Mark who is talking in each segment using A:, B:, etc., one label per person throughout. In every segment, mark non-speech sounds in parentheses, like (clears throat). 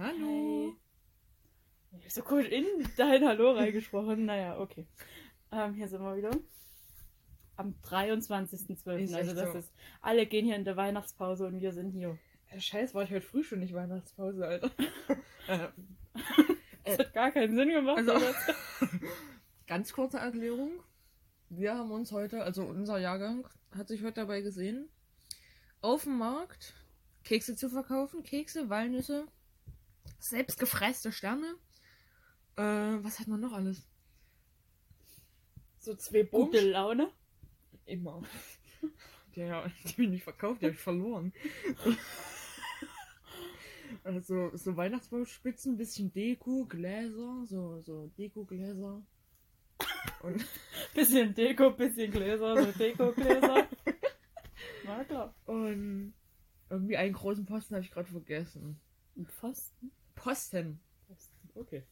A: Hallo.
B: Hey. Ich hab so gut in dein Hallo reingesprochen. Naja, okay. Ähm, hier sind wir wieder. Am 23.12.
A: Ist
B: Also das
A: so.
B: ist. Alle gehen hier in der Weihnachtspause und wir sind hier.
A: Äh, Scheiß, war ich heute früh schon nicht Weihnachtspause, Alter. (laughs) äh,
B: Das hat gar keinen Sinn gemacht.
A: Also- (laughs) ganz kurze Erklärung. Wir haben uns heute, also unser Jahrgang hat sich heute dabei gesehen, auf dem Markt Kekse zu verkaufen. Kekse, Walnüsse, selbstgefreiste Sterne. Äh, was hat man noch alles? So zwei
B: Gute
A: Bums.
B: Laune.
A: Immer. (laughs) Ja, die hab ich verkauft, die hab ich verloren. (laughs) Also so Weihnachtsbaumspitzen, bisschen Deko, Gläser, so, so Deko-Gläser. Und, (laughs)
B: Bisschen Deko, bisschen Gläser, so Deko-Gläser. Na klar.
A: und irgendwie einen großen Posten habe ich gerade vergessen.
B: Ein Pfosten?
A: Posten.
B: Okay.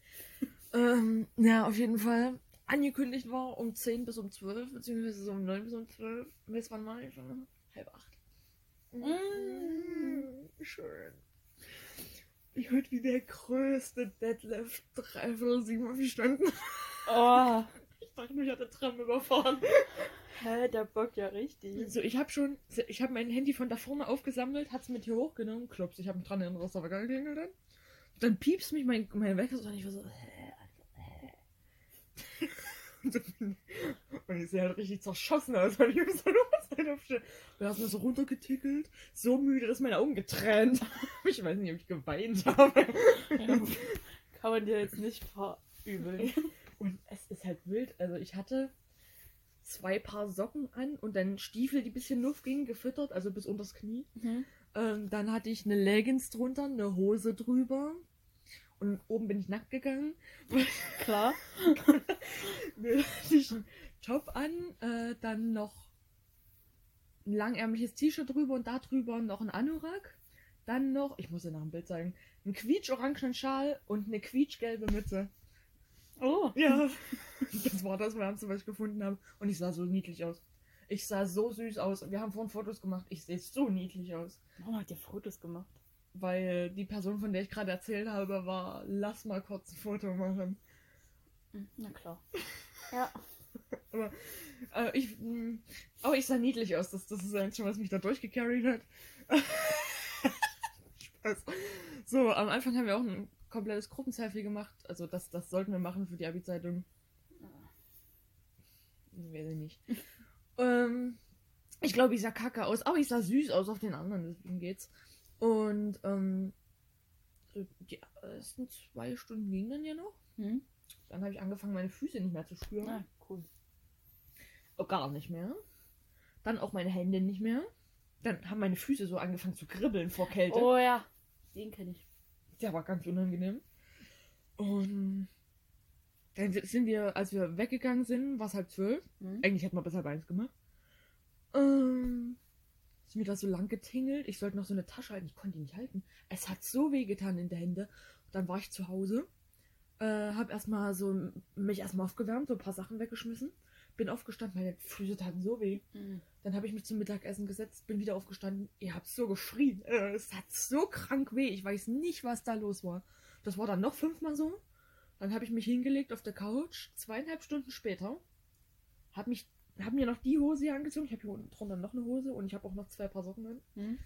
A: Ähm, ja, auf jeden Fall. Angekündigt war um 10 bis um 12, beziehungsweise so um 9 bis um 12. Bis wann war ich schon? Halb acht.
B: Mm.
A: Schön. Ich heute wie der größte Deadlift dreiviertel sieben aufgestanden.
B: Oh, (laughs)
A: Ich dachte, mich hat der Tram überfahren.
B: hä, der bockt ja richtig.
A: So, ich habe schon, ich habe mein Handy von da vorne aufgesammelt, hat's mit hier hochgenommen, klops, ich habe dran dass da aber geklingelt hat. Dann piepst mich mein, mein Wecker so und ich war so. Und so- Und ich sehe halt richtig zerschossen aus, weil ich mir so los ist mir so runtergetickelt, so müde, dass meine Augen getränt haben. Ich weiß nicht, ob ich geweint habe.
B: Ja, kann man dir jetzt nicht verübeln.
A: Und es ist halt wild. Also ich hatte zwei Paar Socken an und dann Stiefel, die ein bisschen Luft gingen, gefüttert, also bis unters Knie.
B: Mhm.
A: Ähm, dann hatte ich eine Leggings drunter, eine Hose drüber. Und oben bin ich nackt gegangen. (laughs)
B: Klar. (laughs)
A: Hatte ich einen Top an, äh, dann noch ein langärmliches T-Shirt drüber und da drüber noch ein Anorak. Dann noch, ich muss dir nach dem Bild zeigen, einen quietschorangenen Schal und eine quietschgelbe Mütze.
B: Oh.
A: Ja. (laughs) Das war das Wärmste, was ich gefunden habe. Und ich sah so niedlich aus. Ich sah so süß aus. Wir haben vorhin Fotos gemacht. Ich sehe so niedlich aus.
B: Warum hat ihr Fotos gemacht?
A: Weil die Person, von der ich gerade erzählt habe, war, lass mal kurz ein Foto machen.
B: Hm, Na klar. (laughs) Ja.
A: Äh, ich, mh, aber ich sah niedlich aus. Das, das ist eigentlich schon, was mich da durchgecarried hat. (laughs) Spaß. So, am Anfang haben wir auch ein komplettes Gruppenselfie gemacht. Also das, das sollten wir machen für die Abi-Zeitung. Weiß ich nicht. ähm, ich glaube, ich sah kacke aus, aber ich sah süß aus auf den anderen, deswegen geht's. Und ähm, die ersten zwei Stunden gingen dann ja noch.
B: Hm?
A: Dann habe ich angefangen, meine Füße nicht mehr zu spüren.
B: Ah, cool.
A: Oh, gar nicht mehr. Dann auch meine Hände nicht mehr. Dann haben meine Füße so angefangen zu kribbeln vor Kälte.
B: Oh ja. Den kenne ich.
A: Der war ganz unangenehm. Und dann sind wir, als wir weggegangen sind, war es halb zwölf.
B: Hm?
A: Eigentlich hätten wir bis halb eins gemacht. Ähm, sind wir da so lang getingelt. Ich sollte noch so eine Tasche halten. Ich konnte die nicht halten. Es hat so weh getan in der Hände. Dann war ich zu Hause. Äh, hab erstmal so mich erstmal aufgewärmt, so ein paar Sachen weggeschmissen. Bin aufgestanden, meine Füße taten so weh.
B: Hm.
A: Dann habe ich mich zum Mittagessen gesetzt, bin wieder aufgestanden. Ihr habt so geschrien. Äh, Es hat so krank weh. Ich weiß nicht, was da los war. Das war dann noch fünfmal so. Dann habe ich mich hingelegt auf der Couch. Zweieinhalb Stunden später habe mich, hab mir noch die Hose hier angezogen. Ich habe hier unten drunter noch eine Hose und ich habe auch noch zwei Paar Socken an.
B: Hm?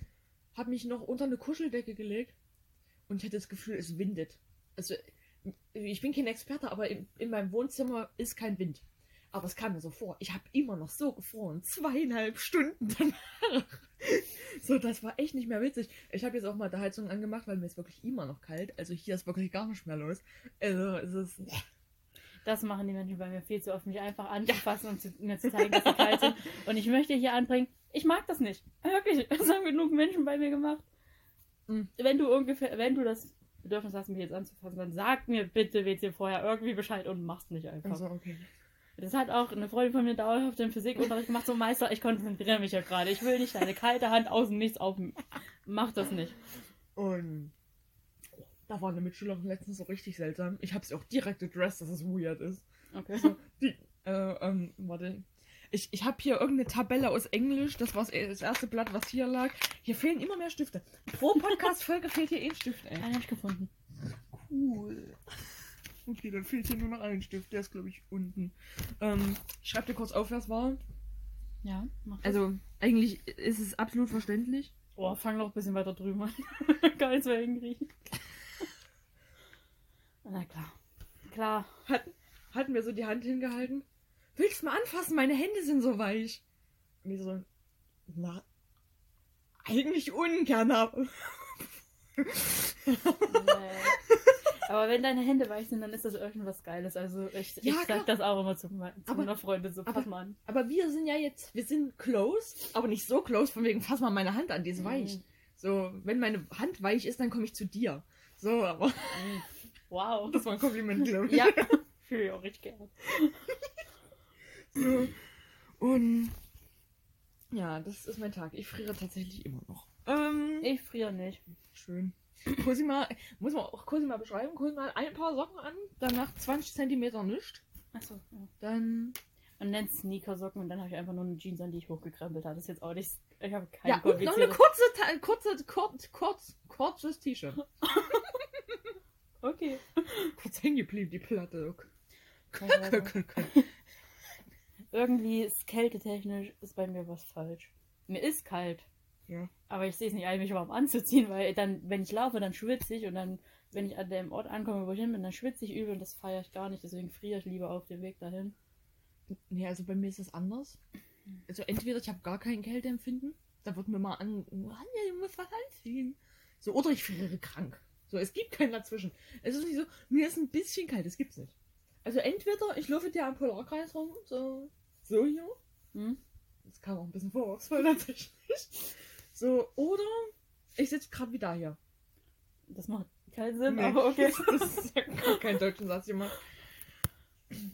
A: Habe mich noch unter eine Kuscheldecke gelegt und ich hatte das Gefühl, es windet. Also ich bin kein Experte, aber in, in meinem Wohnzimmer ist kein Wind. Aber es kam mir so vor. Ich habe immer noch so gefroren. Zweieinhalb Stunden danach. (laughs) So, das war echt nicht mehr witzig. Ich habe jetzt auch mal die Heizung angemacht, weil mir ist wirklich immer noch kalt. Also hier ist wirklich gar nicht mehr los. Also es ist.
B: Das machen die Menschen bei mir viel zu oft, mich einfach anzufassen und zu, mir zu zeigen, dass sie kalt sind. (laughs) Und ich möchte hier anbringen, ich mag das nicht. Wirklich, (laughs) das haben genug Menschen bei mir gemacht.
A: Mhm.
B: Wenn du ungefähr, wenn du das Bedürfnis hast, mich jetzt anzufassen, dann sag mir bitte WC vorher irgendwie Bescheid und mach's nicht einfach.
A: Also, okay.
B: Das hat auch eine Freundin von mir dauerhaft im Physikunterricht gemacht, so Meister, ich konzentriere mich ja gerade. Ich will nicht deine kalte Hand außen nichts auf. Mach das nicht.
A: Und da war eine Mitschülerin letztens so richtig seltsam. Ich habe sie auch direkt addressed, dass es weird ist.
B: Okay.
A: So, die, äh, ähm, warte. Ich, ich habe hier irgendeine Tabelle aus Englisch. Das war das erste Blatt, was hier lag. Hier fehlen immer mehr Stifte. Pro Podcast-Folge fehlt hier eh ein Stift, ey.
B: Einen hab ich gefunden.
A: Cool. Okay, dann fehlt hier nur noch ein Stift. Der ist, glaube ich, unten. Ähm, ich schreibe dir kurz auf, wer es war.
B: Ja, mach das.
A: Also, eigentlich ist es absolut verständlich.
B: Oh, fang noch ein bisschen weiter drüben an. (laughs) Kann ich zwar hinkriegen. Na klar. Klar.
A: Hat, hatten wir so die Hand hingehalten. Willst du mal anfassen? Meine Hände sind so weich. Und ich so, na, eigentlich ungern, aber.
B: Nee. Aber wenn deine Hände weich sind, dann ist das irgendwas Geiles. Also ich, ich
A: Ja,
B: sag
A: klar.
B: das auch immer zu, zu
A: Aber-
B: meiner Freundin so, pass
A: aber-
B: mal an.
A: Aber wir sind ja jetzt, wir sind close, aber nicht so close, von wegen, fass mal meine Hand an, die ist weich.
B: Mhm.
A: So, wenn meine Hand weich ist, dann komme ich zu dir. So, aber
B: Mhm. Wow.
A: das war ein Kompliment, (laughs) glaube ich.
B: Ja, fühle ich auch richtig gerne. (laughs)
A: So. Und ja, das ist mein Tag. Ich friere tatsächlich immer noch. Ähm,
B: Ich friere nicht.
A: schön. Cosima, muss man auch Cosima beschreiben. Cosima hat ein paar Socken an, danach 20 Zentimeter nicht.
B: Achso, ja.
A: Dann.
B: Und nennt Sneakersocken und dann habe ich einfach nur eine Jeans an, die ich hochgekrempelt habe. Das ist jetzt auch nicht. Ich habe kein
A: Ja, und noch eine kurze, kurze, kurz, kurz, kurzes T-Shirt. (laughs)
B: Okay. (laughs)
A: Kurz hängen geblieben, die Platte.
B: Irgendwie ist kältetechnisch ist bei mir was falsch. Mir ist kalt.
A: Ja.
B: Aber ich sehe es nicht ein, mich warm anzuziehen, weil dann, wenn ich laufe, dann schwitze ich und dann, wenn ich an dem Ort ankomme, wo ich hin bin, dann schwitze ich übel und das feiere ich gar nicht. Deswegen friere ich lieber auf dem Weg dahin.
A: Nee, also bei mir ist das anders. Also entweder ich habe gar kein Kälteempfinden, da wird mir mal an, musst was anziehen. So, oder ich friere krank. So, es gibt keinen dazwischen. Es ist nicht so, mir ist ein bisschen kalt, das gibt's nicht. Also entweder ich laufe dir am Polarkreis rum, so, so hier.
B: Hm?
A: Das kam auch ein bisschen vorwurfsvoll tatsächlich. So, oder ich sitze gerade wieder hier.
B: Das macht keinen Sinn,
A: Nee.
B: aber okay. (laughs)
A: Das ist ja kein deutschen Satz gemacht.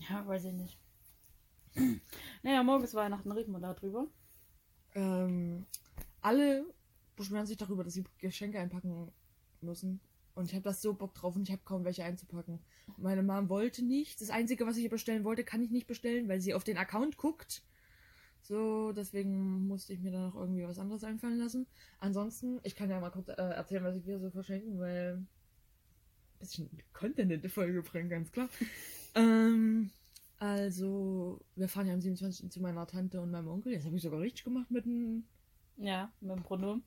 B: Ja, weiß ich nicht. Naja, morgen ist Weihnachten, reden wir darüber.
A: Ähm, alle beschweren sich darüber, dass sie Geschenke einpacken müssen. Und ich habe das so Bock drauf und ich habe kaum welche einzupacken. Meine Mom wollte nicht. Das Einzige, was ich bestellen wollte, kann ich nicht bestellen, weil sie auf den Account guckt. So, deswegen musste ich mir dann noch irgendwie was anderes einfallen lassen. Ansonsten, ich kann ja mal kurz äh, erzählen, was wir so verschenken, weil ein bisschen Content in die Folge bringen, ganz klar. ähm, also, wir fahren ja am 27. zu meiner Tante und meinem Onkel. Das habe ich sogar richtig gemacht mit einem
B: Ja, mit dem Pronomen.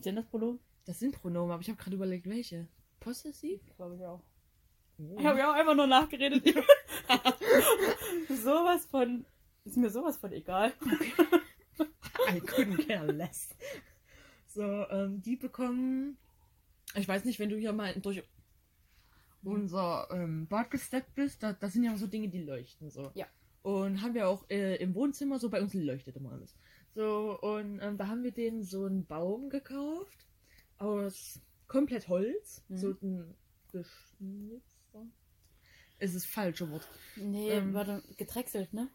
B: Sind das Pronomen?
A: Das sind Pronomen, aber ich habe gerade überlegt, welche. Possessiv?
B: Glaube ich auch.
A: Oh.
B: Ich habe ja auch einfach nur nachgeredet. (laughs) sowas von. Ist mir sowas von egal.
A: I couldn't care less. So, ähm, die bekommen. Ich weiß nicht, wenn du hier mal durch unser ähm, Bad gesteppt bist, da, das sind ja so Dinge, die leuchten. So.
B: Ja.
A: Und haben wir auch äh, im Wohnzimmer, so bei uns leuchtet immer alles. So, und ähm, da haben wir denen so einen Baum gekauft. Aus komplett Holz.
B: Mhm.
A: So ein geschnitzter. Es ist falsche Wort.
B: Nee,
A: Ähm.
B: warte, gedrechselt, ne?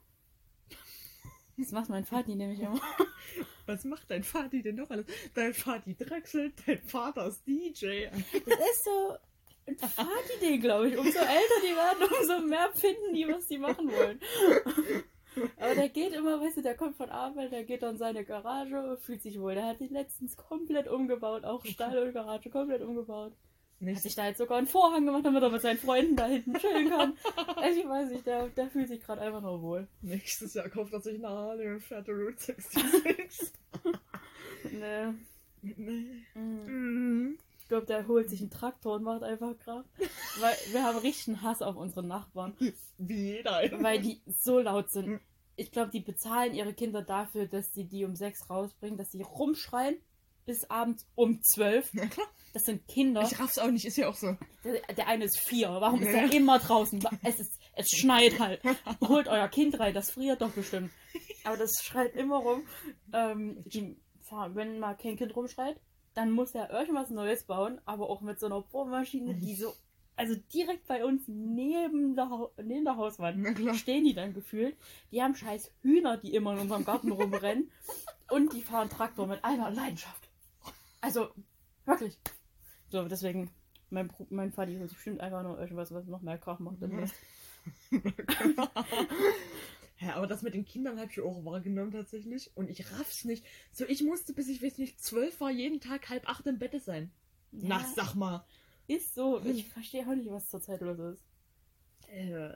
B: Das macht mein Vati nämlich immer. (laughs)
A: Was macht dein Vati denn noch alles? Dein Vati drechselt, dein Vater ist DJ.
B: Das ist so ein Vati-Ding, glaube ich. Umso älter die werden, umso mehr finden die, was die machen wollen. Aber der geht immer, weißt du, der kommt von Arbeit, der geht dann in seine Garage, fühlt sich wohl. Der hat die letztens komplett umgebaut, auch Stall und Garage komplett umgebaut. Hat
A: Nicht
B: sich da jetzt sogar einen Vorhang gemacht, damit er mit seinen Freunden da hinten chillen kann. Also ich weiß nicht, der, der fühlt sich gerade einfach nur wohl.
A: Nächstes Jahr kauft er sich eine Harley und fährt Route 66. (laughs)
B: Nee.
A: nee.
B: Mhm.
A: Mhm.
B: Ich glaube, der holt sich einen Traktor und macht einfach Kraft. Weil wir haben richtigen Hass auf unsere Nachbarn.
A: Wie jeder.
B: Weil die so laut sind. Ich glaube, die bezahlen ihre Kinder dafür, dass sie die um sechs rausbringen, dass sie rumschreien bis abends um zwölf.
A: Ja klar.
B: Das sind Kinder.
A: Ich raff's auch nicht, ist ja auch so.
B: Der, der eine ist vier. Warum ist
A: Ja.
B: er immer draußen? Es, ist, es schneit halt. (laughs) Holt euer Kind rein, das friert doch bestimmt. (laughs) Aber das schreit immer rum. Ähm, die, wenn mal kein Kind rumschreit, dann muss er irgendwas Neues bauen, aber auch mit so einer Bohrmaschine, die so, also direkt bei uns neben der, neben der Hauswand stehen die dann gefühlt. Die haben scheiß Hühner, die immer in unserem Garten rumrennen. Und die fahren Traktor mit einer Leidenschaft. Also, wirklich. So, deswegen, mein, mein Vati holt sich bestimmt einfach nur irgendwas, was noch mehr Krach macht.
A: Mhm. (laughs) Ja, aber das mit den Kindern habe ich auch wahrgenommen tatsächlich. Und ich raff's nicht. So, ich musste, bis ich weiß nicht, zwölf war, jeden Tag halb acht im Bett sein. Na,
B: Ja.
A: sag mal.
B: Ist so. Ich verstehe auch nicht, was zurzeit los ist.
A: Äh,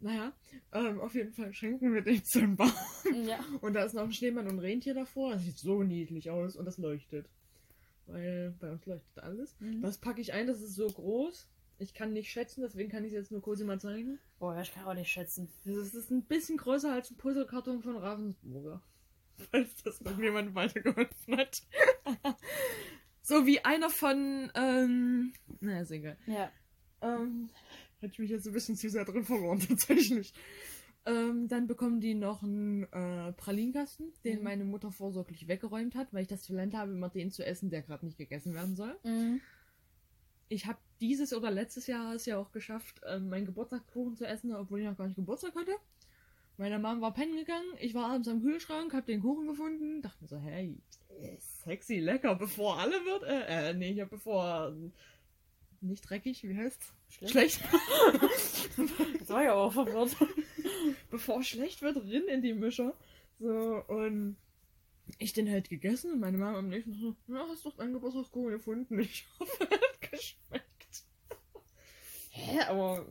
A: naja, ähm, auf jeden Fall schenken wir den zum Baum.
B: Ja.
A: Und da ist noch ein Schneemann und ein Rentier davor. Das sieht so niedlich aus und das leuchtet. Weil bei uns leuchtet alles.
B: Mhm.
A: Das packe ich ein, das ist so groß. Ich kann nicht schätzen, deswegen kann ich es jetzt nur Cosi mal zeigen.
B: Boah, ich kann auch nicht schätzen.
A: Das ist ein bisschen größer als ein Puzzlekarton von Ravensburger. (laughs) Falls das irgendjemand weitergeholfen hat. (laughs) so wie einer von, ähm, na, ist egal.
B: Ja.
A: Ähm, hätte ich mich jetzt ein bisschen zu sehr drin verloren, (laughs) tatsächlich. Ähm, dann bekommen die noch einen äh, Pralinkasten, den
B: Mhm.
A: meine Mutter vorsorglich weggeräumt hat, weil ich das Talent habe, immer den zu essen, der gerade nicht gegessen werden soll.
B: Mhm.
A: Ich habe dieses oder letztes Jahr es ja auch geschafft, ähm, meinen Geburtstagskuchen zu essen, obwohl ich noch gar nicht Geburtstag hatte. Meine Mom war pennen gegangen, ich war abends am Kühlschrank, hab den Kuchen gefunden, dachte mir so, hey, sexy, lecker, bevor alle wird. Äh, äh nee, ja, bevor äh, nicht dreckig, wie heißt's? Schlecht. (laughs)
B: Das war ja auch verwirrt. (laughs)
A: bevor schlecht wird, rin in die Mischer. So, und ich den halt gegessen und meine Mama am nächsten Tag so, ja, hast doch deinen Geburtstagskuchen gefunden. Ich hoffe, geschmeckt. Hä, aber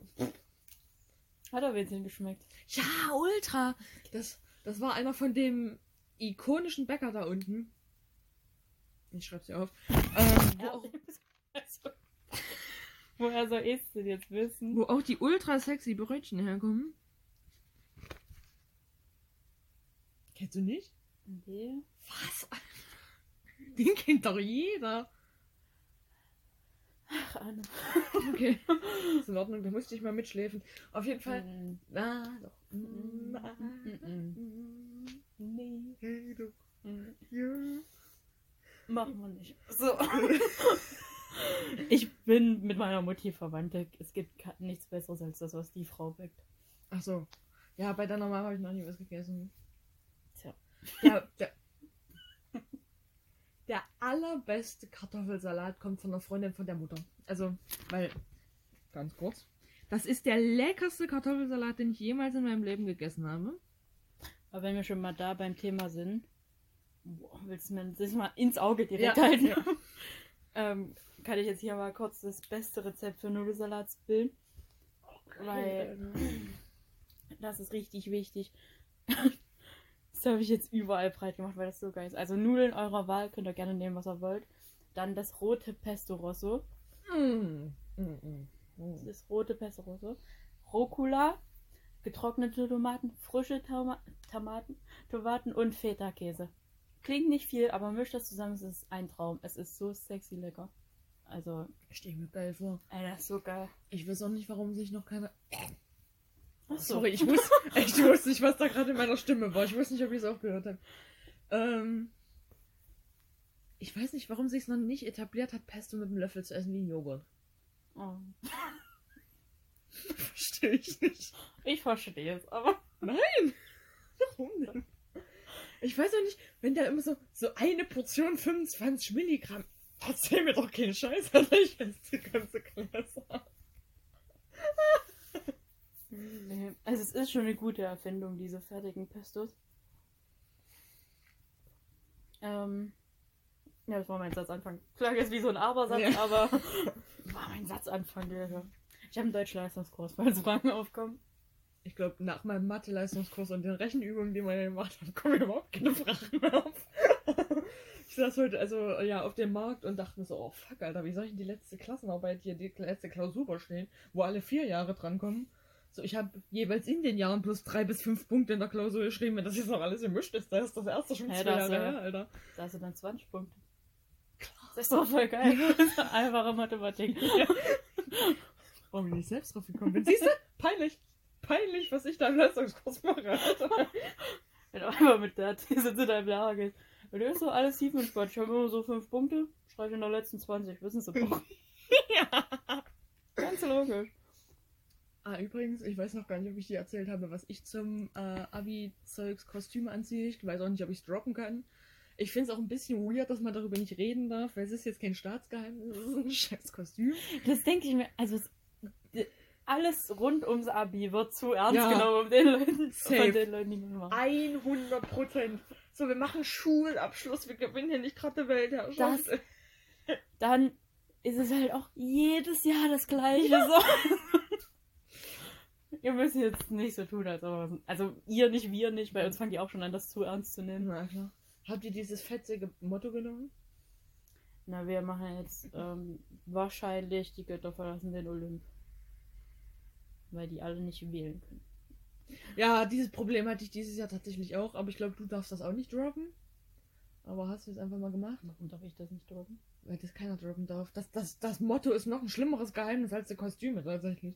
B: Hat jeden Fall geschmeckt.
A: Ja, ultra. Das, das war einer von dem ikonischen Bäcker da unten. Ich schreib's dir auf. Ähm, wo, auch,
B: Also, woher soll ich denn jetzt wissen?
A: wo auch die ultra sexy Brötchen herkommen. Kennst du nicht?
B: Nee.
A: Was? Den kennt doch jeder.
B: Ach, Anne. (laughs)
A: Okay. (laughs) Ist in Ordnung, da musste ich mal mitschläfen. Auf jeden Fall.
B: Mhm.
A: Ah, doch.
B: Mhm.
A: Mm,
B: Nee.
A: Hey, du. Ja.
B: Machen wir nicht. So. (laughs) ich bin mit meiner Mutti verwandt. Es gibt nichts Besseres als das, was die Frau backt.
A: Ach so. Ja, bei der Mama habe ich noch nie was gegessen.
B: Tja.
A: Ja, der, der allerbeste Kartoffelsalat kommt von einer Freundin von der Mutter. Also, weil, ganz kurz. Das ist der leckerste Kartoffelsalat, den ich jemals in meinem Leben gegessen habe.
B: Aber wenn wir schon mal da beim Thema sind, boah, willst du mir das mal ins Auge direkt
A: Ja,
B: halten?
A: ja. (laughs)
B: ähm, kann ich jetzt hier mal kurz das beste Rezept für Nudelsalat bilden? Weil das ist richtig wichtig. Das habe ich jetzt überall breit gemacht, weil das so geil ist. Also Nudeln eurer Wahl könnt ihr gerne nehmen, was ihr wollt. Dann das rote Pesto Rosso.
A: Mm, mm, mm, mm.
B: Das rote Pesto Rosso. Rucola, getrocknete Tomaten, frische Toma Tomaten, Tomaten und Feta-Käse. Klingt nicht viel, aber mischt das zusammen, es ist ein Traum. Es ist so sexy lecker. Also,
A: Stehe mir geil vor.
B: ey, das ist so geil.
A: Ich weiß auch nicht, warum sich noch keiner.
B: Ach so.
A: Sorry, ich wusste, (laughs) ich wusste nicht, was da gerade in meiner Stimme war. Ich wusste nicht, ob ich es auch gehört habe. Ähm, ich weiß nicht, warum sich es noch nicht etabliert hat, Pesto mit einem Löffel zu essen wie ein Joghurt.
B: Oh. (laughs)
A: Verstehe ich nicht.
B: Ich verstehe es, aber. (laughs)
A: Warum denn? Ich weiß auch nicht, wenn da immer so, so eine Portion 25 Milligramm. Erzähl mir doch keinen Scheiß, Alter. Ich esse die ganze Klasse.
B: Nee. Also, es ist schon eine gute Erfindung, diese fertigen Pestos. Ähm. Ja, das war mein Satzanfang. Klar, jetzt wie so ein Abersatz,
A: Ja.
B: aber (laughs) war mein Satzanfang, Digga. Ich habe einen Deutsch-Leistungskurs, falls Fragen aufkommen.
A: Ich glaube, nach meinem Mathe-Leistungskurs und den Rechenübungen, die man gemacht hat, kommen überhaupt keine Fragen mehr auf. ich saß heute also ja auf dem Markt und dachte mir so, oh fuck, Alter, wie soll ich denn die letzte Klassenarbeit hier, die letzte Klausur überstehen, wo alle vier Jahre drankommen? So, ich habe jeweils in den Jahren plus drei bis fünf Punkte in der Klausur geschrieben, wenn das jetzt noch alles gemischt ist. Da ist das erste schon
B: Ja,
A: zwei Jahre
B: ja.
A: her, Alter.
B: Da hast du dann 20 Punkte. Das ist doch voll geil. Einfache Mathematik. (laughs)
A: Warum ich nicht selbst drauf gekommen bin. Siehst du? Peinlich. Peinlich, was ich da im Leistungskurs mache. (laughs) Alter.
B: Wenn du einfach mit der These zu deinem Lehrer gehst. Wenn du so alles sieben und Quatsch, ich habe immer so fünf Punkte, schreibe ich in der letzten 20, wissen Sie doch. (laughs)
A: ja.
B: Ganz logisch.
A: Ah, übrigens, ich weiß noch gar nicht, ob ich dir erzählt habe, was ich zum äh, Abi-Zeugs Kostüm anziehe. Ich weiß auch nicht, ob ich es droppen kann. Ich finde es auch ein bisschen weird, dass man darüber nicht reden darf, weil es ist jetzt kein Staatsgeheimnis, es (laughs) ist ein scheiß Kostüm.
B: Das denke ich mir, also es- alles rund ums Abi wird zu ernst
A: Ja.
B: genommen um den Leuten,
A: Safe.
B: von den Leuten, die mitmachen.
A: 100 Prozent. So, wir machen Schulabschluss, wir gewinnen hier nicht gerade Weltherrschaft.
B: Das- Dann ist es halt auch jedes Jahr das gleiche. So. Ihr müsst jetzt nicht so tun, als ob wir- Also ihr nicht, wir nicht. Bei uns fangen die auch schon an, das zu ernst zu nehmen.
A: Na klar. Habt ihr dieses fetzige Motto genommen?
B: Na, wir machen jetzt ähm, wahrscheinlich die Götter verlassen den Olymp. Weil die alle nicht wählen können.
A: Ja, dieses Problem hatte ich dieses Jahr tatsächlich auch, aber ich glaube, du darfst das auch nicht droppen. Aber hast du es einfach mal gemacht?
B: Warum darf ich das nicht drücken?
A: Weil das keiner droppen darf. Das, das, das Motto ist noch ein schlimmeres Geheimnis als die Kostüme tatsächlich.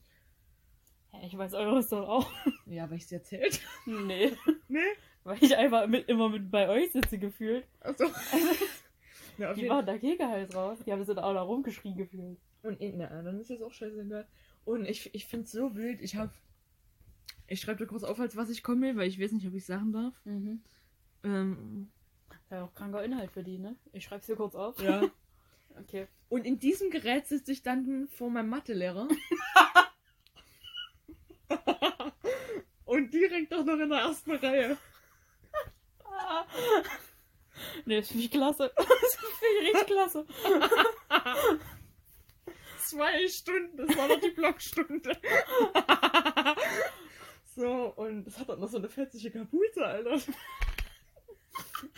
B: Ja, ich weiß eures doch auch.
A: Ja, weil ich es erzählt.
B: nee.
A: Nee?
B: Weil ich einfach mit, immer mit bei euch sitze gefühlt.
A: Achso. (laughs) ja, auf
B: Die waren da Kegelhals raus. Die haben das dann auch da rumgeschrien gefühlt.
A: Und in, na, dann ist das auch scheißegal. Und ich, ich finde es so wild. Ich habe. Ich schreibe da kurz auf, als was ich komme, weil ich weiß nicht, ob ich sagen darf.
B: Mhm.
A: Ähm,
B: Ja, auch kranker Inhalt für die, ne? Ich schreib's hier kurz auf.
A: ja. (laughs)
B: Okay.
A: Und in diesem Gerät sitze ich dann vor meinem Mathelehrer. (laughs) Und direkt auch noch in der ersten Reihe. (laughs)
B: Nee, das finde ich klasse. Das finde ich richtig klasse. (laughs)
A: Zwei Stunden, das war noch die Blockstunde. (laughs) so, und das hat dann noch so eine fetzige Kapuze, Alter.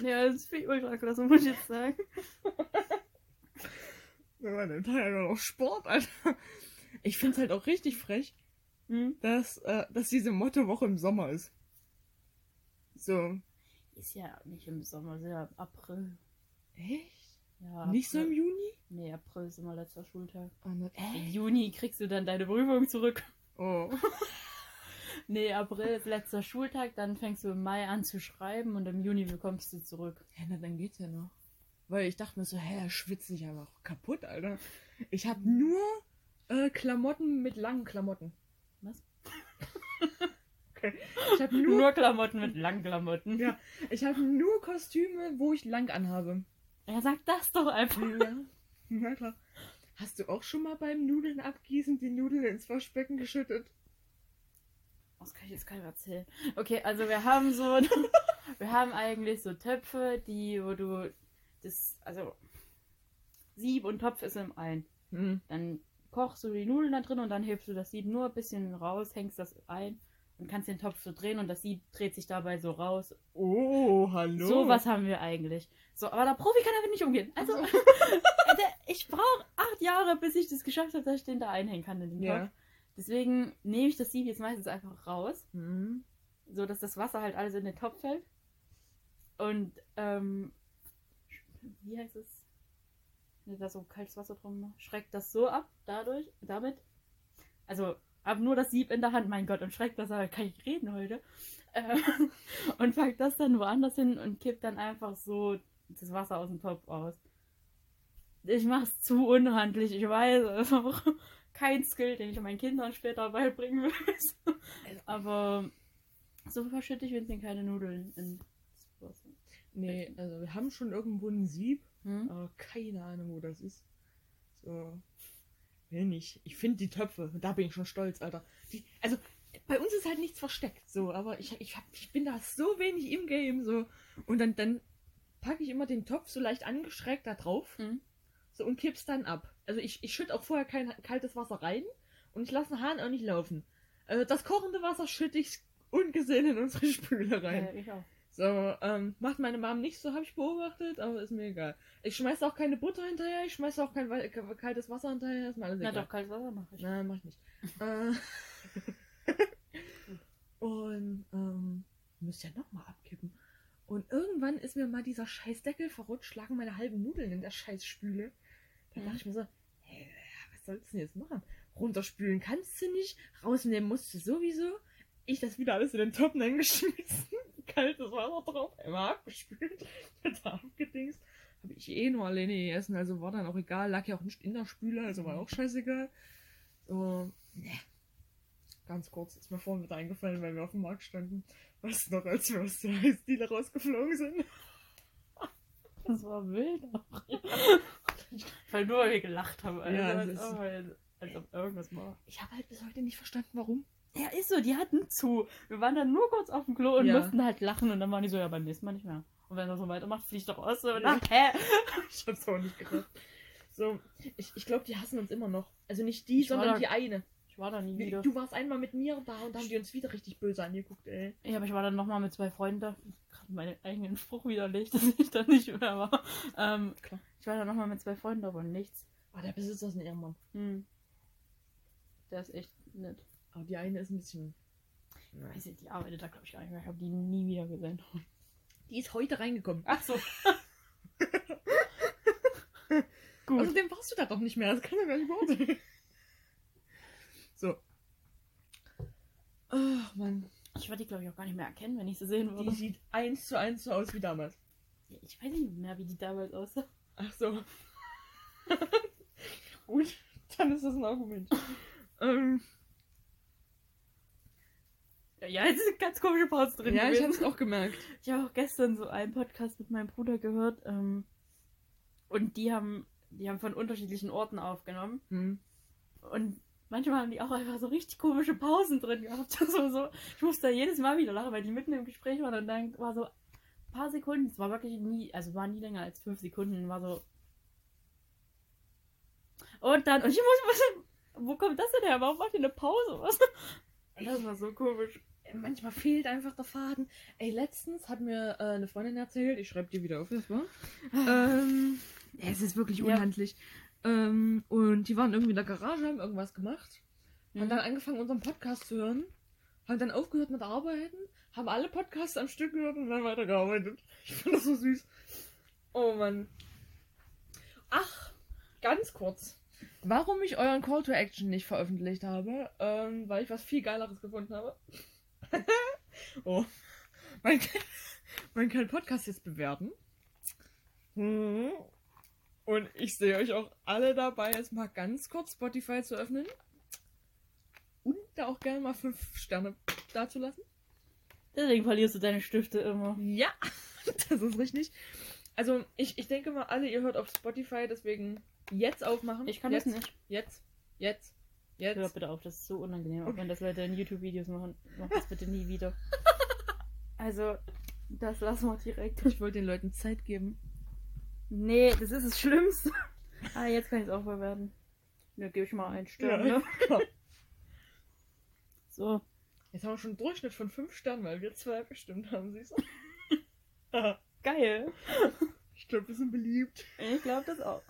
B: Ja, das finde ich ultra klasse, muss ich jetzt sagen.
A: Wir waren den Teil noch Sport, Alter. Ich find's halt auch richtig frech,
B: Hm?
A: dass, äh, dass diese Mottowoche im Sommer ist. So.
B: Ist ja nicht im Sommer, ist ja im April.
A: Echt?
B: Ja,
A: Nicht so im
B: April.
A: Juni?
B: Nee, April ist immer letzter Schultag.
A: Oh.
B: Im Juni kriegst du dann deine Prüfung zurück.
A: Oh. (laughs)
B: Nee, April ist letzter Schultag, dann fängst du im Mai an zu schreiben und im Juni bekommst du zurück.
A: Ja, na, dann geht's ja noch. Weil ich dachte mir so, hä, schwitze ich einfach kaputt, Alter. Ich habe nur äh, Klamotten mit langen Klamotten. Okay. Ich habe nur,
B: Nur Klamotten mit langen Klamotten.
A: Ja. ich habe nur Kostüme, wo ich lang anhabe.
B: Ja, sag das doch einfach.
A: Ja. Na klar. Hast du auch schon mal beim Nudeln abgießen die Nudeln ins Waschbecken geschüttet?
B: Das kann ich jetzt keinem erzählen. Okay, also wir haben so, (laughs) wir haben eigentlich so Töpfe, die, wo du das, also Sieb und Topf ist im einen.
A: Hm.
B: Dann kochst du die Nudeln da drin und dann hebst du das Sieb nur ein bisschen raus, hängst das ein und kannst den Topf so drehen und das Sieb dreht sich dabei so raus.
A: Oh, hallo.
B: So was haben wir eigentlich. So, aber der Profi kann damit nicht umgehen. Also, (laughs) ich brauche acht Jahre, bis ich das geschafft habe, dass ich den da einhängen kann in den
A: Ja.
B: Topf. Deswegen nehme ich das Sieb jetzt meistens einfach raus,
A: Hm.
B: so dass das Wasser halt alles in den Topf fällt. Und, ähm, wie heißt es? Wenn da so kaltes Wasser drum schreckt das so ab, dadurch, damit. Also, hab nur das Sieb in der Hand, mein Gott, und schreckt das, aber kann ich reden heute. Äh, (laughs) und pack das dann woanders hin und kipp dann einfach so das Wasser aus dem Topf aus. Ich mach's zu unhandlich, ich weiß, es ist auch (laughs) kein Skill, den ich meinen Kindern später beibringen will. (laughs) Aber so verschütte ich wenigstens keine Nudeln ins Wasser.
A: Nee, also wir haben schon irgendwo ein Sieb,
B: Hm?
A: aber keine Ahnung, wo das ist. So. Will nicht. Ich finde die Töpfe, da bin ich schon stolz, Alter. Die, also, bei uns ist halt nichts versteckt, so, aber ich, ich, hab, ich bin da so wenig im Game, so. Und dann, dann packe ich immer den Topf so leicht angeschrägt da drauf,
B: Hm?
A: so, und kipp's dann ab. Also, ich, ich schütte auch vorher kein kaltes Wasser rein und ich lasse den Hahn auch nicht laufen. Also, das kochende Wasser schütte ich ungesehen in unsere Spüle rein.
B: Ja, ich auch.
A: So, ähm, macht meine Mom nicht so, habe ich beobachtet, aber ist mir egal. Ich schmeiße auch keine Butter hinterher, ich schmeiße auch kein kaltes Wasser hinterher, ist mir alles
B: Na
A: egal.
B: doch, kaltes Wasser mache ich.
A: Nein, mach ich nicht. äh, (laughs) und, ähm, müsst ja nochmal abkippen. Und irgendwann ist mir mal dieser scheiß Deckel verrutscht, lagen meine halben Nudeln in der scheiß Spüle. Da
B: Mhm.
A: dachte ich mir so, hey, was sollst du denn jetzt machen? Runterspülen kannst du nicht, rausnehmen musst du sowieso. Ich das wieder alles in den Topf hineingeschmissen, kaltes Wasser drauf, einmal abgespült, (laughs) da abgedingst. Habe ich eh nur alleine gegessen, also war dann auch egal, lag ja auch nicht in der Spüle, also war auch scheißegal. So, ne. Ganz kurz ist mir vorhin wieder eingefallen, weil wir auf dem Markt standen. Weißt du noch, als wir aus der Eisdiele rausgeflogen sind?
B: Das war wild. (laughs) Weil nur weil wir gelacht haben. Also,
A: Ja,
B: als,
A: ist-
B: ob, wir- als ob irgendwas war.
A: Ich habe halt bis heute nicht verstanden, warum.
B: Ja, ist so, die hatten zu. Wir waren dann nur kurz auf dem Klo und
A: Ja.
B: mussten halt lachen und dann waren die so, ja, beim nächsten Mal nicht mehr. Und wenn er so weitermacht, fliegt doch aus. So,
A: Ja.
B: na, hä? (laughs)
A: Ich hab's auch nicht gerafft. So, ich, ich glaube, die hassen uns immer noch. Also nicht die,
B: Ich
A: sondern
B: da-
A: die eine.
B: Ich war da nie wieder.
A: Du warst einmal mit mir da und da haben die uns wieder richtig böse angeguckt, ey.
B: Ja, aber ich war dann nochmal mit zwei Freunden da. Gerade meinen eigenen Spruch widerlegt, (laughs) dass ich da nicht mehr war. Ähm,
A: Klar.
B: ich war dann nochmal mit zwei Freunden da, aber nichts.
A: Ah, der Besitzer ist ein Ehrenmann.
B: Hm. Der ist echt nett.
A: Aber die eine ist ein bisschen.
B: Ich weiß nicht, die arbeitet da, glaube ich, gar nicht mehr. Ich habe die nie wieder gesehen.
A: Die ist heute reingekommen.
B: Ach so. (laughs) Gut.
A: Außerdem warst du da doch nicht mehr. Das kann ja gar nicht sein. (laughs) So. Ach, Mann.
B: Ich würde die, glaube ich, auch gar nicht mehr erkennen, wenn ich sie sehen
A: Die
B: würde.
A: sieht eins zu eins so aus wie damals.
B: Ich weiß nicht mehr, wie die damals aussah.
A: Ach so. (laughs) Gut, dann ist das ein Argument. ähm,
B: Ja, jetzt ist ganz komische Pause drin.
A: ja, ich
B: gewesen.
A: hab's auch gemerkt.
B: Ich habe auch gestern so einen Podcast mit meinem Bruder gehört. Ähm, und die haben, die haben von unterschiedlichen Orten aufgenommen.
A: Hm.
B: Und manchmal haben die auch einfach so richtig komische Pausen drin gehabt. (laughs) So, so. Ich musste da jedes Mal wieder lachen, weil die mitten im Gespräch waren und dann war so ein paar Sekunden. Es war wirklich nie, also war nie länger als fünf Sekunden. War so. Und dann, und ich muss, was, (laughs) wo kommt das denn her? Warum macht ihr eine Pause? (laughs) Was? Das war so komisch.
A: Manchmal fehlt einfach der Faden. Ey, letztens hat mir äh, eine Freundin erzählt, ich schreibe dir wieder auf, das war. ähm, ja, es ist wirklich
B: Ja.
A: unhandlich. Ähm, und die waren irgendwie in der Garage, haben irgendwas gemacht. Haben
B: Mhm.
A: dann angefangen, unseren Podcast zu hören. Haben dann aufgehört mit Arbeiten. Haben alle Podcasts am Stück gehört und dann weitergearbeitet. (laughs) Ich fand das so süß. Oh Mann. Ach, ganz kurz. Warum ich euren Call to Action nicht veröffentlicht habe, ähm, weil ich was viel Geileres gefunden habe. (laughs) oh. Man kann, man kann Podcast jetzt bewerten. Hm. Und ich sehe euch auch alle dabei, jetzt mal ganz kurz Spotify zu öffnen. Und da auch gerne mal fünf Sterne dazulassen.
B: Deswegen verlierst du deine Stifte immer.
A: Ja, (laughs) das ist richtig. Also, ich, ich denke mal, alle, ihr hört auf Spotify, deswegen jetzt aufmachen.
B: Ich kann
A: jetzt,
B: das nicht.
A: Jetzt, jetzt, jetzt.
B: Hör bitte auf, das ist so unangenehm, auch wenn das Leute in YouTube-Videos machen. Mach das bitte nie wieder. (laughs) Also, das lassen wir direkt.
A: Ich wollte den Leuten Zeit geben.
B: Nee, das ist das Schlimmste. (laughs) Ah, jetzt kann ich es auch verwerten. Ja, gebe ich mal einen Stern,
A: Ja.
B: ne? (laughs) So.
A: Jetzt haben wir schon einen Durchschnitt von fünf Sternen, weil wir zwei bestimmt haben, siehst du?
B: Geil.
A: ich glaube, wir sind beliebt.
B: Ich glaube das auch.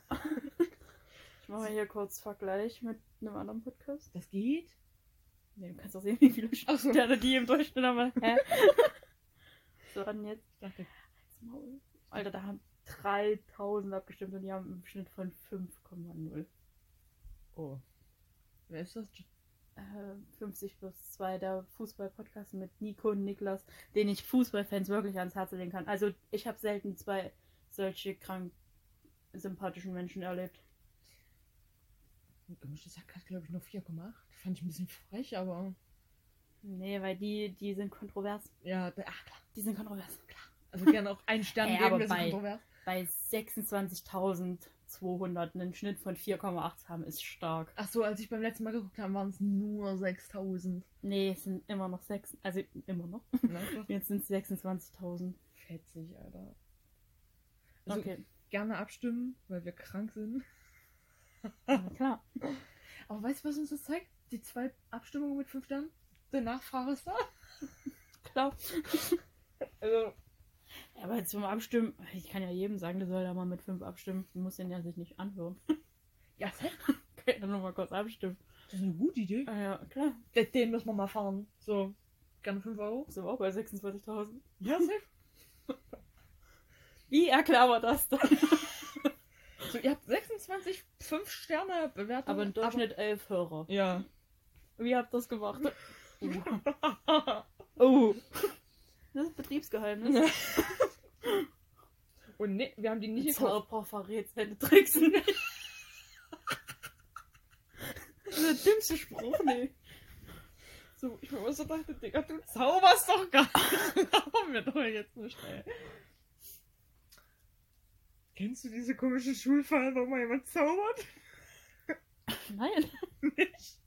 B: Ich mache mal hier kurz Vergleich mit einem anderen Podcast.
A: Das geht?
B: Nee, du kannst auch sehen, wie viele
A: so.
B: Sterne die im Durchschnitt haben. Hä? (laughs) So, dann jetzt.
A: Ich dachte,
B: Maul. Alter, da haben 3000 abgestimmt und die haben im Schnitt von 5,0.
A: oh. Wer ist das?
B: Äh, 50 plus 2, der Fußball-Podcast mit Nico und Niklas, den ich Fußballfans wirklich ans Herz legen kann. Also, ich habe selten zwei solche krank sympathischen Menschen erlebt.
A: Gemischtes Hack hat, glaube ich, nur 4,8. Fand ich ein bisschen frech, aber.
B: Nee, weil die, die sind kontrovers.
A: Ja, da- ach klar.
B: Die sind kontrovers.
A: Also gerne auch einen Stern (laughs)
B: Ey,
A: geben,
B: aber bei-. Bei 26.200 einen Schnitt von 4,8 haben, ist stark.
A: Ach so, als ich beim letzten Mal geguckt habe, waren es nur 6000.
B: Nee, es sind immer noch 6. Also, immer noch.
A: Na. (laughs)
B: Jetzt sind es 26.000.
A: Fetzig, Alter. Also
B: Okay,
A: gerne abstimmen, weil wir krank sind.
B: Klar.
A: Aber weißt du, was uns das zeigt? Die zwei Abstimmungen mit fünf Sternen? Die Nachfrage ist da.
B: Klar.
A: Also,
B: Ja, aber zum Abstimmen, ich kann ja jedem sagen, der soll da mal mit 5 abstimmen. Du musst den ja sich nicht anhören.
A: ja, (laughs) safe.
B: Kann ja nur mal kurz abstimmen.
A: das ist eine gute Idee.
B: Ah ja, klar.
A: Den- Den müssen wir mal fahren. So, gerne 5 Euro.
B: Sind wir auch bei 26.000.
A: Ja, safe. (laughs)
B: Wie erklären wir das dann? (laughs)
A: So, ihr habt 26 5 Sterne Bewertungen.
B: Aber im Durchschnitt 11 Hörer.
A: Ja.
B: Wie habt ihr das gemacht? (laughs) Oh. Das ist Betriebsgeheimnis.
A: Und ne, wir haben die nicht.
B: Zauberer verrät seine Tricks nicht. Das ist der dümmste Spruch, nee.
A: So, ich mir immer so dachte, Digga, du zauberst doch gar nicht. (laughs) Glauben wir doch jetzt nicht, ey. Kennst du diese komischen Schulfallen, wo mal jemand zaubert? (laughs)
B: Nein.
A: nicht.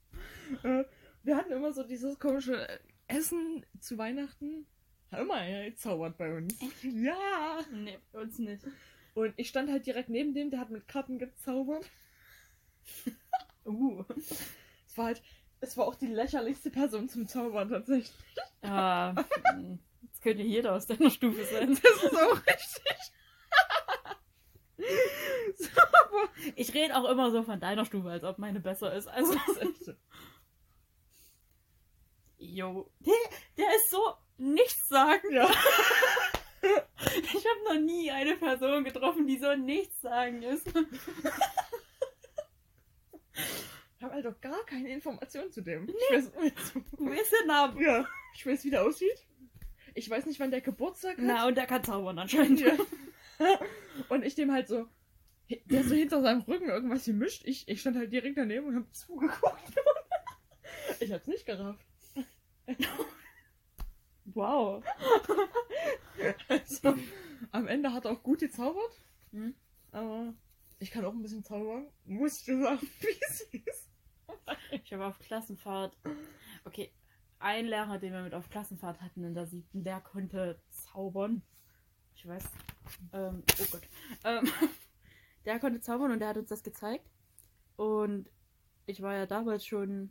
A: Äh, wir hatten immer so dieses komische äh, Essen zu Weihnachten. Hat immer einer gezaubert bei uns. Ja.
B: Nee, bei uns nicht.
A: Und ich stand halt direkt neben dem, der hat mit Karten gezaubert. (laughs)
B: Uh.
A: Es war halt, es war auch die lächerlichste Person zum Zaubern tatsächlich.
B: Ja, (laughs) hm, jetzt könnte jeder aus deiner Stufe sein.
A: Das ist auch richtig. (laughs)
B: Ich rede auch immer so von deiner Stufe, als ob meine besser ist. Also,
A: ist
B: yo. Der, der ist so nichts sagen.
A: Ja. (laughs)
B: Ich habe noch nie eine Person getroffen, die so nichts sagen ist. (laughs)
A: Ich habe halt auch gar keine Informationen zu dem. Ich weiß,
B: Du weißt den Namen.
A: ja, ich weiß, wie der aussieht. Ich weiß nicht, wann der Geburtstag hat.
B: Na, und der kann zaubern anscheinend.
A: Ja. (laughs) Und ich dem halt so, der so hinter seinem Rücken irgendwas gemischt. Ich, ich stand halt direkt daneben und hab zugeguckt. (laughs) Ich hab's nicht gerafft. (laughs)
B: Wow.
A: Also, am Ende hat er auch gut gezaubert.
B: Hm?
A: Aber ich kann auch ein bisschen zaubern. Muss ich dir sagen, wie es ist.
B: Ich habe auf Klassenfahrt. Okay, ein Lehrer, den wir mit auf Klassenfahrt hatten in der siebten, der konnte zaubern. Ich weiß. Ähm, oh Gott. Ähm, (laughs) der konnte zaubern und der hat uns das gezeigt. Und ich war ja damals schon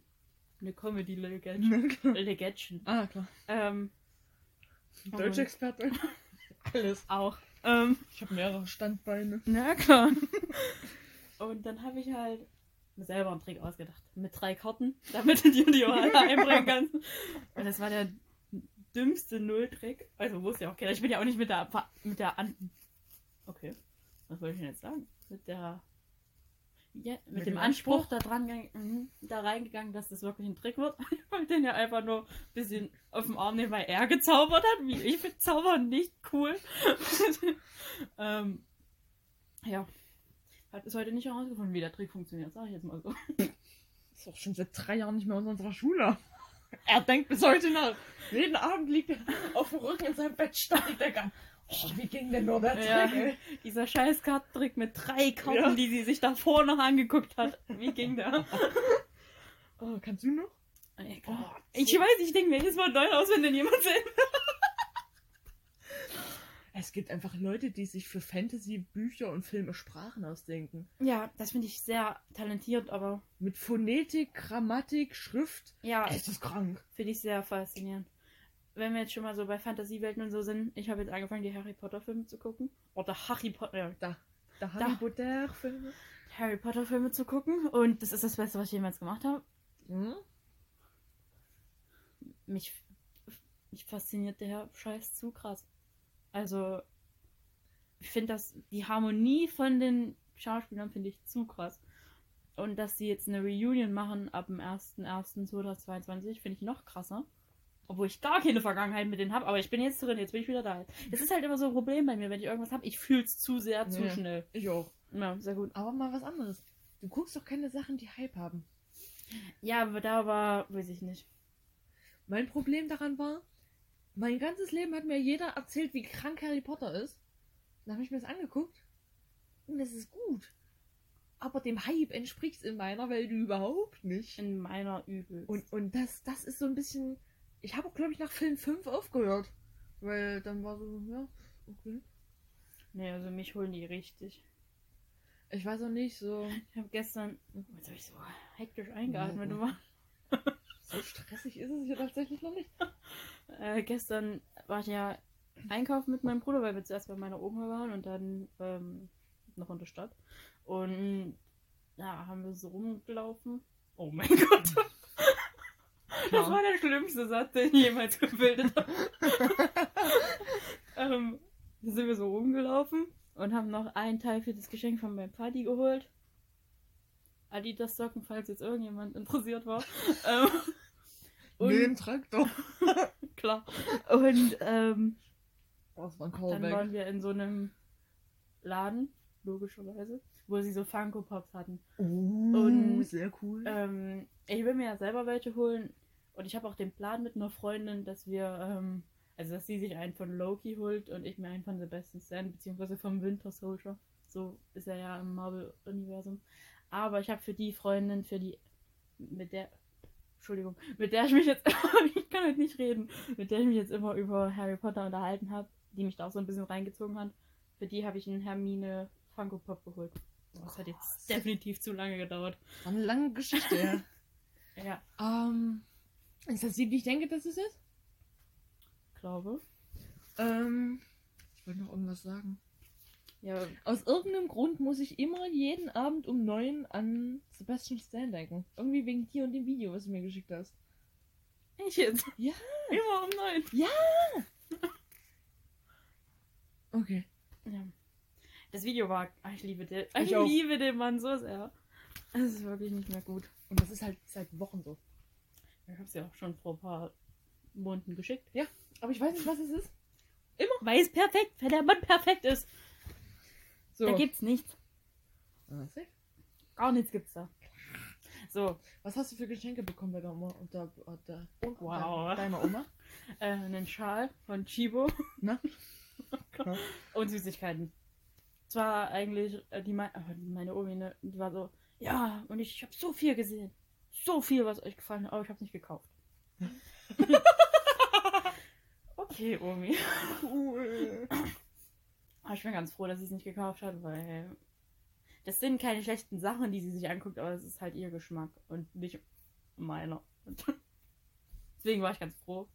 B: eine Comedy-Legend. Legendchen.
A: ah, klar.
B: Ähm,
A: Deutschexperte. (laughs) Alles.
B: auch. Ähm,
A: Ich habe mehrere Standbeine.
B: Na klar. (laughs) Und dann habe ich halt mir selber einen Trick ausgedacht. Mit drei Karten, damit du dir die alle einbringen kannst. Und das war der dümmste Nulltrick. Also wusste ja auch keiner. Ich bin ja auch nicht mit der mit der An Okay. Was wollte ich denn jetzt sagen? Mit der ja, mit,
A: Mit
B: dem
A: dem
B: Anspruch,
A: Anspruch?
B: da dran mhm, da reingegangen, dass das wirklich ein Trick wird. (laughs) Ich wollte den ja einfach nur ein bisschen auf dem Arm nehmen, weil er gezaubert hat. Wie ich finde Zaubern nicht cool. (laughs) ähm, ja. Hat bis heute nicht herausgefunden, wie der Trick funktioniert, sag ich jetzt mal so.
A: Ist auch schon seit drei Jahren nicht mehr in unserer Schule. Er denkt bis heute nach. Jeden Abend liegt er auf dem Rücken in seinem Bett, starrt Decke an. Oh, wie ging denn nur der
B: Ja. Dieser scheiß Kartentrick mit drei Karten,
A: Ja.
B: die sie sich davor noch angeguckt hat. Wie ging der?
A: Oh, kannst du noch? Oh,
B: Ich weiß, ich denke mir jedes Mal neu aus, wenn denn jemand sehen.
A: Es gibt einfach Leute, die sich für Fantasy, Bücher und Filme Sprachen ausdenken.
B: Ja, das finde ich sehr talentiert, aber
A: Mit Phonetik, Grammatik, Schrift.
B: ja,
A: Es ist krank.
B: finde ich sehr faszinierend. Wenn wir jetzt schon mal so bei Fantasiewelten und so sind, ich habe jetzt angefangen, die Harry Potter Filme zu gucken. Oder Harry Potter, ja,
A: Da. Da Harry Potter Filme.
B: Harry Potter Filme zu gucken. Und das ist das Beste, was ich jemals gemacht habe.
A: Hm?
B: Mich, mich fasziniert der Scheiß zu krass. Also, ich finde das, die Harmonie von den Schauspielern finde ich zu krass. Und dass sie jetzt eine Reunion machen ab dem 1.1.2022, finde ich noch krasser. Obwohl ich gar keine Vergangenheit mit denen habe, aber ich bin jetzt drin, jetzt bin ich wieder da. Das ist halt immer so ein Problem bei mir, wenn ich irgendwas habe, ich fühle es zu sehr, zu
A: Ja.
B: schnell.
A: Ich auch.
B: Ja, sehr gut.
A: Aber mal was anderes. Du guckst doch keine Sachen, die Hype haben.
B: Ja, aber da war, weiß ich nicht.
A: Mein Problem daran war, mein ganzes Leben hat mir jeder erzählt, wie krank Harry Potter ist. Dann habe ich mir das angeguckt und es ist gut. Aber dem Hype entspricht es in meiner Welt überhaupt nicht.
B: In meiner Übel.
A: Und, und das, das ist so ein bisschen. Ich habe auch, glaube ich, nach Film 5 aufgehört. Weil dann war so, ja, okay.
B: nee, also mich holen die richtig.
A: Ich weiß auch nicht, so.
B: Ich habe gestern, jetzt habe ich so hektisch eingeatmet.
A: Ja. So stressig ist es hier tatsächlich noch nicht. (laughs)
B: Äh, gestern war ich ja einkaufen mit meinem Bruder, weil wir zuerst bei meiner Oma waren und dann ähm, noch in der Stadt. Und ja, haben wir so rumgelaufen. Oh mein (laughs) Gott. Das war der schlimmste Satz, den ich jemals gebildet habe. (laughs) ähm, da sind wir so rumgelaufen und haben noch einen Teil für das Geschenk von meinem Party geholt. Adidas Socken, falls jetzt irgendjemand interessiert war. (laughs) ähm, und,
A: Nee, ein Traktor. (laughs)
B: klar. Und ähm,
A: das war ein
B: dann
A: Callback.
B: waren wir in so einem Laden, logischerweise, wo sie so Funko Pops hatten.
A: Oh,
B: Und-
A: sehr cool.
B: Ähm, ich will mir ja selber welche holen. Und ich habe auch den Plan mit einer Freundin, dass wir, ähm, also dass sie sich einen von Loki holt und ich mir einen von Sebastian Stan, beziehungsweise vom Winter Soldier. So ist er ja im Marvel-Universum. Aber ich habe für die Freundin, für die, mit der, Entschuldigung, mit der ich mich jetzt, (laughs) ich kann heute nicht reden, mit der ich mich jetzt immer über Harry Potter unterhalten habe, die mich da auch so ein bisschen reingezogen hat, Für die habe ich einen Hermine Funko Pop geholt. Das hat jetzt definitiv zu lange gedauert.
A: War eine lange Geschichte, (laughs) ja.
B: Ja,
A: ähm, ist das die, die ich denke, dass es ist?
B: glaube.
A: Ähm, ich wollte noch irgendwas sagen.
B: Ja,
A: Aus irgendeinem Grund muss ich immer jeden Abend um neun an Sebastian Stan denken. Irgendwie wegen dir und dem Video, was du mir geschickt hast.
B: ich jetzt.
A: Ja.
B: Immer um neun.
A: Okay.
B: Ja. Das Video war. ach, Ich liebe den.
A: Ich
B: Ich, liebe den Mann so sehr. Es ist wirklich nicht mehr gut.
A: Und das ist halt seit Wochen so.
B: Ich habe es ja auch schon vor ein paar Monaten geschickt.
A: Aber ich weiß nicht, was es ist.
B: Weil es perfekt, weil der Mann perfekt ist.
A: So.
B: Da gibt's nichts.
A: Safe.
B: Gar nichts gibt's da. So,
A: Was hast du für Geschenke bekommen bei der Oma und der, und der,
B: Wow.
A: deiner Oma? (laughs)
B: äh, einen Schal von Chibo
A: Na? (laughs)
B: und Süßigkeiten. Zwar eigentlich, äh, die mein, äh, meine Omi, ne, die war so, ja, und ich habe so viel gesehen. So viel, was euch gefallen hat, aber ich habe nicht gekauft. (laughs) okay, Omi.
A: Cool.
B: Aber ich bin ganz froh, dass sie es nicht gekauft hat, weil das sind keine schlechten Sachen, die sie sich anguckt, aber es ist halt ihr Geschmack und nicht meiner. (laughs) Deswegen war ich ganz froh,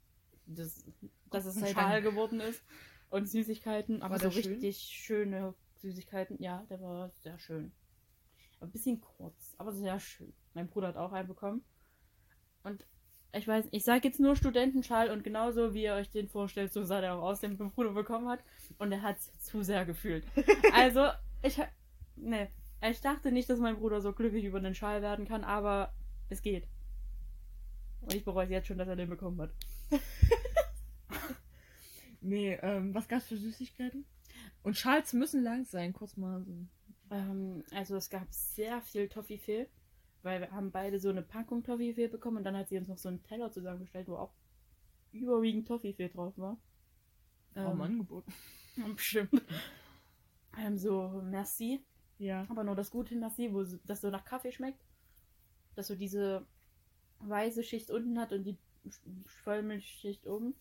B: dass, dass es
A: Ein Schal.
B: Geworden ist und Süßigkeiten, aber so
A: schön?
B: richtig schöne Süßigkeiten. Ja, der war sehr schön. Ein bisschen kurz, aber sehr schön. Mein Bruder hat auch einen bekommen. Und ich weiß, ich sage jetzt nur Studentenschal und genauso wie ihr euch den vorstellt, so sah der auch aus, den mein Bruder bekommen hat. Und er hat es zu sehr gefühlt. (laughs) Also, ich, ne, ich dachte nicht, dass mein Bruder so glücklich über den Schal werden kann, aber es geht. Und ich bereue es jetzt schon, dass er den bekommen hat. (laughs)
A: Nee, ähm, was gab's für Süßigkeiten? Und Schals müssen lang sein, kurz mal so.
B: Ähm, also es gab sehr viel Toffifee, weil wir haben beide so eine Packung Toffifee bekommen und dann hat sie uns noch so einen Teller zusammengestellt, wo auch überwiegend Toffifee drauf war.
A: Warum
B: Ähm,
A: angeboten? (laughs)
B: bestimmt. Ähm, so Merci,
A: Ja.
B: aber nur das gute Merci, wo das so nach Kaffee schmeckt. Dass so diese weiße Schicht unten hat und die Sch- Vollmilchschicht oben.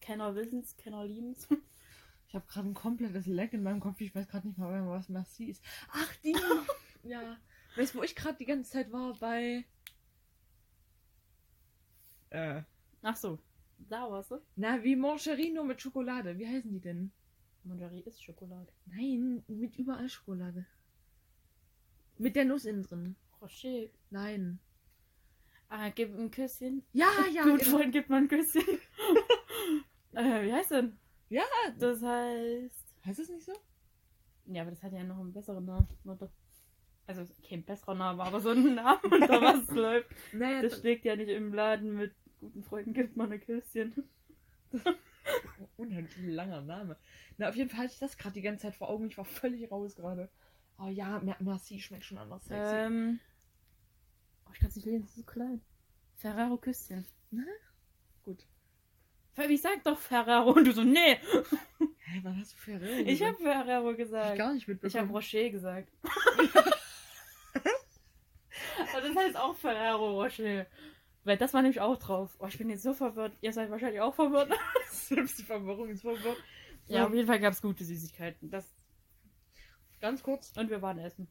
B: Kenner wissen's, Kenner lieben's. (laughs)
A: Ich habe gerade ein komplettes Leck in meinem Kopf. Ich weiß gerade nicht mal, mehr, was Merci ist. Ach, die! (laughs) ja. Weißt du, wo ich gerade die ganze Zeit war? Bei. Äh.
B: Ach so, da warst du.
A: Na, wie Mancherie nur mit Schokolade. Wie heißen die denn?
B: Mangerie ist Schokolade.
A: Nein, mit überall Schokolade. Mit der Nuss innen drin.
B: Rocher.
A: Nein.
B: Ah, gib ein Küsschen.
A: Ja, (laughs) ja,
B: Gut,
A: genau.
B: Freund, gib mal ein Küsschen. (laughs) äh, wie heißt denn?
A: Ja.
B: Das heißt.
A: Heißt es nicht so?
B: Ja, aber das hat ja noch einen besseren Namen. Warte. Also kein besserer Name, aber so einen Namen, (laughs) unter was läuft.
A: Naja,
B: Das schlägt ja nicht im Laden mit guten Freunden gibt man ein Küsschen. (laughs)
A: unheimlich langer Name. Na, auf jeden Fall hatte ich das gerade die ganze Zeit vor Augen. Ich war völlig raus gerade. Oh ja, Mer- Merci schmeckt schon anders sexy.
B: Ähm. Oh, ich kann es nicht lesen, das ist so klein. Ferrero Küsschen.
A: Gut.
B: Ich sag doch Ferrero und du so, nee.
A: Hä, wann hast du Ferrero?
B: Ich
A: gesagt?
B: habe Ferrero
A: Hab ich
B: gesagt.
A: gar nicht
B: Ich
A: mitbekommen.
B: habe Rocher gesagt. (laughs) Das heißt auch Ferrero Rocher. Weil das war nämlich auch drauf. Oh, ich bin jetzt so verwirrt. Ihr seid wahrscheinlich auch verwirrt. (laughs)
A: Selbst die Verwirrung ist verwirrt.
B: Ja, auf jeden Fall gab es gute Süßigkeiten. Das
A: Ganz kurz.
B: und wir waren essen.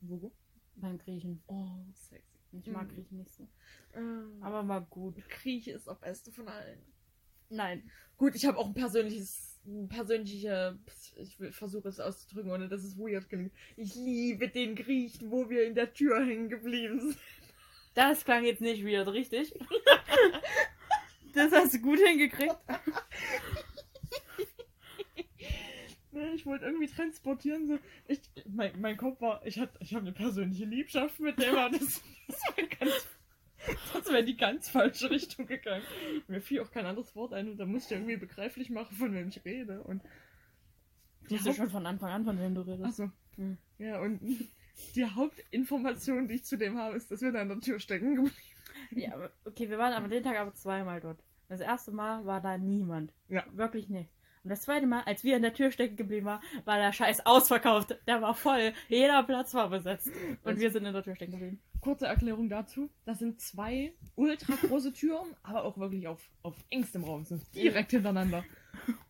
A: Wo?
B: Beim Griechen.
A: Oh, sexy.
B: Ich mag
A: Mhm.
B: Griechen nicht so.
A: Ähm,
B: Aber war gut.
A: Grieche ist das Beste von allen.
B: Nein.
A: Gut, ich habe auch ein persönliches, persönliche, ich will- versuche es auszudrücken, ohne dass es weird klingt. Ich liebe den Griechen, wo wir in der Tür hängen geblieben sind.
B: Das klang jetzt nicht weird, richtig? (laughs) das hast du gut hingekriegt.
A: Ne, Ich wollte irgendwie transportieren, so. Ich, mein, mein Kopf war, ich, ich habe eine persönliche Liebschaft mit dem, aber das, das wäre ganz, das wäre die ganz falsche Richtung gegangen. Mir fiel auch kein anderes Wort ein und da musste ich irgendwie begreiflich machen, von wem ich rede. Und
B: Ich wusste schon von Anfang an, von wem du redest.
A: Achso.
B: Hm.
A: Ja, und die Hauptinformation, die ich zu dem habe, ist, dass wir da an der Tür stecken geblieben
B: Ja, aber- okay, wir waren aber den Tag aber zweimal dort. Das erste Mal war da niemand.
A: Ja.
B: Wirklich nicht. Und das zweite Mal, als wir an der Tür stecken geblieben waren, war der Scheiß ausverkauft. Der war voll. Jeder Platz war besetzt. Und
A: Was?
B: wir sind in der Tür stecken geblieben.
A: Kurze Erklärung dazu. Das sind zwei ultra große Türen, aber auch wirklich auf, auf engstem Raum. Sind direkt hintereinander.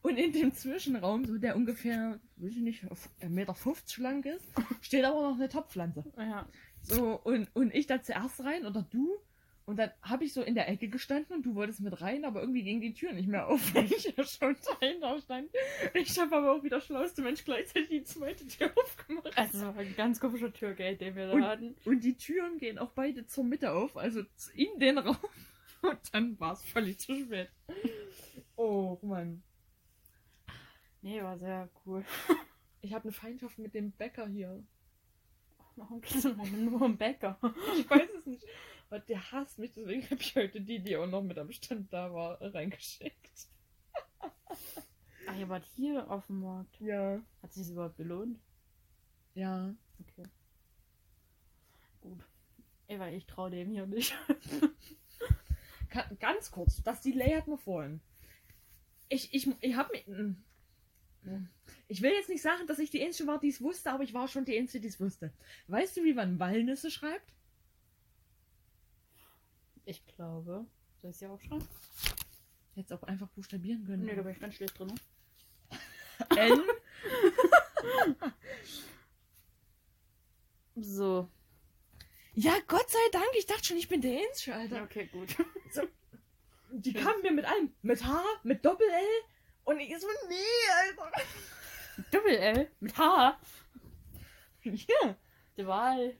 A: Und in dem Zwischenraum, so der ungefähr, weiß ich nicht, 1,50 Meter lang ist, steht aber noch eine Topfpflanze.
B: Ja.
A: So, und, und ich da zuerst rein oder du. Und dann habe ich so in der Ecke gestanden und du wolltest mit rein, aber irgendwie ging die Tür nicht mehr auf, (laughs) weil ich ja schon dahinter stand. Ich habe aber auch wieder schlauste Mensch gleichzeitig die zweite Tür aufgemacht.
B: Also, das war ein ganz komischer Türgate, den wir da
A: Und-
B: hatten.
A: Und die Türen gehen auch beide zur Mitte auf, also in den Raum. (laughs) Und dann war es völlig zu spät. Oh Mann.
B: Nee, war sehr cool.
A: Ich habe eine Feindschaft mit dem Bäcker hier.
B: Warum geht's denn nur um Bäcker?
A: Ich weiß es nicht. Aber der hasst mich, deswegen habe ich heute die, die auch noch mit am Stand da war, reingeschickt.
B: Ach, ihr wart hier auf dem Markt.
A: Ja.
B: Hat sich das überhaupt gelohnt?
A: Ja.
B: Okay. Gut. Eva, ich traue dem hier nicht. (laughs)
A: Ganz kurz, das Delay hatten wir vorhin. Ich, ich, ich habe mich. mm, Ich will jetzt nicht sagen, dass ich die Einzige war, die es wusste, aber ich war schon die Einzige, die es wusste. Weißt du, wie man Walnüsse schreibt?
B: Ich glaube. Soll ich sie aufschreiben?
A: Jetzt auch einfach buchstabieren können.
B: Nee, da bin ich ganz schlecht drin. ne? (laughs)
A: N. (laughs)
B: So.
A: Ja, Gott sei Dank, ich dachte schon, ich bin der Einzige, Alter.
B: Okay, gut. (laughs)
A: Die kamen mir mit allem. Mit H, mit Doppel-L. Und ich so, nee, Alter.
B: Doppel-L mit H.
A: Ja.
B: Die Wahl.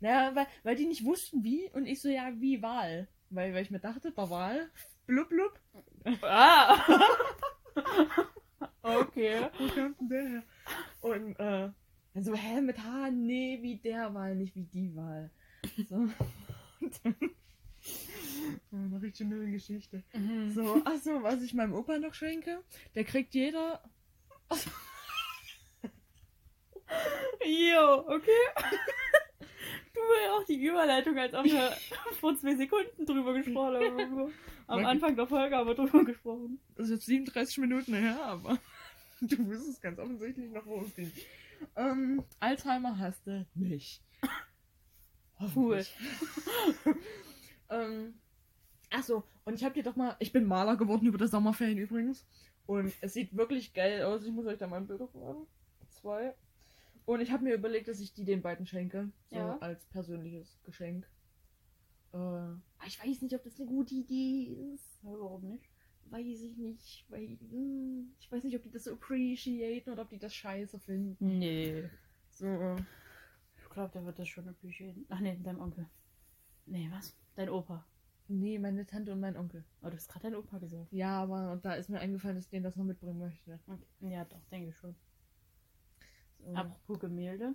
A: Naja, weil, weil die nicht wussten, wie. Und ich so, ja, wie Wahl. Weil, weil ich mir dachte, der Wahl. Blub, blub.
B: Ah! (laughs) okay.
A: Wo kommt denn der her? Und, äh, dann so, hä, mit H, nee, wie der Wahl, nicht wie die Wahl. So. (laughs) Eine richtig schöne Geschichte.
B: Mhm.
A: So, ach so, was ich meinem Opa noch schenke, der kriegt jeder. (laughs)
B: Jo, okay. Willst auch die Überleitung, als ob wir (laughs) vor zwei Sekunden drüber gesprochen haben. Am. Anfang der Folge haben wir drüber gesprochen.
A: Das ist jetzt 37 Minuten her, aber (laughs) du wusstest ganz offensichtlich noch, wo es ging. Ähm, Alzheimer hast du nicht. (laughs) Hoffentlich. ähm, ach so, und ich habe dir doch mal, ich bin Maler geworden über das Sommerferien übrigens. Und es sieht wirklich geil aus. Ich muss euch da mal ein Bild hochladen. Zwei. Und ich habe mir überlegt, dass ich die den beiden schenke. So
B: Ja.
A: als persönliches Geschenk. Äh, aber ich weiß nicht, ob das eine gute Idee ist.
B: Ja, warum nicht?
A: Weiß ich nicht. Weil, hm, ich weiß nicht, ob die das so appreciaten oder ob die das scheiße finden.
B: Nee.
A: So.
B: Ich glaube, der wird das schon appreciaten. Ach nee, dein Onkel. Nee, was? Dein Opa.
A: Nee, meine Tante und mein Onkel.
B: Oh, du hast gerade dein Opa gesagt.
A: Ja, aber da ist mir eingefallen, dass ich denen das noch mitbringen möchte.
B: Okay. Ja, doch, denke ich schon.
A: So.
B: Apropos Gemälde.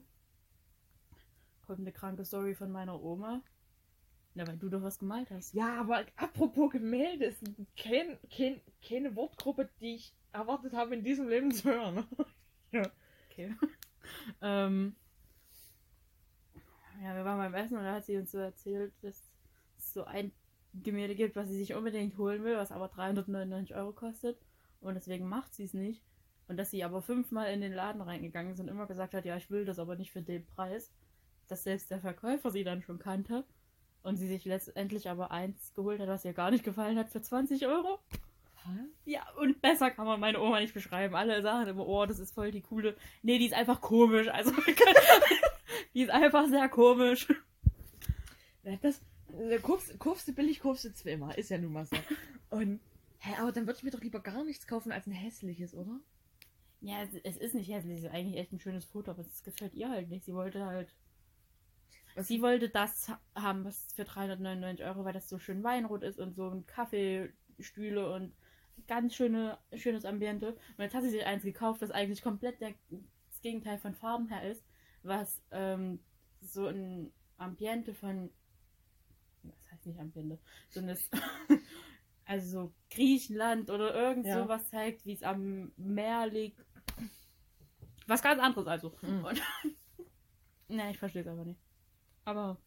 B: Kommt eine kranke Story von meiner Oma. Na, weil du doch was gemalt hast.
A: Ja, aber apropos Gemälde, ist kein, kein, keine Wortgruppe, die ich erwartet habe, in diesem Leben zu hören. (laughs)
B: Okay. (laughs) ähm, ja, wir waren beim Essen und da hat sie uns so erzählt, dass es so ein Gemälde gibt, was sie sich unbedingt holen will, was aber 399 Euro kostet. Und deswegen macht sie es nicht. Und dass sie aber fünfmal in den Laden reingegangen ist und immer gesagt hat, ja, ich will das aber nicht für den Preis. Dass selbst der Verkäufer sie dann schon kannte. Und sie sich letztendlich aber eins geholt hat, was ihr gar nicht gefallen hat, für 20 Euro. Ja, und besser kann man meine Oma nicht beschreiben. Alle sagen immer, oh, das ist voll die coole. Nee, die ist einfach komisch. Also, (laughs) die ist einfach sehr komisch.
A: Das, kaufst, kaufst du billig, kaufst du zweimal. Ist ja nun mal so. (laughs) Und, hä, aber dann würde ich mir doch lieber gar nichts kaufen als ein hässliches, oder?
B: Ja, es, ist nicht hässlich. Es ist eigentlich echt ein schönes Foto, aber es gefällt ihr halt nicht. Sie wollte halt.
A: Was
B: Sie wollte das ha- haben, was für 399 Euro, weil das so schön weinrot ist und so ein Kaffeestühle und ganz schöne, schönes Ambiente. Und jetzt hat sie sich eins gekauft, das eigentlich komplett der, das Gegenteil von Farben her ist, was ähm, so ein Ambiente von. Was heißt nicht Ambiente? So ein. (laughs) Also so Griechenland oder irgend
A: Ja.
B: sowas zeigt, wie es am Meer liegt. Was ganz anderes also.
A: Hm.
B: Und (laughs) ne, ich verstehe es aber nicht. Aber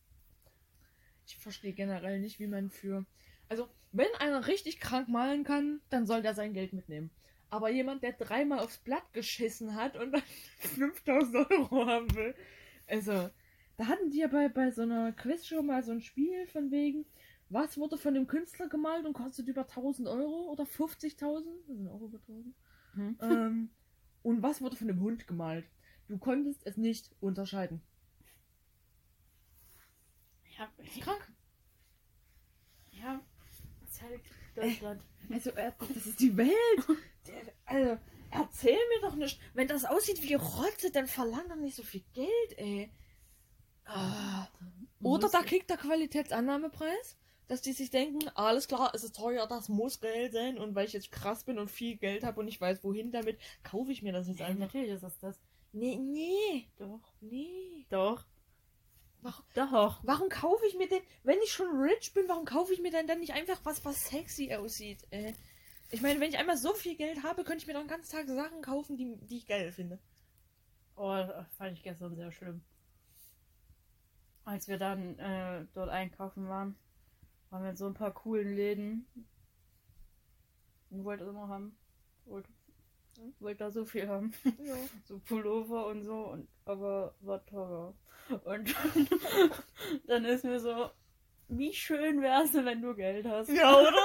A: Ich verstehe generell nicht, wie man für. Also, wenn einer richtig krank malen kann, dann soll der sein Geld mitnehmen. Aber jemand, der dreimal aufs Blatt geschissen hat und dann (laughs) 5000 Euro haben will. Also, da hatten die ja bei, bei so einer Quizshow mal so ein Spiel von wegen, Was wurde von dem Künstler gemalt und kostet über 1000 Euro oder 50.000? Das sind auch über 1000.
B: Hm.
A: ähm, (laughs) und was wurde von dem Hund gemalt? Du konntest es nicht unterscheiden.
B: Ja,
A: Krank.
B: ja. Das ist halt Deutschland.
A: Also, äh, das ist die Welt. Also, erzähl mir doch nicht. Wenn das aussieht wie Rotze, dann verlang doch nicht so viel Geld, ey. Ah. Oder da kriegt der Qualitätsannahmepreis, dass die sich denken, alles klar, es ist teuer, das muss Geld sein. Und weil ich jetzt krass bin und viel Geld habe und ich weiß, wohin damit, kaufe ich mir das jetzt
B: Ja,
A: einfach.
B: natürlich ist das das.
A: Nee, nee,
B: Doch.
A: nee.
B: Doch.
A: Warum,
B: Doch.
A: warum kaufe ich mir denn, wenn ich schon rich bin, warum kaufe ich mir denn dann nicht einfach was, was sexy aussieht? Äh, ich meine, wenn ich einmal so viel Geld habe, könnte ich mir doch den ganzen Tag Sachen kaufen, die, die ich geil finde.
B: Oh, das fand ich gestern sehr schlimm. Als wir dann äh, dort einkaufen waren, wir in so ein paar coolen Läden. Und wollte immer haben. Wollte, wollte da so viel haben.
A: Ja. (laughs)
B: So Pullover und so. Und, aber war teuer. Und (laughs) dann ist mir so, wie schön wär's wenn du Geld hast.
A: Ja, oder? (laughs)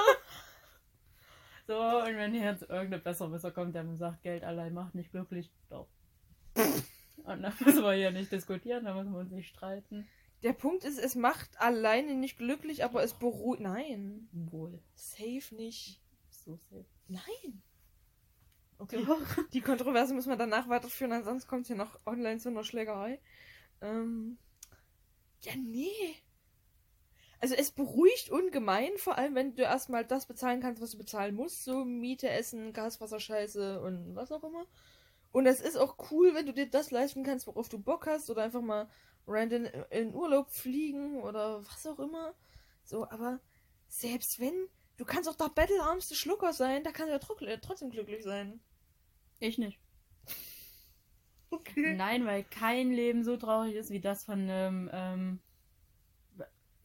B: So, und wenn hier jetzt irgendein Besserwisser kommt, der mir sagt, Geld allein macht nicht glücklich, doch. Und dann müssen wir hier nicht diskutieren, da müssen wir uns nicht streiten.
A: Der Punkt ist, es macht alleine nicht glücklich, aber es beruhigt. Nein.
B: Wohl.
A: Safe nicht.
B: So safe.
A: Nein. Okay. (laughs) Die Kontroverse müssen wir danach weiterführen, ansonsten kommt es hier noch online zu einer Schlägerei. Ähm, ja, nee. Also es beruhigt ungemein, vor allem wenn du erstmal das bezahlen kannst, was du bezahlen musst, so Miete, Essen, Gas, Wasser, Scheiße und was auch immer. Und es ist auch cool, wenn du dir das leisten kannst, worauf du Bock hast, oder einfach mal random in Urlaub fliegen oder was auch immer. So, aber selbst wenn, du kannst auch der battlearmste Schlucker sein, da kannst du ja tro- trotzdem glücklich sein.
B: Ich nicht. (laughs)
A: Okay.
B: Nein, weil kein Leben so traurig ist wie das von einem, ähm,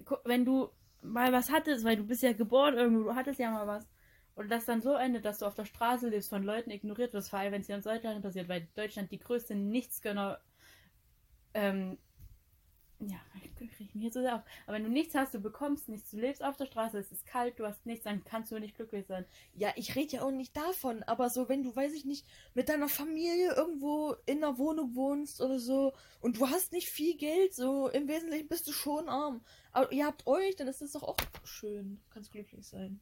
B: gu- wenn du mal was hattest, weil du bist ja geboren irgendwo, du hattest ja mal was. Und das dann so endet, dass du auf der Straße lebst, von Leuten ignoriert wirst, vor allem wenn es hier in Deutschland passiert, weil Deutschland die größte Nichtsgönner, ähm, ja, (laughs) ich kriege mich jetzt so sehr auf. Aber wenn du nichts hast, du bekommst nichts, du lebst auf der Straße, es ist kalt, du hast nichts, dann kannst du nicht glücklich sein.
A: Ja, ich rede ja auch nicht davon, aber so, wenn du, weiß ich nicht, mit deiner Familie irgendwo in einer Wohnung wohnst oder so und du hast nicht viel Geld, so im Wesentlichen bist du schon arm. Aber ihr habt euch, dann ist das doch auch schön. Du kannst glücklich sein.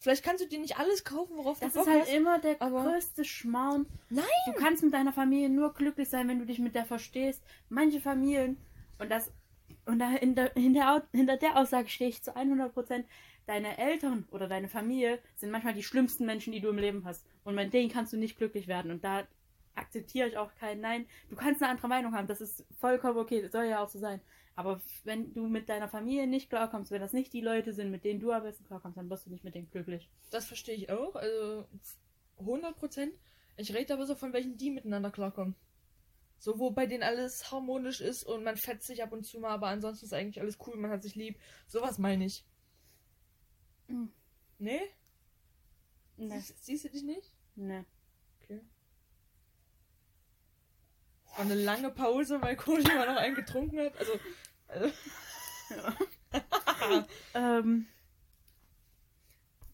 A: Vielleicht kannst du dir nicht alles kaufen, worauf
B: Das
A: du
B: ist
A: Bock
B: halt
A: hast.
B: immer der
A: aber-
B: größte Schmarrn.
A: Nein!
B: Du kannst mit deiner Familie nur glücklich sein, wenn du dich mit der verstehst. Manche Familien, und das und da hinter, hinter, hinter der Aussage stehe ich zu 100%, deine Eltern oder deine Familie sind manchmal die schlimmsten Menschen, die du im Leben hast. Und mit denen kannst du nicht glücklich werden. Und da akzeptiere ich auch kein Nein. Du kannst eine andere Meinung haben, das ist vollkommen okay, das soll ja auch so sein. Aber wenn du mit deiner Familie nicht klarkommst, wenn das nicht die Leute sind, mit denen du am besten klarkommst, dann wirst du nicht mit denen glücklich.
A: Das verstehe ich auch, also 100 Prozent. Ich rede aber so von welchen, die miteinander klarkommen. So, wo bei denen alles harmonisch ist und man fetzt sich ab und zu mal, aber ansonsten ist eigentlich alles cool, man hat sich lieb. Sowas meine ich.
B: Mhm.
A: Nee?
B: Ne,
A: Siehst, siehst du dich nicht?
B: ne.
A: Okay. War eine lange Pause, weil Koji mal noch einen getrunken hat. Also, also (laughs)
B: Ähm.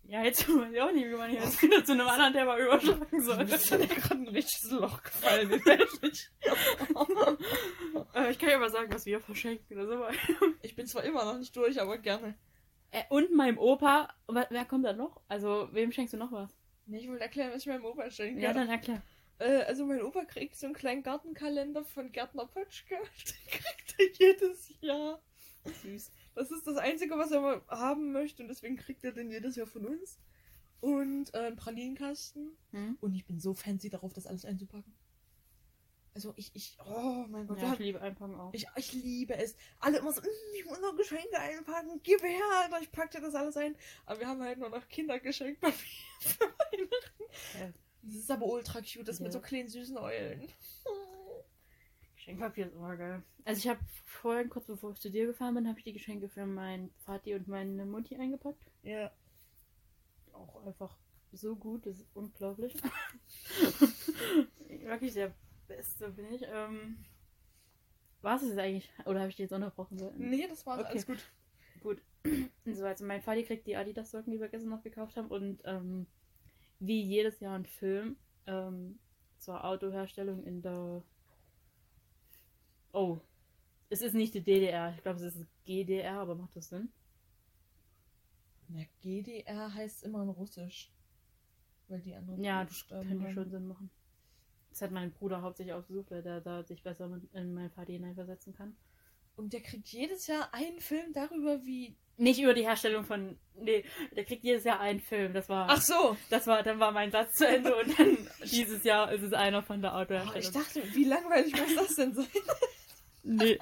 B: Ja, jetzt (laughs) weiß ich auch nicht, wie man hier jetzt wieder zu einem anderen Thema überschlagen soll.
A: ist ja gerade ein richtiges Loch gefallen. wirklich. (laughs)
B: äh, ich kann ja mal sagen, was wir verschenken oder so.
A: Ich bin zwar immer noch nicht durch, aber gerne.
B: Äh, und meinem Opa. Wer, wer kommt da noch? Also, wem schenkst du noch was?
A: Nee, ich wollte erklären, was ich meinem Opa schenke.
B: Ja, dann erklär.
A: Äh, also mein Opa kriegt so einen kleinen Gartenkalender von Gärtner Pötschke. (laughs) Den kriegt er jedes Jahr.
B: Süß.
A: Das ist das Einzige, was er haben möchte und deswegen kriegt er den jedes Jahr von uns. Und äh, einen Pralinenkasten.
B: Hm?
A: Und ich bin so fancy darauf, das alles einzupacken. Also ich, ich, oh mein Gott,
B: Ja, ich liebe Einpacken auch.
A: ich, ich liebe es. Alle immer so, "Mm, ich muss noch Geschenke einpacken. Gib her, Alter, ich pack dir das alles ein. Aber wir haben halt nur noch Kindergeschenkpapier (laughs) für Weihnachten.
B: Ja.
A: Das ist aber ultra cute, das
B: Ja.
A: mit so kleinen süßen Eulen. (laughs)
B: Geschenkpapier ist immer geil. Also, ich habe vorhin, kurz bevor ich zu dir gefahren bin, habe ich die Geschenke für meinen Vati und meine Mutti eingepackt.
A: Ja.
B: auch einfach so gut, das ist unglaublich. (laughs) Wirklich der Beste bin ich. Ähm, war es jetzt eigentlich? Oder habe ich dich jetzt unterbrochen?
A: Nee, das war
B: Okay.
A: alles gut.
B: Gut. So, (clears throat) so, also mein Vati kriegt die Adidas-Socken, die wir gestern noch gekauft haben. Und ähm, wie jedes Jahr ein Film ähm, zur Autoherstellung in der. Oh. Es ist nicht die DDR, ich glaube, es ist GDR, aber macht das Sinn?
A: Na, GDR heißt immer in Russisch. Weil die anderen
B: Ja, das könnte schon Sinn machen. Das hat mein Bruder hauptsächlich ausgesucht, weil der da sich besser in mein Vati hineinversetzen kann.
A: Und der kriegt jedes Jahr einen Film darüber, wie.
B: Nicht über die Herstellung von. Nee, der kriegt jedes Jahr einen Film. Das war.
A: Ach so!
B: Das war, dann war mein Satz zu Ende und dann (laughs) dieses Jahr ist es einer von der
A: Oh,
B: Autoherstellung.
A: ich dachte, wie langweilig muss das denn sein? (laughs)
B: Nee.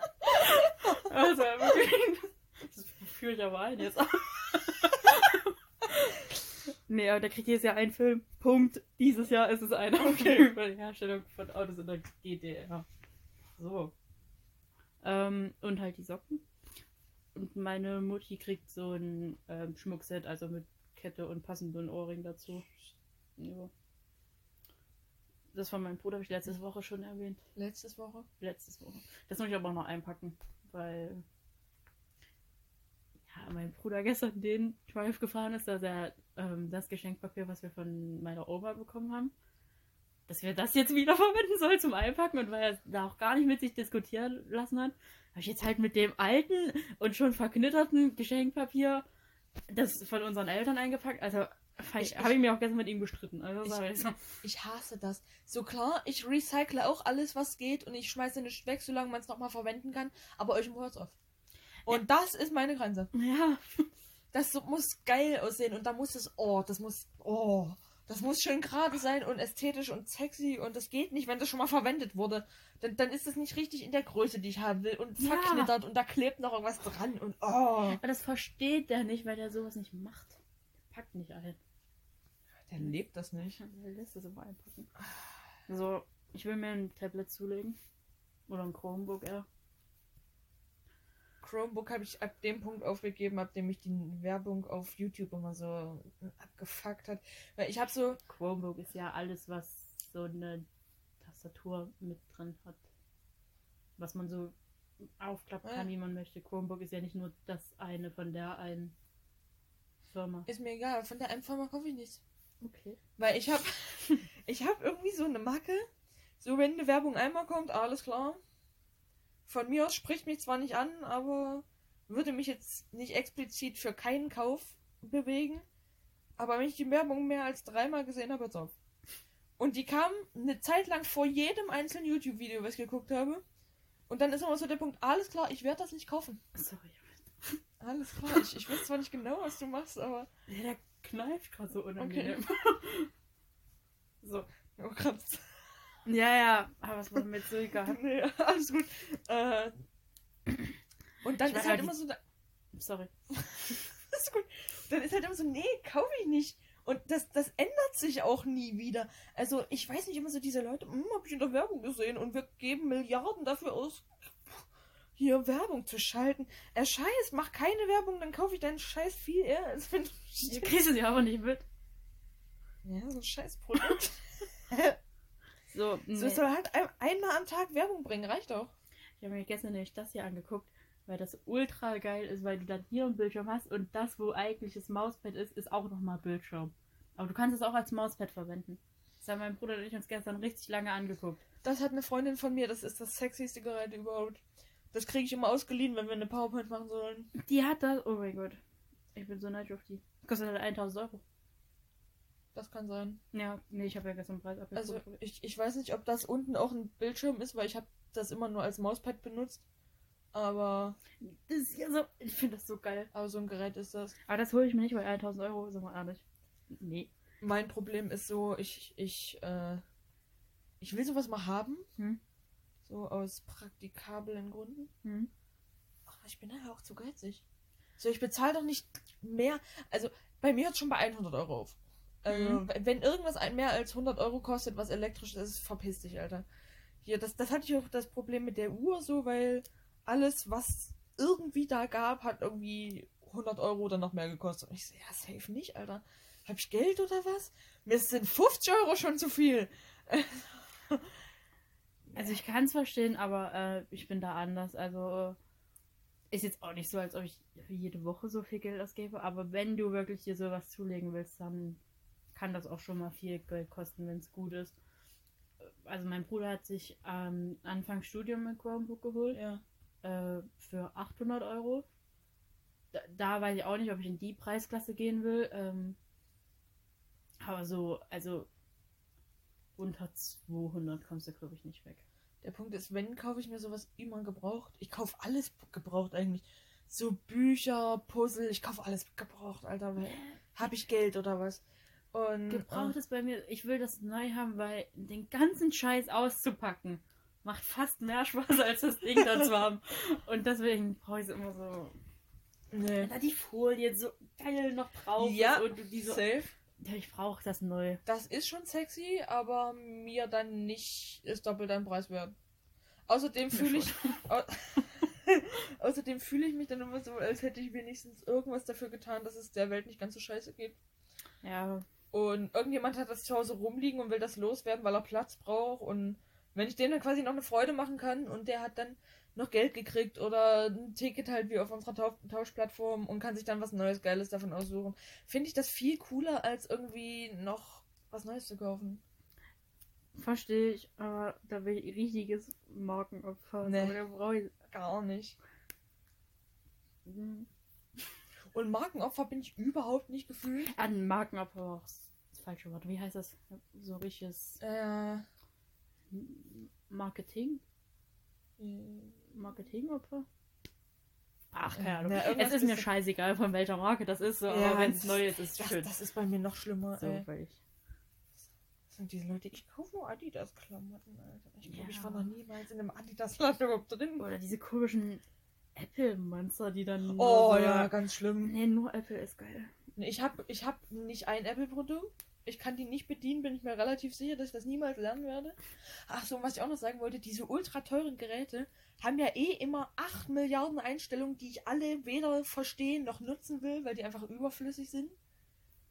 B: Also wirklich. Das führe ich aber ein jetzt. Nee, aber der kriegt jedes Jahr einen Film. Punkt. Dieses Jahr ist es einer
A: Okay.
B: über die Herstellung von Autos in der GDR. So. Ähm, und halt die Socken. Und meine Mutti kriegt so ein ähm, Schmuckset, also mit Kette und passenden Ohrring dazu. Ja. Das von meinem Bruder habe ich letzte Woche schon erwähnt.
A: Letztes Woche.
B: Letztes Woche. Das muss ich aber auch noch einpacken, weil ja, mein Bruder gestern den Drive gefahren ist, dass er ähm, das Geschenkpapier, was wir von meiner Oma bekommen haben, dass wir das jetzt wieder (laughs) verwenden sollen zum Einpacken und weil er da auch gar nicht mit sich diskutieren lassen hat, habe ich jetzt halt mit dem alten und schon verknitterten Geschenkpapier das von unseren Eltern eingepackt. Also
A: Ich-
B: habe ich mir auch gestern mit ihm gestritten. Also
A: Ich-
B: ich
A: hasse das. So klar, ich recycle auch alles, was geht und ich schmeiße nicht weg, solange man es nochmal verwenden kann, aber euch hört's auf. Und das ist meine Grenze.
B: Ja,
A: Das muss geil aussehen und da muss es, oh, das muss, oh, das muss schön gerade sein und ästhetisch und sexy und das geht nicht, wenn das schon mal verwendet wurde. Dann, dann ist das nicht richtig in der Größe, die ich haben will und
B: Ja.
A: verknittert und da klebt noch irgendwas dran und oh.
B: Aber das versteht der nicht, weil der sowas nicht macht. Packt nicht ein.
A: Der lebt das nicht.
B: Der lässt das immer einpacken. Also, ich will mir ein Tablet zulegen. Oder ein Chromebook eher.
A: Chromebook habe ich ab dem Punkt aufgegeben, ab dem mich die Werbung auf YouTube immer so abgefuckt hat. Weil ich habe so,
B: Chromebook ist ja alles, was so eine Tastatur mit drin hat. Was man so aufklappen kann,
A: Ja.
B: wie man möchte. Chromebook ist ja nicht nur das eine von der einen Firma.
A: ist mir egal, von der einen Firma kaufe ich nichts.
B: Okay.
A: Weil ich habe (laughs) ich habe irgendwie so eine Macke. So, wenn eine Werbung einmal kommt, alles klar. Von mir aus spricht mich zwar nicht an, aber würde mich jetzt nicht explizit für keinen Kauf bewegen. Aber wenn ich die Werbung mehr als dreimal gesehen habe, hört's auf. Und die kam eine Zeit lang vor jedem einzelnen YouTube-Video, was ich geguckt habe. Und dann ist immer so der Punkt, alles klar, ich werde das nicht kaufen.
B: Sorry.
A: Alles klar, ich, ich weiß zwar nicht genau, was du machst, aber.
B: Ja, der kneift gerade so unangenehm. (laughs) so.
A: Oh, krass.
B: Ja, ja, aber es war mir so egal.
A: Nee, alles gut. Äh, und dann
B: Ich
A: ist halt
B: halt
A: immer so,
B: Sorry. (laughs)
A: das ist gut. Dann ist halt immer so, nee, kaufe ich nicht. Und das, das ändert sich auch nie wieder. Also, ich weiß nicht immer so, diese Leute, hm, hab ich in der Werbung gesehen und wir geben Milliarden dafür aus, hier Werbung zu schalten. Er scheiß, mach keine Werbung, dann kaufe ich deinen Scheiß viel eher, als wenn du.
B: Du kriegst es ja aber nicht mit.
A: Ja, so ein scheiß Produkt. (laughs)
B: So, nee.
A: So, es soll halt ein, einmal am Tag Werbung bringen, reicht doch.
B: Ich habe mir gestern nämlich das hier angeguckt, weil das ultra geil ist, weil du dann hier einen Bildschirm hast und das, wo eigentlich das Mauspad ist, ist auch nochmal Bildschirm. Aber du kannst es auch als Mauspad verwenden. Das haben mein Bruder und ich uns gestern richtig lange angeguckt.
A: Das hat eine Freundin von mir, das ist das sexyste Gerät überhaupt. Das kriege ich immer ausgeliehen, wenn wir eine PowerPoint machen sollen.
B: Die hat das. Oh mein Gott. Ich bin so neidisch auf die. Kostet halt 1000 Euro.
A: Das kann sein.
B: Ja, nee, ich habe ja gestern Preis
A: Also
B: abgeguckt.
A: ich, ich weiß nicht, ob das unten auch ein Bildschirm ist, weil ich habe das immer nur als Mauspad benutzt. Aber,
B: das ist ja so. Ich finde das so geil.
A: aber so ein Gerät ist das.
B: Aber das hole ich mir nicht bei 1000 Euro, sag mal ehrlich. Nee.
A: Mein Problem ist so, ich, ich, äh, ich will sowas mal haben.
B: Hm?
A: So aus praktikablen Gründen.
B: Hm?
A: Aber ich bin daher auch zu geizig. So, ich bezahle doch nicht mehr. Also, bei mir hört schon bei 100 Euro auf. Also,
B: Mhm.
A: wenn irgendwas ein mehr als 100 Euro kostet, was elektrisch ist, verpiss dich, Alter. Hier, das, das hatte ich auch das Problem mit der Uhr so, weil alles, was irgendwie da gab, hat irgendwie 100 Euro oder noch mehr gekostet. Und ich so, ja, safe nicht, Alter. Hab ich Geld oder was? Mir sind 50 Euro schon zu viel. (laughs)
B: Also ich kann es verstehen, aber äh, ich bin da anders. Also ist jetzt auch nicht so, als ob ich jede Woche so viel Geld ausgebe, aber wenn du wirklich dir sowas zulegen willst, dann kann das auch schon mal viel Geld kosten, wenn es gut ist. Also mein Bruder hat sich ähm, Anfang Studium ein Chromebook geholt
A: Ja.
B: äh, für 800 Euro. Da, da weiß ich auch nicht, ob ich in die Preisklasse gehen will. Ähm, aber so, also unter 200 kommst du, glaube ich, nicht weg.
A: Der Punkt ist, wenn, kaufe ich mir sowas immer gebraucht. Ich kaufe alles gebraucht eigentlich. So Bücher, Puzzle, ich kaufe alles gebraucht, Alter. weil- Hab ich Geld oder was? Und
B: Gebraucht ist bei mir, ich will das neu haben, weil den ganzen Scheiß auszupacken macht fast mehr Spaß, (laughs) als das Ding da zu haben. Und deswegen brauche ich es immer so.
A: äh, nee.
B: Da die Folie so geil noch drauf
A: Ja,
B: und du die so.
A: safe.
B: Ja, ich brauche das neu.
A: Das ist schon sexy, aber mir dann nicht ist doppelt ein Preis wert. Außerdem fühle ich. (laughs) Au (laughs) Außerdem fühle ich mich dann immer so, als hätte ich wenigstens irgendwas dafür getan, dass es der Welt nicht ganz so scheiße geht.
B: Ja,
A: Und irgendjemand hat das zu Hause rumliegen und will das loswerden, weil er Platz braucht. Und wenn ich dem dann quasi noch eine Freude machen kann und der hat dann noch Geld gekriegt oder ein Ticket halt wie auf unserer Tau Tauschplattform und kann sich dann was Neues, Geiles davon aussuchen, finde ich das viel cooler, als irgendwie noch was Neues zu kaufen.
B: verstehe ich, aber da bin ich richtiges Markenopfer.
A: Nee.
B: Aber da brauche ich.
A: Gar nicht.
B: Mhm.
A: Und Markenopfer bin ich überhaupt nicht gefühlt.
B: An Markenopfer war auch das falsche Wort. Wie heißt das? So richtiges
A: Äh,
B: Marketing? Marketingopfer? Ach, keine Ahnung.
A: Irgendwas
B: es ist mir scheißegal, von welcher Marke das ist, so,
A: Ja,
B: aber wenn es
A: das-
B: neu ist, ist es schön.
A: das ist bei mir noch schlimmer.
B: so,
A: ey.
B: weil ich
A: Das sind diese Leute, ich kaufe nur Adidas-Klamotten, Alter. Ich glaube, ich
B: Ja.
A: war noch niemals in einem Adidas-Laden überhaupt drin.
B: Oder diese komischen Apple-Monster, die dann. nur
A: Oh
B: so,
A: ja, ganz schlimm.
B: Nee, nur Apple ist geil.
A: Ich habe ich hab nicht ein Apple-Produkt. Ich kann die nicht bedienen, bin ich mir relativ sicher, dass ich das niemals lernen werde. Ach so, und was ich auch noch sagen wollte, diese ultra teuren Geräte haben ja eh immer 8 Milliarden Einstellungen, die ich alle weder verstehen noch nutzen will, weil die einfach überflüssig sind.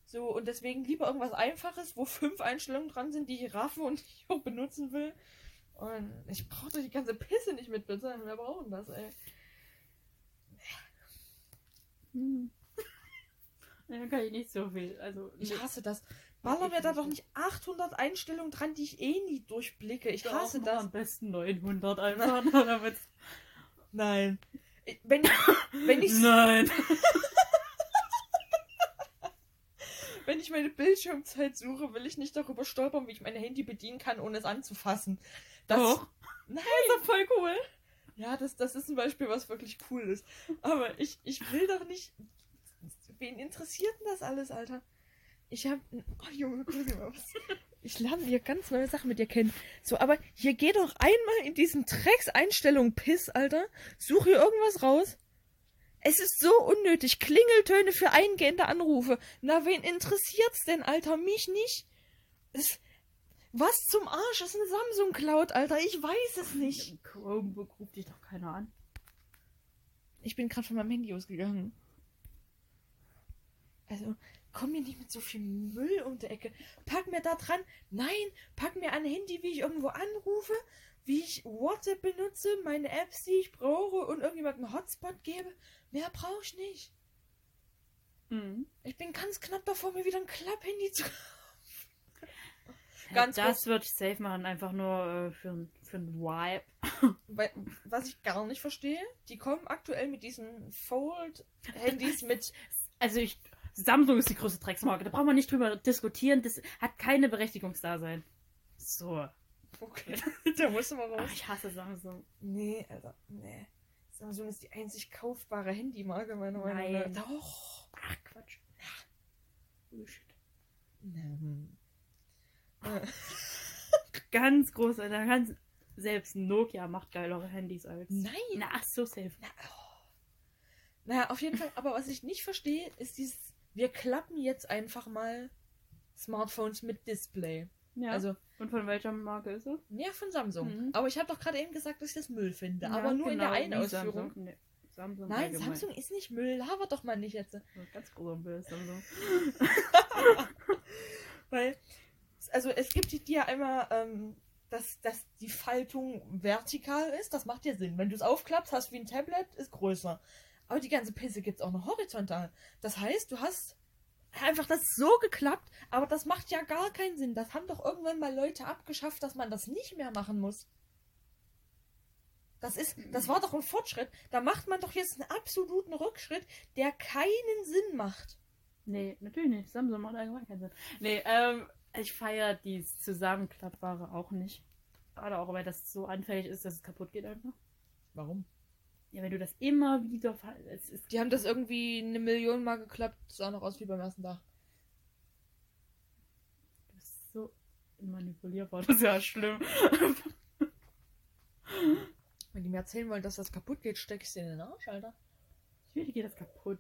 A: So, und deswegen lieber irgendwas Einfaches, wo fünf Einstellungen dran sind, die ich raffe und (laughs) ich auch benutzen will. Und ich brauche doch die ganze Pisse nicht mit bezahlen. Wer braucht denn das, ey?
B: Hm. (laughs) Ja, kann ich nicht so viel. Also,
A: Ich hasse das. Baller mir da doch nicht 800 Einstellungen dran, die ich eh nie durchblicke. Ich
B: Doch,
A: hasse das.
B: Am besten 900 einfach. (laughs)
A: Nein. Wenn, (coughs) wenn, ich,
B: Nein. (laughs)
A: wenn ich meine Bildschirmzeit suche, will ich nicht darüber stolpern, wie ich mein Handy bedienen kann, ohne es anzufassen. Das,
B: Doch.
A: Nein.
B: Das ist voll cool.
A: Ja, das, das ist ein Beispiel, was wirklich cool ist. Aber ich, ich will doch nicht. Wen interessiert denn das alles, Alter? Ich hab. Oh, Junge, guck mal was. Ich lerne hier ganz neue Sachen mit dir kennen. So, aber hier geh doch einmal in diesen Drecks-Einstellungen Piss, Alter. Such hier irgendwas raus. Es ist so unnötig. Klingeltöne für eingehende Anrufe. Na, wen interessiert's denn, Alter? Mich nicht. Es, was zum Arsch ist eine Samsung Cloud, Alter? Ich weiß es nicht.
B: Chromebook ruft dich doch keiner an.
A: Ich bin gerade von meinem Handy ausgegangen. Also, komm mir nicht mit so viel Müll um die Ecke. Pack mir da dran. Nein, pack mir ein Handy, wie ich irgendwo anrufe, wie ich WhatsApp benutze, meine Apps, die ich brauche und irgendjemand einen Hotspot gebe. Mehr brauche ich nicht.
B: Mhm.
A: Ich bin ganz knapp davor, mir wieder ein Klapp-Handy zu Ganz
B: das
A: kurz.
B: würde ich safe machen, einfach nur äh, für, für ein Vibe. (laughs)
A: Weil, was ich gar nicht verstehe, die kommen aktuell mit diesen Fold-Handys (laughs) mit
B: Also ich. Samsung ist die größte Drecksmarke. Da brauchen wir nicht drüber diskutieren. Das hat keine Berechtigungsdasein. So.
A: Okay, (laughs) da musst du mal raus.
B: Ach, ich hasse Samsung.
A: Nee, Alter, nee. Samsung ist die einzig kaufbare Handymarke, meiner Meinung
B: Nein.
A: nach. Doch.
B: Ach, Quatsch. Bullshit.
A: Ähm,
B: Ganz groß, Alter. Ganz, selbst Nokia macht geilere Handys als.
A: Nein.
B: Na, ach, so safe.
A: Na, oh. Naja, auf jeden Fall. Aber was ich nicht verstehe, ist dieses. Wir klappen jetzt einfach mal Smartphones mit Display.
B: Ja.
A: Also,
B: Und von welcher Marke ist es?
A: ja, von Samsung.
B: Mhm.
A: Aber ich habe doch gerade eben gesagt, dass ich das Müll finde.
B: Ja,
A: aber nur in der
B: genau,
A: einen Ausführung.
B: Samsung. Nee, Samsung
A: Nein,
B: allgemein.
A: Samsung ist nicht Müll. Laber doch mal nicht jetzt.
B: Ganz großer Müll, Samsung. (laughs)
A: Weil, also es gibt die, die ja einmal ähm, dass, dass die Faltung vertikal ist. Das macht ja Sinn. Wenn du es aufklappst, hast du wie ein Tablet, ist größer. Aber die ganze Pisse gibt es auch noch horizontal. Das heißt, du hast einfach das so geklappt, aber das macht ja gar keinen Sinn. Das haben doch irgendwann mal Leute abgeschafft, dass man das nicht mehr machen muss. Das ist, das war doch ein Fortschritt. Da macht man doch jetzt einen absoluten Rückschritt, der keinen Sinn macht.
B: Nee, natürlich nicht. Samsung macht allgemein keinen Sinn. Nee, ähm, ich feiere die Zusammenklappbare auch nicht. Gerade auch, weil das so anfällig ist, dass es kaputt geht einfach.
A: Warum?
B: Ja, wenn du das immer wieder es ist
A: Die haben das irgendwie eine Million Mal geklappt. Sah noch aus wie beim ersten Tag.
B: du bist so manipulierbar. (laughs) Das ist ja schlimm.
A: Wenn die mir erzählen wollen, dass das kaputt geht, steck ich sie in den Arsch, Alter.
B: Natürlich geht das kaputt.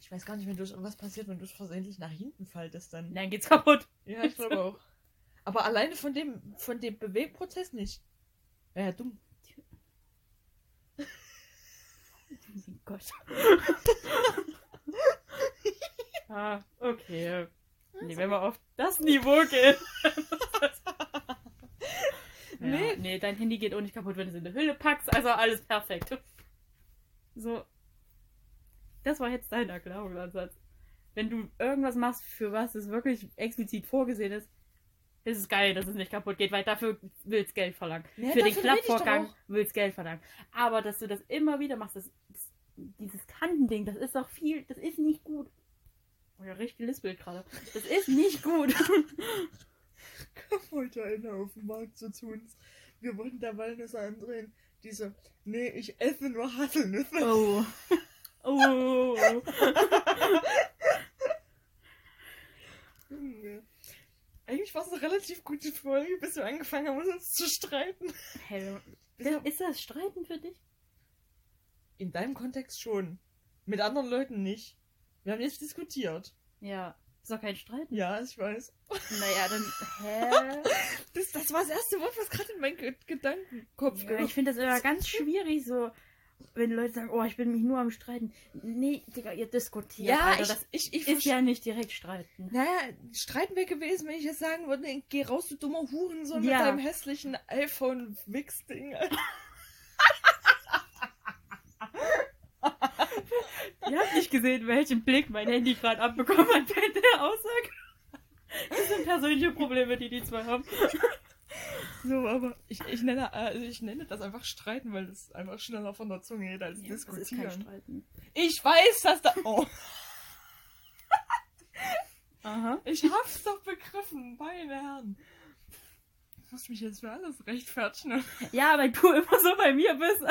A: Ich weiß gar nicht, wenn du was passiert, wenn du es versehentlich nach hinten faltest, dann.
B: Nein, geht's kaputt.
A: Ja, ich glaube auch. Aber alleine von dem, von dem Bewegprozess nicht. Ja, ja, dumm.
B: Oh Gott. (laughs) ah, okay. Nee, wenn wir auf das Niveau gehen. (laughs) nee.
A: Nee.
B: Ja, nee, dein Handy geht auch nicht kaputt, wenn du es in der Hülle packst. Also alles perfekt. So. Das war jetzt dein Erklärungsansatz. Wenn du irgendwas machst, für was es wirklich explizit vorgesehen ist, ist es geil, dass es nicht kaputt geht, weil dafür willst Geld verlangen.
A: Nee,
B: für den Klappvorgang willst Geld verlangen. Aber dass du das immer wieder machst, das, das, dieses Kantending, das ist doch viel, das ist nicht gut. Oh ja, richtig gelispelt gerade. Das ist nicht gut. (laughs)
A: Kam heute einer auf den Markt so zu uns. Wir wollten da Walnüsse andrehen. Diese, nee, ich esse nur Haselnüsse.
B: Oh. (laughs) Oh.
A: Junge. Eigentlich war es eine relativ gute Folge, bis wir angefangen haben, uns zu streiten.
B: Hey, (laughs) ist das Streiten für dich?
A: In deinem Kontext schon. Mit anderen Leuten nicht. Wir haben jetzt diskutiert.
B: Ja. Ist doch kein Streiten.
A: Ja, ich weiß.
B: Naja, dann. Hä? (laughs)
A: Das, das war das erste Wort, was gerade in meinen Ge Gedankenkopf
B: Ja, ich finde das immer ganz schwierig, so. Wenn Leute sagen, oh, ich bin mich nur am Streiten. Nee, Digga, ihr diskutiert.
A: Ja,
B: Alter,
A: ich,
B: das
A: ich, ich,
B: ist ja nicht direkt streiten.
A: Naja, streiten wäre gewesen, wenn ich jetzt sagen würde, geh raus, du dummer Hurensohn mit
B: Ja.
A: deinem hässlichen iPhone-Wix-Ding. (laughs)
B: Ihr habt nicht gesehen, welchen Blick mein Handy gerade abbekommen hat bei der Aussage. Das sind persönliche Probleme, die die zwei haben.
A: So, aber ich, ich, nenne, also ich nenne das einfach streiten, weil das einfach schneller von der Zunge geht als
B: Das ist kein
A: diskutieren.
B: Streiten.
A: Ich weiß, dass da. Oh,
B: Aha.
A: ich hab's doch begriffen, meine Herren. Ich muss mich jetzt für alles rechtfertigen.
B: Ja, weil du immer so bei mir bist.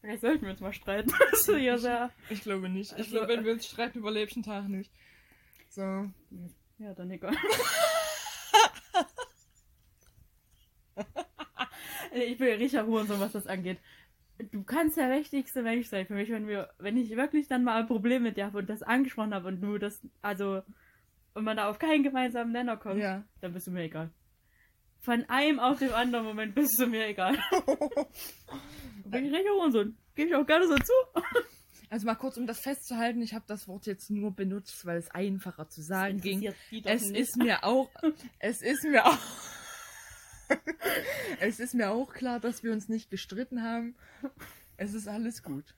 B: Vielleicht sollten wir uns mal streiten. (laughs) Ja sehr.
A: Ich glaube nicht. Ich
B: Also,
A: glaube, wenn wir uns streiten, überlebe ich einen Tag nicht. So.
B: Ja, dann egal. (laughs) ich bin richtig Hurensohn, was das angeht. Du kannst der wichtigste Mensch sein für mich, wenn wir, wenn ich wirklich dann mal ein Problem mit dir habe und das angesprochen habe und du das, also, und man da auf keinen gemeinsamen Nenner kommt,
A: Ja.
B: dann bist du mir egal. Von einem auf den anderen Moment bist du mir egal. (laughs) bin ich richtig Hurensohn. Gebe ich auch gerne so zu. (laughs)
A: Also mal kurz, um das festzuhalten, ich habe das Wort jetzt nur benutzt, weil es einfacher zu sagen ging. Es
B: nicht.
A: ist mir auch, es ist mir auch, (laughs) es ist mir auch klar, dass wir uns nicht gestritten haben. Es ist alles gut.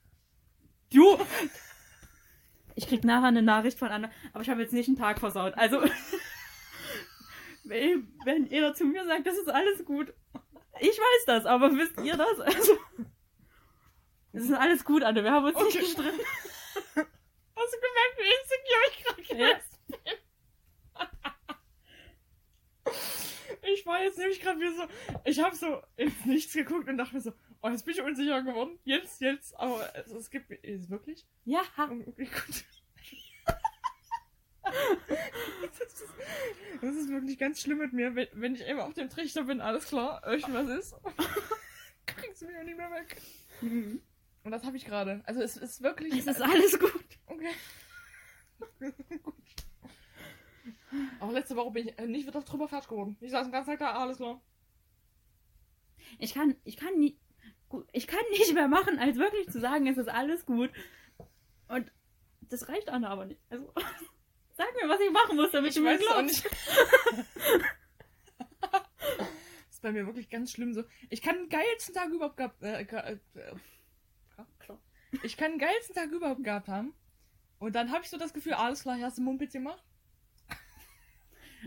B: Du! Ich krieg nachher eine Nachricht von Anna, aber ich habe jetzt nicht einen Tag versaut. Also, (laughs) wenn wenn ihr zu mir sagt, das ist alles gut. Ich weiß das, aber wisst ihr das? Also, es ist alles gut, Anne. Wir haben uns nicht
A: Okay.
B: gestritten. (laughs)
A: Hast du gemerkt, wie insecure ich gerade
B: Ja.
A: Ich war jetzt nämlich gerade wie so, ich habe so ins Nichts geguckt und dachte mir so, oh, jetzt bin ich unsicher geworden. Jetzt, jetzt, aber es, es gibt, ist es wirklich?
B: Ja,
A: Okay, gut. (laughs) Das ist, das ist wirklich ganz schlimm mit mir, wenn, wenn ich eben auf dem Trichter bin, alles klar, irgendwas ist. (laughs) Kriegst du mich auch nicht mehr weg.
B: Mhm.
A: Und das habe ich gerade. Also es ist wirklich.
B: es ist alles gut.
A: Okay. Gut. Aber letzte Woche bin ich äh, nicht wieder drüber fertig geworden. Ich saß den ganzen Tag da, alles klar.
B: Ich kann, ich kann nie, ich kann nicht mehr machen, als wirklich zu sagen, es ist alles gut. Und das reicht Anna aber nicht. Also, (laughs) sag mir, was ich machen muss, damit
A: Ich
B: du mir
A: auch
B: glaubst.
A: nicht. (laughs) das ist bei mir wirklich ganz schlimm so. Ich kann den geilsten Tag überhaupt gehabt. Äh, ge- äh, äh,
B: Klar.
A: Ich kann den geilsten Tag überhaupt gehabt haben. Und dann habe ich so das Gefühl, alles klar, hast du Mumpitz gemacht.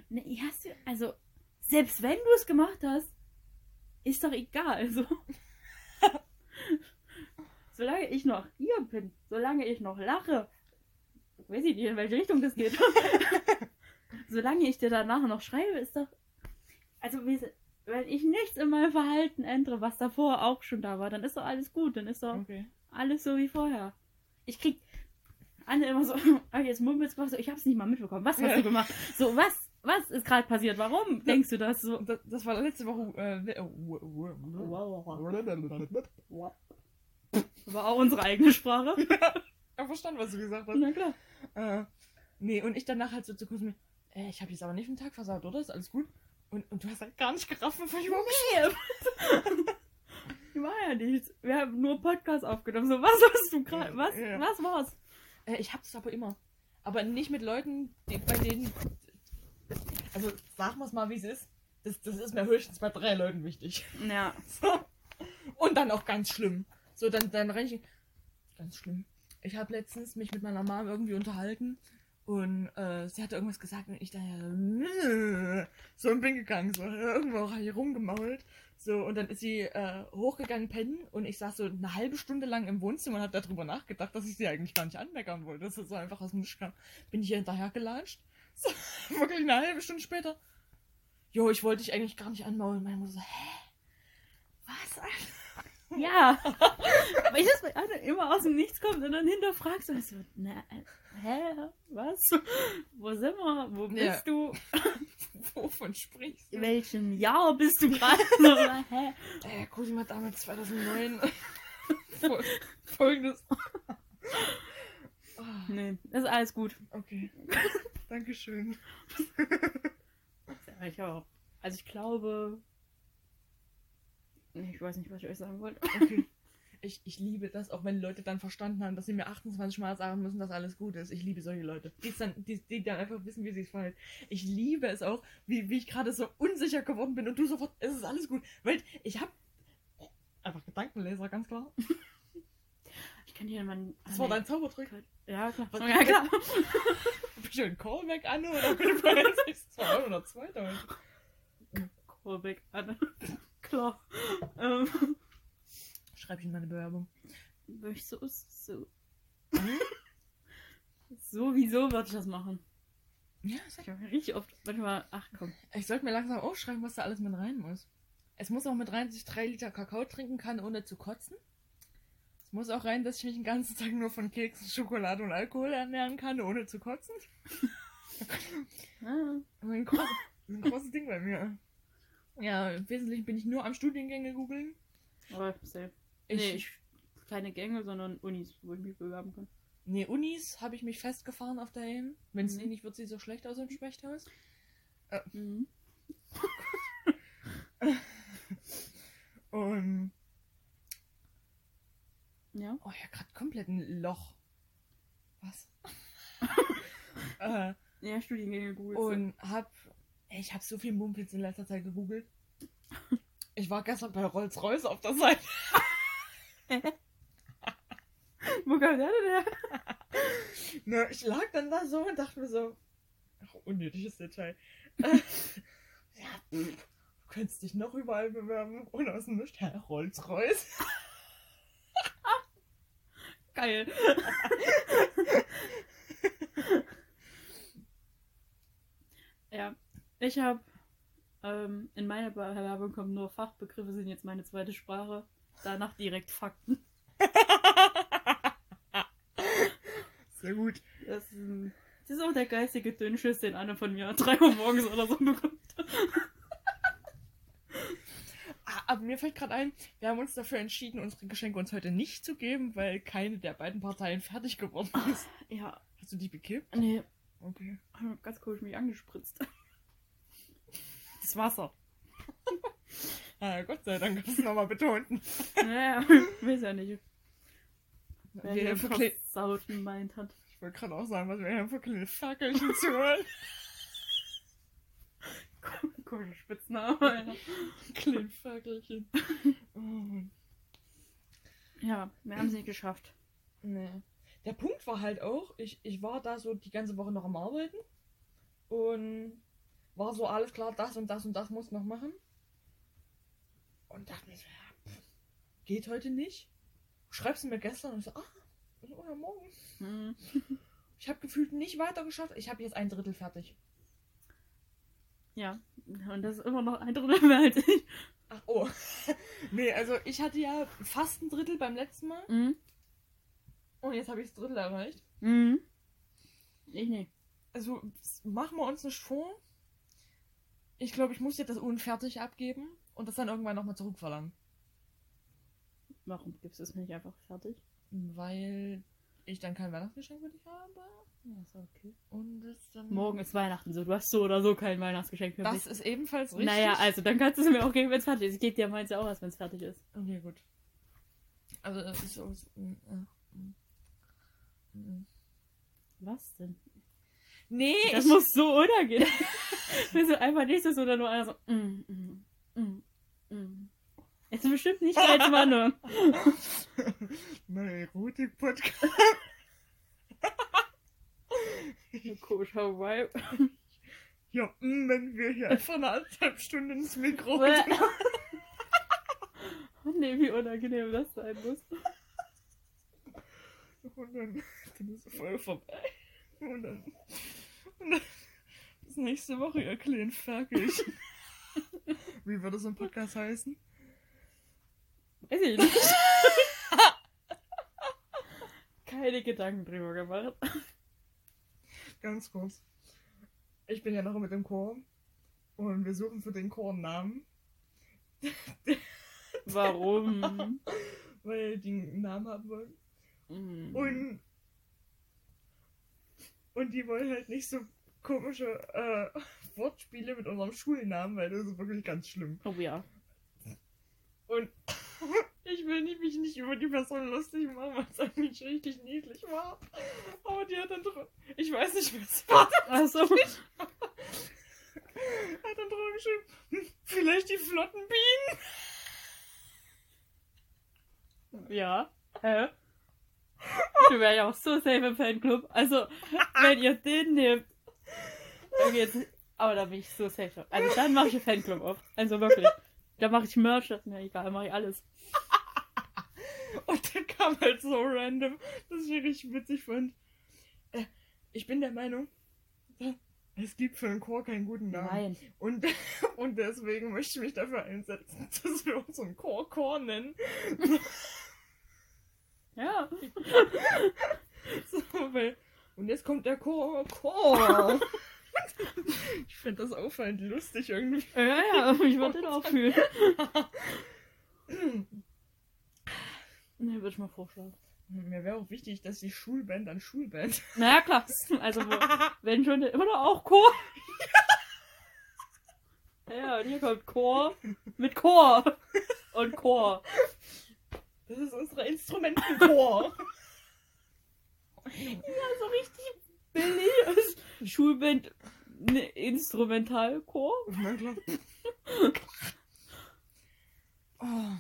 B: Nee, hast du, also, selbst wenn du es gemacht hast, ist doch egal. So. (laughs) solange ich noch hier bin, solange ich noch lache, weiß ich nicht, in welche Richtung das geht. (laughs) solange ich dir danach noch schreibe, ist doch. Also, wenn ich nichts in meinem Verhalten ändere, was davor auch schon da war, dann ist doch alles gut. Dann ist doch
A: Okay.
B: Alles so wie vorher. Ich krieg Anne immer so, (laughs) ah, jetzt murmelst du was, so, ich hab's nicht mal mitbekommen. Was hast du gemacht? So, was, was ist gerade passiert? Warum denkst du das so?
A: Das, das war letzte Woche. Äh, äh,
B: War auch unsere eigene Sprache. (laughs)
A: Ich hab verstanden, was du gesagt hast.
B: Na klar.
A: Äh, nee, und ich danach halt so zu kurz mir, äh, ich habe jetzt aber nicht den Tag versaut, oder? Ist alles gut? Und, und du hast halt gar nicht gerafft, wovon ich überhaupt (laughs)
B: War ja nichts. Wir haben nur Podcast aufgenommen. So, was hast du gerade? Was,
A: Ja.
B: was war's?
A: Äh, ich hab's aber immer. Aber nicht mit Leuten, die, bei denen. Also sagen wir es mal, wie es ist. Das, das ist mir höchstens bei drei Leuten wichtig.
B: Ja. (laughs)
A: So. Und dann auch ganz schlimm. So, dann, dann renn ich. Ganz schlimm. Ich habe letztens mich mit meiner Mom irgendwie unterhalten und äh, sie hatte irgendwas gesagt und ich da ja so und bin gegangen, so irgendwo hier rumgemault. So, und dann ist sie äh, hochgegangen pennen und ich saß so eine halbe Stunde lang im Wohnzimmer und habe darüber nachgedacht, dass ich sie eigentlich gar nicht anmeckern wollte, dass es so einfach aus dem Nichts kam. Bin ich hier hinterher gelatscht. (laughs) So, wirklich eine halbe Stunde später. Jo, ich wollte dich eigentlich gar nicht anmaulen. Meine Mutter so, hä? Was? Alter? (laughs)
B: Ja. Aber ich das bei Anne immer aus dem Nichts kommt und dann hinterfragst du, so, na, äh, hä? Was? Wo sind wir? Wo bist
A: Ja.
B: du? (laughs) (laughs)
A: Wovon sprichst du?
B: In welchem Jahr bist du gerade? (laughs) Hä?
A: Äh, Cosima damals 2009. (laughs) Fol- Folgendes. Ah,
B: Nee, ist alles gut.
A: okay. Dankeschön.
B: Ich auch. Also ich glaube. Ich weiß nicht, was ich euch sagen wollte.
A: Okay. Ich, ich liebe das, auch wenn Leute dann verstanden haben, dass sie mir 28 Mal sagen müssen, dass alles gut ist. Ich liebe solche Leute. Die, dann, die, die dann einfach wissen, wie sie es verhalten. Ich liebe es auch, wie, wie ich gerade so unsicher geworden bin und du sofort, es ist alles gut. Weil ich habe einfach Gedankenleser, ganz klar.
B: Ich kann hier mal.
A: Das war dein Zaubertrick.
B: Ja, klar.
A: Was-
B: Ja, klar.
A: Hab ich einen Callback an oder bin ich bei der 2 oder 2 heute?
B: Callback an. (laughs) klar. Ähm,
A: Schreib ich in meine Bewerbung.
B: möchtest du es so. Sowieso (laughs) würde ich das machen.
A: Ja,
B: Ich habe richtig oft manchmal. Ach komm.
A: Ich sollte mir langsam aufschreiben, was da alles mit rein muss. Es muss auch mit rein, dass ich drei Liter Kakao trinken kann, ohne zu kotzen. Es muss auch rein, dass ich mich den ganzen Tag nur von Keksen, Schokolade und Alkohol ernähren kann, ohne zu kotzen. (laughs)
B: Ah,
A: Das ist ein, groß, ein großes Ding bei mir. Ja, im Wesentlichen bin ich nur am Studiengänge googeln.
B: aber safe.
A: Ich,
B: nee, ich, keine Gänge, sondern Unis, wo ich mich bewerben kann.
A: nee, Unis habe ich mich festgefahren auf der EM. Wenn es
B: Mhm.
A: eh nicht wird, sieht so schlecht aus im Spechthaus.
B: Mhm. (laughs)
A: Und
B: Ja.
A: Oh, ja, gerade komplett ein Loch. Was? (laughs) äh,
B: Ja, Studiengänge Google.
A: und hab. Ey, ich hab so viel Mumpitz in letzter Zeit gegoogelt. Ich war gestern bei Rolls-Royce auf der Seite. (laughs) (laughs)
B: Wo kam der denn her? (laughs)
A: Ne, ich lag dann da so und dachte mir so. Ach, unnötiges Detail. (laughs) Äh, ja, pff, du könntest dich noch überall bewerben. Und aus dem Nichts, Herr Rolls-Royce.
B: Geil. ja, ich habe ähm, in meiner Bewerbung kommen nur Fachbegriffe, sind jetzt meine zweite Sprache. Danach direkt Fakten.
A: Sehr gut.
B: Das ist, ein, das ist auch der geistige Dünnschiss, den einer von mir an 3 Uhr morgens oder so bekommt.
A: Ah, aber mir fällt gerade ein, wir haben uns dafür entschieden, unsere Geschenke uns heute nicht zu geben, weil keine der beiden Parteien fertig geworden ist.
B: Ja,
A: Hast du die bekippt?
B: nee,
A: Okay.
B: ganz komisch mich angespritzt. Das Wasser.
A: Ah, Gott sei Dank, kannst du nochmal betonen.
B: Naja, (laughs) weiß ja nicht. Wer hier
A: verkle
B: versaut gemeint hat.
A: wollte gerade auch sagen, was wir haben für kleine Fackelchen (laughs) zu holen.
B: Komischer Spitzname.
A: kleine Fackelchen. Oh.
B: Ja, wir haben es nicht geschafft.
A: Nee. Der Punkt war halt auch, ich, ich war da so die ganze Woche noch am Arbeiten und war so alles klar, das und das und das muss noch machen. Und dachte mir so, ja, pff, geht heute nicht. Schreibst du mir gestern und ich so, ah, oder morgen.
B: Hm. (laughs)
A: Ich habe gefühlt nicht weiter geschafft. Ich habe jetzt ein Drittel fertig.
B: Ja, und das ist immer noch ein Drittel mehr als ich.
A: Ach, oh. (laughs) nee, also ich hatte ja fast ein Drittel beim letzten Mal.
B: Mhm.
A: Und jetzt habe ich das Drittel erreicht.
B: Mhm. Ich nicht.
A: Also machen wir uns nicht vor. Ich glaube, ich muss dir das unfertig abgeben und das dann irgendwann nochmal zurückverlangen.
B: Warum gibst du es mir nicht einfach fertig?
A: Weil ich dann kein Weihnachtsgeschenk für dich habe.
B: Ja, ist okay.
A: Und es dann.
B: Morgen ist Weihnachten so. Du hast so oder so kein Weihnachtsgeschenk für
A: Das
B: mich.
A: ist ebenfalls richtig.
B: Naja, also dann kannst du es mir auch geben, wenn es fertig ist. Ich gebe dir meins ja auch erst, wenn es fertig ist.
A: Okay, gut. Also, es ist so. mm, mm, mm.
B: Was denn?
A: Nee,
B: Das
A: ich,
B: muss so untergehen. (laughs) Wenn so einfach nicht so oder nur einer so. Mm, mm, mm, mm. Ist bestimmt nicht als Mann.
A: mein Erotik-Podcast.
B: Koscher Vibe.
A: Ja, mm, wenn wir hier einfach eine anderthalb Stunden ins Mikro. (laughs)
B: Oh nee, wie unangenehm das sein muss.
A: Und dann, dann ist die Folge vorbei. Und dann, und dann bis nächste Woche, ihr kleinen Ferkel. (laughs) Wie würde so ein Podcast heißen?
B: Weiß ich nicht. (laughs) Keine Gedanken drüber gemacht.
A: Ganz kurz. Ich bin ja noch mit dem Chor. Und wir suchen für den Chor einen Namen. (laughs)
B: Warum?
A: Weil die einen Namen haben wollen.
B: Mm.
A: Und, und die wollen halt nicht so komische äh, Wortspiele mit unserem Schulnamen, weil das ist wirklich ganz schlimm.
B: Oh ja.
A: Und (laughs) ich will nicht, mich nicht über die Person lustig machen, weil es eigentlich richtig niedlich war. Aber die hat dann drüber. Ich weiß nicht, es war. (laughs)
B: Achso. (laughs)
A: Hat dann drüber geschrieben, hm, vielleicht die flotten Bienen.
B: Ja. Hä? Du wärst ja auch so safe im Fanclub. Also, wenn ihr den nehmt. Okay, jetzt, aber da bin ich so safe. Also, dann mache ich einen Fanclub auf. Also wirklich. Da mache ich Merch, das ist mir egal, mache ich alles. (laughs)
A: Und der kam halt so random, dass ich richtig witzig fand. Äh, ich bin der Meinung, es gibt für einen Chor keinen guten Namen.
B: Nein.
A: Und, (laughs) und deswegen möchte ich mich dafür einsetzen, (laughs) dass wir unseren Chor Chor nennen.
B: Ja.
A: So, weil, und jetzt kommt der Chor Chor. Ich finde das auffallend lustig irgendwie.
B: Ja, ja, (laughs) ich würde den auch fühlen. (laughs) Ne, würde ich mal vorschlagen.
A: Mir wäre auch wichtig, dass die Schulband an Schulband.
B: Naja, klar. (laughs) Also, wenn schon, immer noch auch Chor. Ja, und hier kommt Chor mit Chor. Und Chor.
A: Das ist unsere Instrumentenchor.
B: Ja, so richtig billig ist Schulband ne, Instrumentalchor.
A: Na klar. Oh.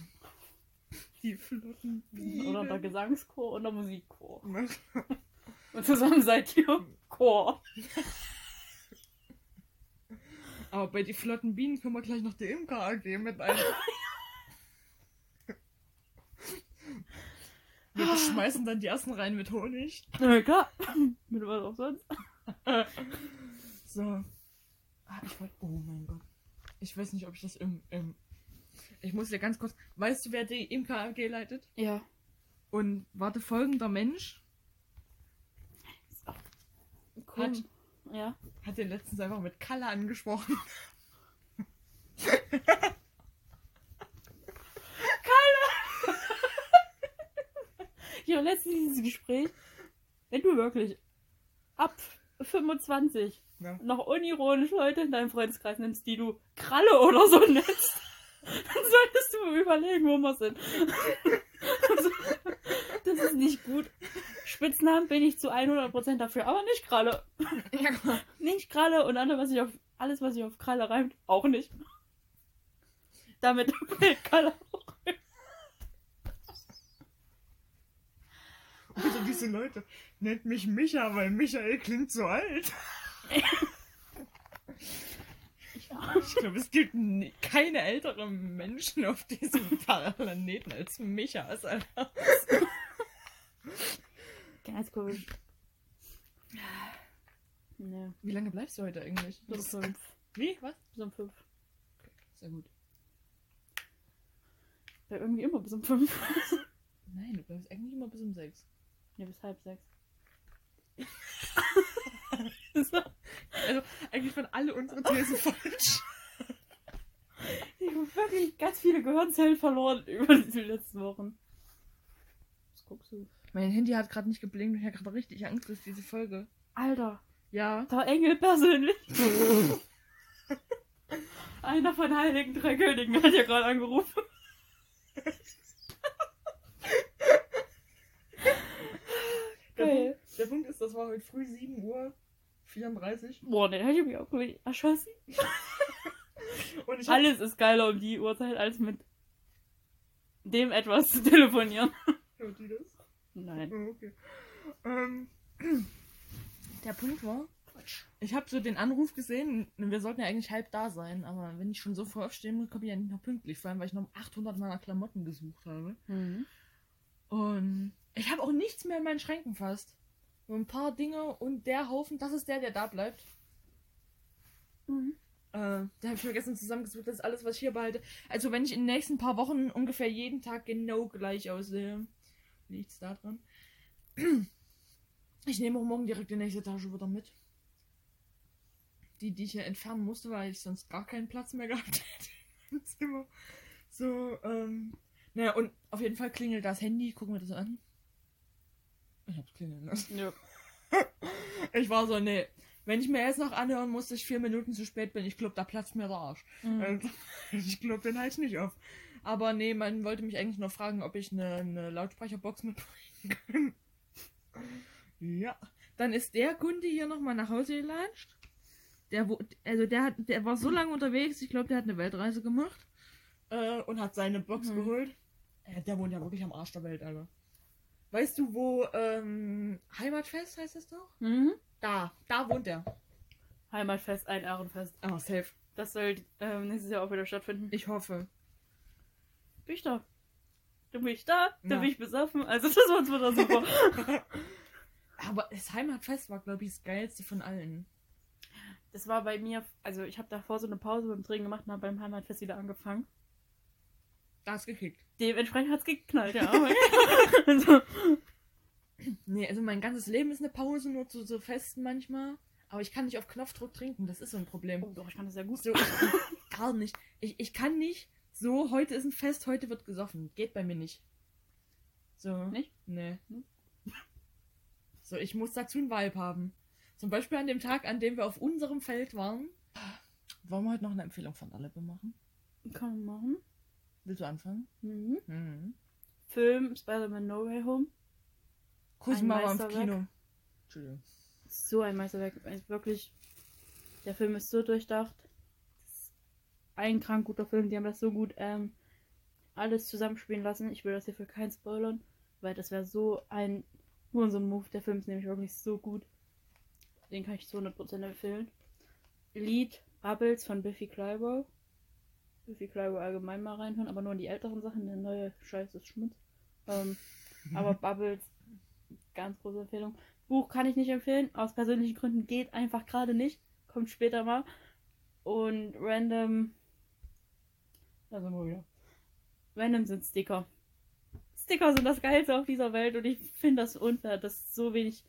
A: Die flotten Bienen.
B: Oder der Gesangschor und der Musikchor.
A: Na klar.
B: Und zusammen seid ihr Chor.
A: Aber bei die flotten Bienen können wir gleich noch die Imker AG mit ein. (laughs) Wir schmeißen dann die ersten rein mit Honig.
B: Na klar. (laughs) Mit was auch sonst.
A: So. Ah, ich wollte. Oh mein Gott. Ich weiß nicht, ob ich das im. im ich muss dir ganz kurz. Weißt du, wer die Imker AG leitet?
B: Ja.
A: Und warte, folgender Mensch
B: Cool.
A: Hat-
B: Ja.
A: hat den letztens einfach mit Kalle angesprochen. (laughs)
B: Ich habe letztens dieses Gespräch. Wenn du wirklich ab 25
A: Ja.
B: noch unironisch Leute in deinem Freundeskreis nimmst, die du Kralle oder so nennst, (laughs) dann solltest du überlegen, wo wir sind. Also, (laughs) das ist nicht gut. Spitznamen bin ich zu 100% dafür, aber nicht Kralle.
A: Ja, klar.
B: Nicht Kralle und alles, was ich auf, alles, was sich auf Kralle reimt, auch nicht. Damit (laughs) fällt Kralle auch.
A: Also diese Leute nennt mich Micha, weil Michael klingt so alt. Ich glaube, es gibt keine älteren Menschen auf diesem Planeten als Micha. Alter.
B: Ganz komisch. Nee,
A: Wie lange bleibst du heute eigentlich?
B: bis um fünf.
A: Wie? Was?
B: Bis um fünf.
A: Sehr gut.
B: Ja, irgendwie immer bis um fünf.
A: Nein, du bleibst eigentlich immer bis um sechs.
B: Nee, bis halb sechs. (laughs)
A: Also, eigentlich waren alle unsere Thesen falsch.
B: Ich habe wirklich ganz viele Gehirnzellen verloren über die letzten Wochen. Was guckst du?
A: Mein Handy hat gerade nicht geblinkt und ich habe gerade richtig Angst, dass diese Folge.
B: Alter,
A: Ja.
B: der Engel persönlich. (laughs) Einer von Heiligen Drei Königen hat ja gerade angerufen. (laughs)
A: Der. Punkt, ist, das war heute früh 7 Uhr 34.
B: Boah, den hätte ich mich auch gleich erschossen. (laughs) Alles ist geiler um die Uhrzeit, als mit dem etwas zu telefonieren. (laughs)
A: Hört die das?
B: Nein.
A: Oh, okay. Ähm, (clears throat) der Punkt war, ich habe so den Anruf gesehen und wir sollten ja eigentlich halb da sein, aber wenn ich schon so früh aufstehen muss, komme ich ja nicht noch pünktlich, vor allem weil ich noch 800 meiner Klamotten gesucht habe.
B: Mhm.
A: Und ich habe auch nichts mehr in meinen Schränken fast. Nur ein paar Dinge und der Haufen, das ist der, der da bleibt.
B: Mhm.
A: Äh, da habe ich vergessen zusammengesucht, das ist alles, was ich hier behalte. Also wenn ich in den nächsten paar Wochen ungefähr jeden Tag genau gleich aussehe, liegt's da dran. Ich nehme auch morgen direkt die nächste Etage wieder mit. Die, die ich hier entfernen musste, weil ich sonst gar keinen Platz mehr gehabt (laughs) hätte im Zimmer. So, ähm. Naja, und auf jeden Fall klingelt das Handy. Gucken wir das an. Ich hab's klingeln lassen.
B: Ja. (laughs)
A: Ich war so, nee. Wenn ich mir jetzt noch anhören muss, dass ich vier Minuten zu spät bin, ich glaube, da platzt mir der Arsch.
B: Mhm.
A: Also, (laughs) ich glaube, den halte ich nicht auf. Aber nee, man wollte mich eigentlich nur fragen, ob ich eine, eine Lautsprecherbox mitbringen kann. (laughs) Ja. Dann ist der Kunde hier nochmal nach Hause gelatscht. Der, wo, also der, hat, der war so lange unterwegs, ich glaube, der hat eine Weltreise gemacht. Äh, und hat seine Box
B: Mhm.
A: geholt. Äh, der wohnt ja wirklich am Arsch der Welt, Alter. Weißt du, wo ähm, Heimatfest heißt es doch?
B: Mhm.
A: Da, da wohnt er.
B: Heimatfest, ein Ehrenfest.
A: Ah, safe.
B: Das soll ähm, nächstes Jahr auch wieder stattfinden.
A: Ich hoffe.
B: Bin ich da? Da bin ich da, da
A: Ja.
B: bin ich besoffen. Also (laughs) das war uns wieder super. (laughs)
A: Aber das Heimatfest war, glaube ich, das geilste von allen.
B: das war bei mir, also ich habe davor so eine Pause beim Training gemacht und habe beim Heimatfest wieder angefangen.
A: Da ist gekickt.
B: Dementsprechend hat's geknallt, ja. (laughs) also,
A: Nee, also mein ganzes Leben ist eine Pause, nur zu so Festen manchmal. Aber ich kann nicht auf Knopfdruck trinken, das ist so ein Problem.
B: oh, doch, ich fand das sehr gut.
A: So, ich, (laughs) gar nicht. Ich, ich kann nicht so, heute ist ein Fest, heute wird gesoffen. Geht bei mir nicht. So.
B: Nicht?
A: Nee.
B: Hm.
A: So, ich muss dazu einen Vibe haben. Zum Beispiel an dem Tag, an dem wir auf unserem Feld waren. Wollen wir heute noch eine Empfehlung von Aleppo machen?
B: Kann man machen.
A: Willst du anfangen?
B: Mhm.
A: Mhm.
B: Film Spider-Man No Way Home.
A: Kuss mal im. Kino. Entschuldigung.
B: So ein Meisterwerk. Also Wirklich, der Film ist so durchdacht. Ist ein krank guter Film. Die haben das so gut ähm, alles zusammenspielen lassen. Ich will das hier für keinen spoilern, weil das wäre so ein nur so ein Move. Der Film ist nämlich wirklich so gut. Den kann ich zu 100% empfehlen. Lied Bubbles von Biffy Clyro. Biffy Clyro allgemein mal reinhören, aber nur in die älteren Sachen. Der neue Scheiß ist Schmutz. Ähm, (laughs) aber Bubbles, ganz große Empfehlung. Buch kann ich nicht empfehlen. Aus persönlichen Gründen geht einfach gerade nicht. Kommt später mal. Und random. Da sind wir wieder. Random sind Sticker. Sticker sind das Geilste auf dieser Welt und ich finde das unfair, dass so wenig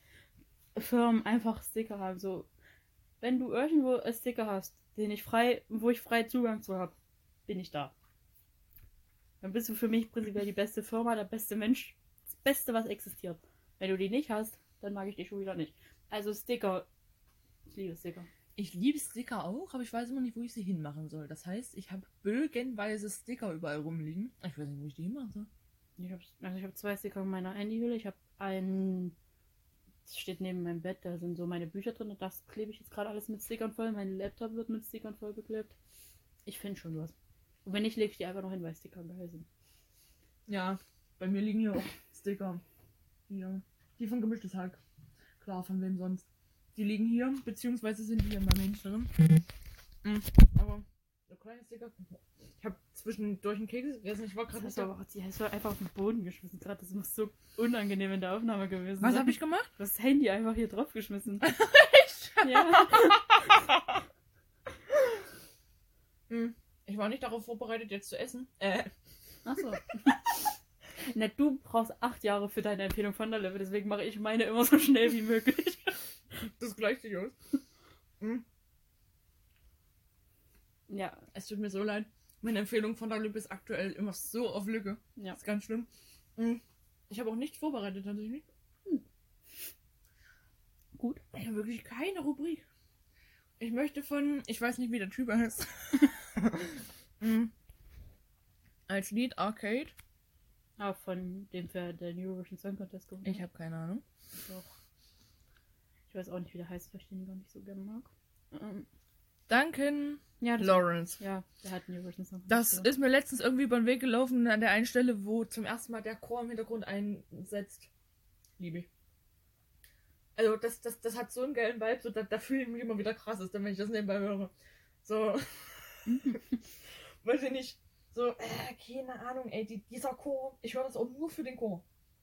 B: Firmen einfach Sticker haben. So, wenn du irgendwo einen Sticker hast, den ich frei, wo ich frei Zugang zu habe, bin ich da. Dann bist du für mich prinzipiell die beste Firma, der beste Mensch, das Beste, was existiert. Wenn du die nicht hast, dann mag ich dich schon wieder nicht. Also Sticker. Ich liebe Sticker.
A: Ich liebe Sticker auch, aber ich weiß immer nicht, wo ich sie hinmachen soll. Das heißt, ich habe bögenweise Sticker überall rumliegen. Ich weiß nicht, wo ich die hinmachen soll.
B: Ich habe also ich hab zwei Sticker in meiner Handyhülle. Ich habe einen Das steht neben meinem Bett, da sind so meine Bücher drin und das klebe ich jetzt gerade alles mit Stickern voll. Mein Laptop wird mit Stickern voll beklebt. Ich finde schon was. Und wenn nicht, lege ich die einfach noch hin, weil Sticker geil sind.
A: Ja, bei mir liegen hier auch Sticker. Hier. Die von gemischtes Hack. Klar, von wem sonst. Die liegen hier, beziehungsweise sind die hier in meinem drin. Mhm. Aber so kleine Sticker. Ich habe zwischendurch einen Keks gegessen. Ich war gerade
B: Das aber die hast du einfach auf den Boden geschmissen. Gerade das muss so unangenehm in der Aufnahme gewesen
A: Was
B: sein.
A: habe ich gemacht?
B: Du hast das Handy einfach hier drauf geschmissen. (laughs)
A: Echt?
B: ja. (laughs)
A: Hm. Ich war nicht darauf vorbereitet, jetzt zu essen. Äh,
B: Achso. (laughs) Na, du brauchst acht Jahre für deine Empfehlung von der Level, deswegen mache ich meine immer so schnell wie möglich. (laughs)
A: das gleicht sich aus. Hm.
B: Ja,
A: Es tut mir so leid. Meine Empfehlung von der Lübe ist aktuell immer so auf Lücke.
B: ja.
A: Das ist ganz schlimm. Hm. Ich habe auch nichts vorbereitet, tatsächlich.
B: Gut.
A: Ich habe wirklich keine Rubrik. Ich möchte von, ich weiß nicht, wie der Typ heißt. (laughs) Hm. (laughs) Als Lied Arcade.
B: Ah, von dem für den Eurovision Song Contest gewonnen.
A: Ich habe keine Ahnung.
B: Doch. Ich weiß auch nicht, wie der heißt, weil ich den gar nicht so gerne mag. Ähm,
A: Duncan
B: ja, das
A: Lawrence.
B: Ja, der hat einen Eurovision Song
A: Das
B: gewonnen.
A: ist mir letztens irgendwie über den Weg gelaufen an der einen Stelle, wo zum ersten Mal der Chor im Hintergrund einsetzt. Liebe ich. Also das, das, das hat so einen geilen Vibe, so, da, da fühle ich mich immer wieder krass, ist, wenn ich das nebenbei höre. So, (laughs) weiß ich nicht. So, äh, keine Ahnung, ey, die, dieser Chor, ich höre das auch nur für den Chor.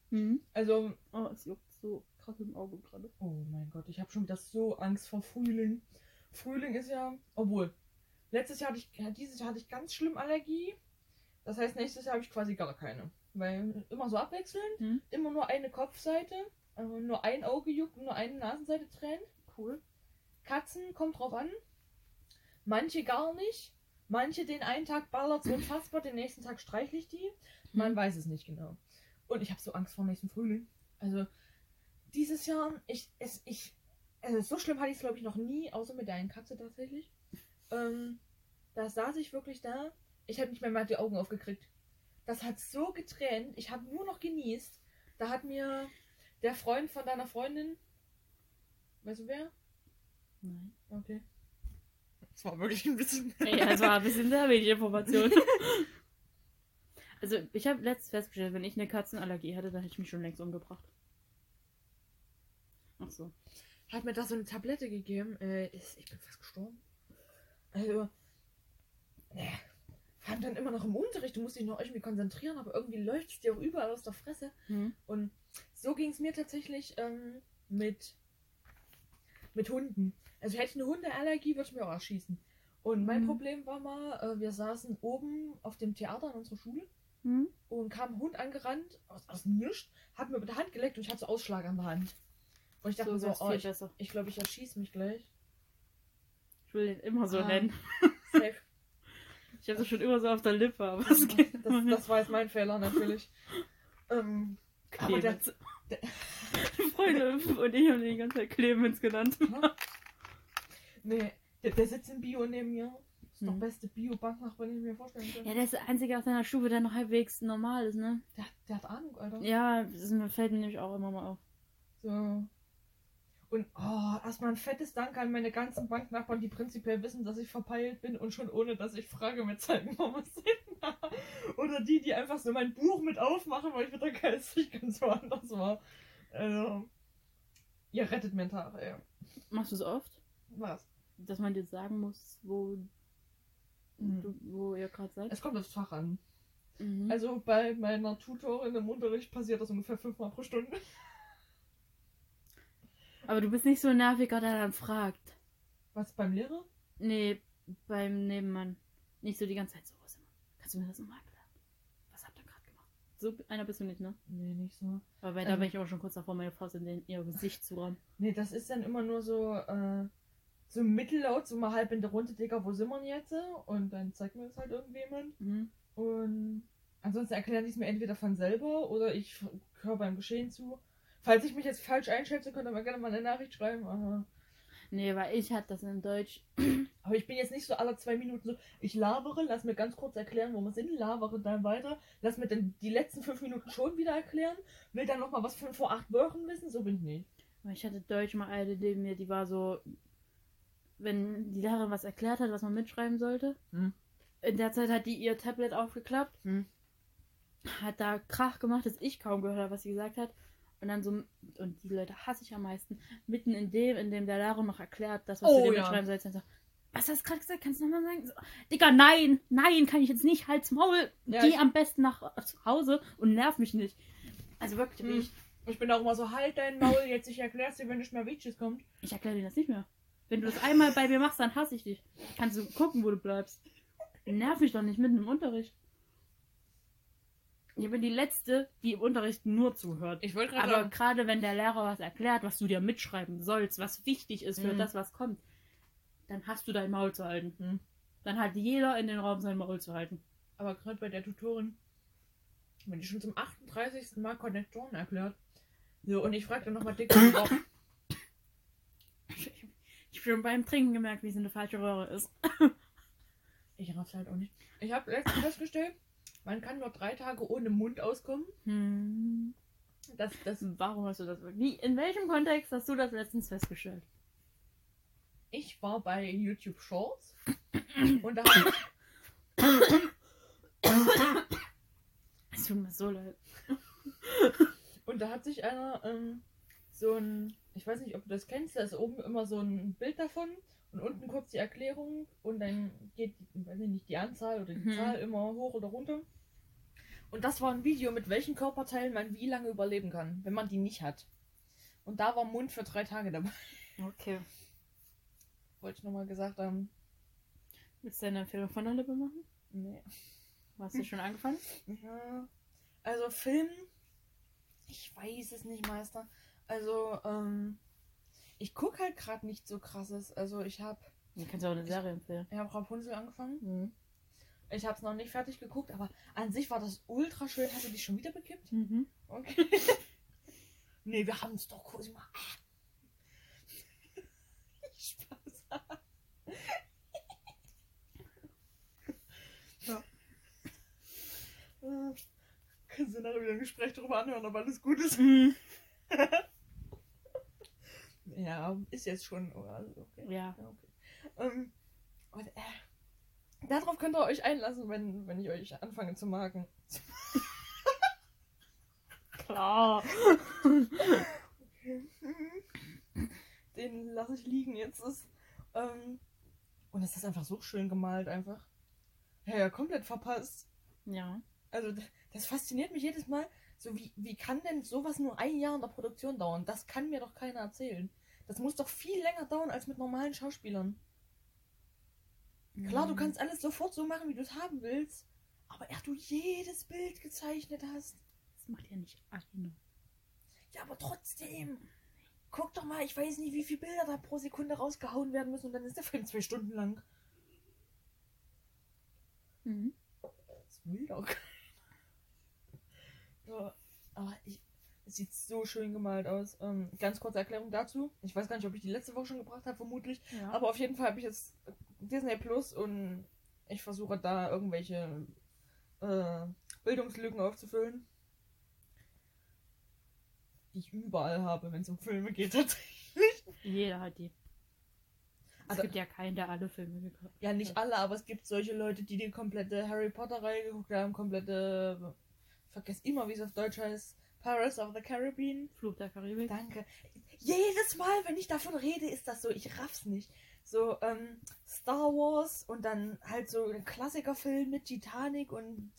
B: Mhm.
A: Also,
B: Oh, es juckt so krass im Auge gerade.
A: oh mein Gott, ich habe schon wieder so Angst vor Frühling. Frühling ist ja, obwohl, letztes Jahr hatte ich, ja, dieses Jahr hatte ich ganz schlimm Allergie. Das heißt, nächstes Jahr habe ich quasi gar keine. Weil immer so abwechselnd,
B: Mhm.
A: immer nur eine Kopfseite, also nur ein Auge juckt, nur eine Nasenseite tränt.
B: Cool.
A: Katzen, kommt drauf an. Manche gar nicht. Manche den einen Tag ballert so unfassbar, den nächsten Tag streichle ich die. Man
B: Mhm.
A: weiß es nicht genau. Und ich habe so Angst vor dem nächsten Frühling. Also dieses Jahr, ich, es, ich, also so schlimm hatte ich es glaube ich noch nie, außer mit der einen Katze tatsächlich. Ähm, da saß ich wirklich da. Ich habe nicht mehr mal die Augen aufgekriegt. Das hat so getränt. Ich habe nur noch genießt. Da hat mir der Freund von deiner Freundin, weißt du wer?
B: Nein.
A: Okay. Das war wirklich ein bisschen.
B: Ja, das war ein bisschen sehr wenig Information. (laughs) Also, ich habe letztens festgestellt, wenn ich eine Katzenallergie hätte, dann hätte ich mich schon längst umgebracht. Ach so.
A: Hat mir da so eine Tablette gegeben. Äh, ich bin fast gestorben. Also. Ne. Vor allem dann immer noch im Unterricht. Du musst dich noch irgendwie konzentrieren, aber irgendwie läuft es dir auch überall aus der Fresse.
B: Hm.
A: Und so ging es mir tatsächlich ähm, mit, mit Hunden. Also hätte ich eine Hundeallergie, würde ich mir auch erschießen. Und mein
B: Mhm.
A: Problem war mal, äh, wir saßen oben auf dem Theater in unserer Schule
B: Hm?
A: und kam ein Hund angerannt, aus, aus dem Nichts, hat mir mit der Hand geleckt und ich hatte so Ausschlag an der Hand. Und ich dachte
B: So
A: so, oh, ich, ich glaube, ich erschieße mich gleich.
B: Ich will den immer so
A: Ah.
B: nennen.
A: Safe. (laughs)
B: Ich habe das schon immer so auf der Lippe, aber geht
A: das, das war jetzt mein Fehler natürlich. ähm, aber der, der- (laughs)
B: Freunde und ich haben den die ganze Zeit Clemens genannt.
A: Nee, der, sitzt im Bio neben mir. Ist doch
B: Hm.
A: beste Bio-Banknachbar, den ich mir vorstellen kann.
B: Ja, der ist der Einzige aus seiner Stufe, der noch halbwegs normal ist, ne?
A: Der, der hat Ahnung, Alter.
B: Ja, das fällt mir nämlich auch immer mal auf.
A: So. Und oh, erstmal ein fettes Dank an meine ganzen Banknachbarn, die prinzipiell wissen, dass ich verpeilt bin und schon ohne, dass ich frage, mir zeigen, wo wir (laughs) sind. Oder die, die einfach so mein Buch mit aufmachen, weil ich wieder geistig ganz woanders war. Also, ihr rettet mir den Tag, ey.
B: Machst du es oft?
A: Was?
B: Dass man dir sagen muss, wo,
A: Mhm.
B: du, wo ihr gerade seid?
A: Es kommt aufs Fach an.
B: Mhm.
A: Also bei meiner Tutorin im Unterricht passiert das ungefähr fünfmal pro Stunde.
B: Aber du bist nicht so ein nerviger, der dann fragt.
A: Was beim Lehrer?
B: Nee, beim Nebenmann. Nicht so die ganze Zeit so. Was immer. Kannst du mir das nochmal erklären? Was habt ihr gerade gemacht? So einer bist du nicht, ne?
A: Nee, nicht so.
B: Aber bei da
A: Ähm.
B: bin ich auch schon kurz davor, meine Faust in den, ihr Gesicht zu rammen.
A: Nee, das ist dann immer nur so, äh, so mittellaut, so mal halb in der Runde, Digga, wo sind wir denn jetzt? Und dann zeigt mir das halt irgendjemand.
B: Mhm.
A: Und ansonsten erklären die es mir entweder von selber oder ich höre beim Geschehen zu. Falls ich mich jetzt falsch einschätze, könnt ihr mir gerne mal eine Nachricht schreiben. Aber,
B: Nee, weil ich hatte das in Deutsch. (clears throat)
A: aber ich bin jetzt nicht so alle zwei Minuten so, ich labere, lass mir ganz kurz erklären, wo wir sind, labere dann weiter, lass mir dann die letzten fünf Minuten schon wieder erklären, will dann nochmal was von vor acht Wochen wissen, so bin ich nicht.
B: Ich hatte Deutsch mal eine neben mir, die war so, wenn die Lehrerin was erklärt hat, was man mitschreiben sollte.
A: Hm.
B: In der Zeit hat die ihr Tablet aufgeklappt,
A: Hm.
B: hat da Krach gemacht, dass ich kaum gehört habe, was sie gesagt hat. Und dann so, und die Leute hasse ich am meisten, mitten in dem, in dem der Lehrer noch erklärt, das, was
A: Oh,
B: du dir
A: ja.
B: mitschreiben sollst, dann so, was hast du gerade gesagt? Kannst du nochmal sagen? So, Digga, nein, nein, kann ich jetzt nicht, halt's Maul,
A: Ja,
B: geh
A: ich-
B: am besten nach zu Hause und nerv mich nicht. Also wirklich,
A: Hm.
B: ich,
A: Ich bin auch immer so, halt dein Maul, jetzt ich erklär's dir, wenn nicht mehr Witches kommt.
B: ich erkläre dir das nicht mehr. Wenn du das einmal bei mir machst, dann hasse ich dich. Kannst du gucken, wo du bleibst. Nerv mich doch nicht mitten im Unterricht. Ich bin die Letzte, die im Unterricht nur zuhört.
A: Ich wollte gerade
B: Aber gerade wenn der Lehrer was erklärt, was du dir mitschreiben sollst, was wichtig ist für
A: Mhm.
B: das, was kommt, dann hast du dein Maul zu halten.
A: Hm.
B: Dann hat jeder in den Raum sein Maul zu halten.
A: aber gerade bei der Tutorin, wenn die schon zum 38. Mal Konnektoren erklärt. So, und ich fragte nochmal dick,
B: schon beim Trinken gemerkt, wie es eine falsche Röhre ist. (laughs)
A: Ich raff's halt auch nicht. Ich habe letztens festgestellt, man kann nur drei Tage ohne Mund auskommen.
B: Hm.
A: Das, das,
B: Warum hast du das? Wie, in welchem Kontext hast du das letztens festgestellt?
A: ich war bei YouTube Shorts (coughs) und da hat,
B: Es tut mir so leid.
A: und da hat sich einer ähm, so ein, ich weiß nicht, ob du das kennst, da ist oben immer so ein Bild davon und unten kurz die Erklärung und dann geht, die- weiß ich nicht, die Anzahl oder die
B: Mhm.
A: Zahl immer hoch oder runter. Und das war ein Video, mit welchen Körperteilen man wie lange überleben kann, wenn man die nicht hat. Und da war Mund für drei Tage dabei.
B: Okay.
A: Wollte ich nochmal gesagt haben.
B: Willst du eine Empfehlung von der Lippe machen?
A: Nee.
B: Hast du schon angefangen?
A: Ja. Also Film, ich weiß es nicht, Meister. Also, ähm, ich gucke halt gerade nicht so krasses. Also ich habe
B: Du kannst auch eine Serie empfehlen.
A: ich hab Rapunzel angefangen.
B: Mhm.
A: Ich habe es noch nicht fertig geguckt, aber an sich war das ultra schön. Hast du dich schon wieder bekippt?
B: Mhm.
A: Okay. (laughs) nee, wir haben es doch kurz mal. (laughs) Spaß. (laughs) ja. Äh, Kannst du nachher wieder ein Gespräch darüber anhören, ob alles gut ist?
B: Mhm.
A: Ja, ist jetzt schon. oh, Also okay.
B: Ja.
A: Ja, okay. Ähm, und, äh, darauf könnt ihr euch einlassen, wenn, wenn ich euch anfange zu magen.
B: Klar. (laughs)
A: Den lasse ich liegen jetzt. Ist, ähm, und es ist einfach so schön gemalt, einfach. Ja, ja, komplett verpasst.
B: Ja.
A: Also, das fasziniert mich jedes Mal. So, wie, wie kann denn sowas nur ein Jahr in der Produktion dauern? Das kann mir doch keiner erzählen. Das muss doch viel länger dauern als mit normalen Schauspielern. Klar, du
B: Mhm.
A: kannst alles sofort so machen, wie du es haben willst. Aber er du jedes Bild gezeichnet hast.
B: Das macht ja nicht eine.
A: Ja, aber trotzdem. Guck doch mal, ich weiß nicht, wie viele Bilder da pro Sekunde rausgehauen werden müssen und dann ist der Film zwei Stunden lang.
B: Mhm.
A: Das will doch keiner. Ja, aber ich, sieht so schön gemalt aus. Ähm, ganz kurze Erklärung dazu. Ich weiß gar nicht, ob ich die letzte Woche schon gebracht habe, vermutlich.
B: Ja.
A: Aber auf jeden Fall habe ich jetzt Disney Plus und ich versuche da irgendwelche äh, Bildungslücken aufzufüllen. Die ich überall habe, wenn es um Filme geht (laughs) tatsächlich.
B: Jeder hat die. Es
A: Aber-
B: gibt ja keinen, der alle Filme geguckt hat.
A: Ja, nicht alle, aber es gibt solche Leute, die die komplette Harry Potter-Reihe geguckt haben, komplette, vergess immer, wie es auf Deutsch heißt, Pirates of the Caribbean.
B: Fluch der Karibik.
A: Danke. Jedes Mal, wenn ich davon rede, ist das so, ich raff's nicht. So, ähm, Star Wars und dann halt so ein Klassikerfilm mit Titanic und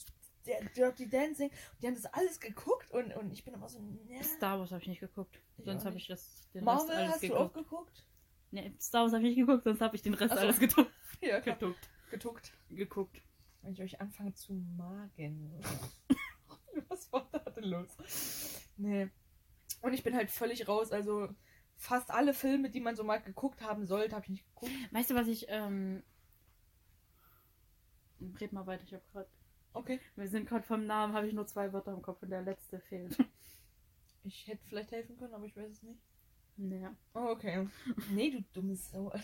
A: der Dirty Dancing. Die haben das alles geguckt und, und ich bin immer so, ne.
B: Star Wars habe ich nicht geguckt.
A: Ich
B: Sonst habe ich das den Rest
A: Marvel
B: alles
A: hast du auch
B: geguckt.
A: geguckt?
B: Nee, Star Wars habe ich nicht geguckt, sonst habe ich den Rest
A: Ach so.
B: alles geguckt. (laughs)
A: Ja, klar.
B: Geguckt.
A: Geguckt.
B: Geguckt.
A: Wenn ich euch anfange zu magen. (laughs) Was war da denn los? Nee. Und ich bin halt völlig raus. Also fast alle Filme, die man so mal geguckt haben sollte, habe ich nicht geguckt.
B: Weißt du, was ich, ähm. Red mal weiter, ich habe gerade.
A: Okay.
B: Wir sind gerade vom Namen, habe ich nur zwei Wörter im Kopf und der letzte fehlt.
A: Ich hätte vielleicht helfen können, aber ich weiß es nicht.
B: naja.
A: Oh, okay. Nee, du dummes Sau. (laughs)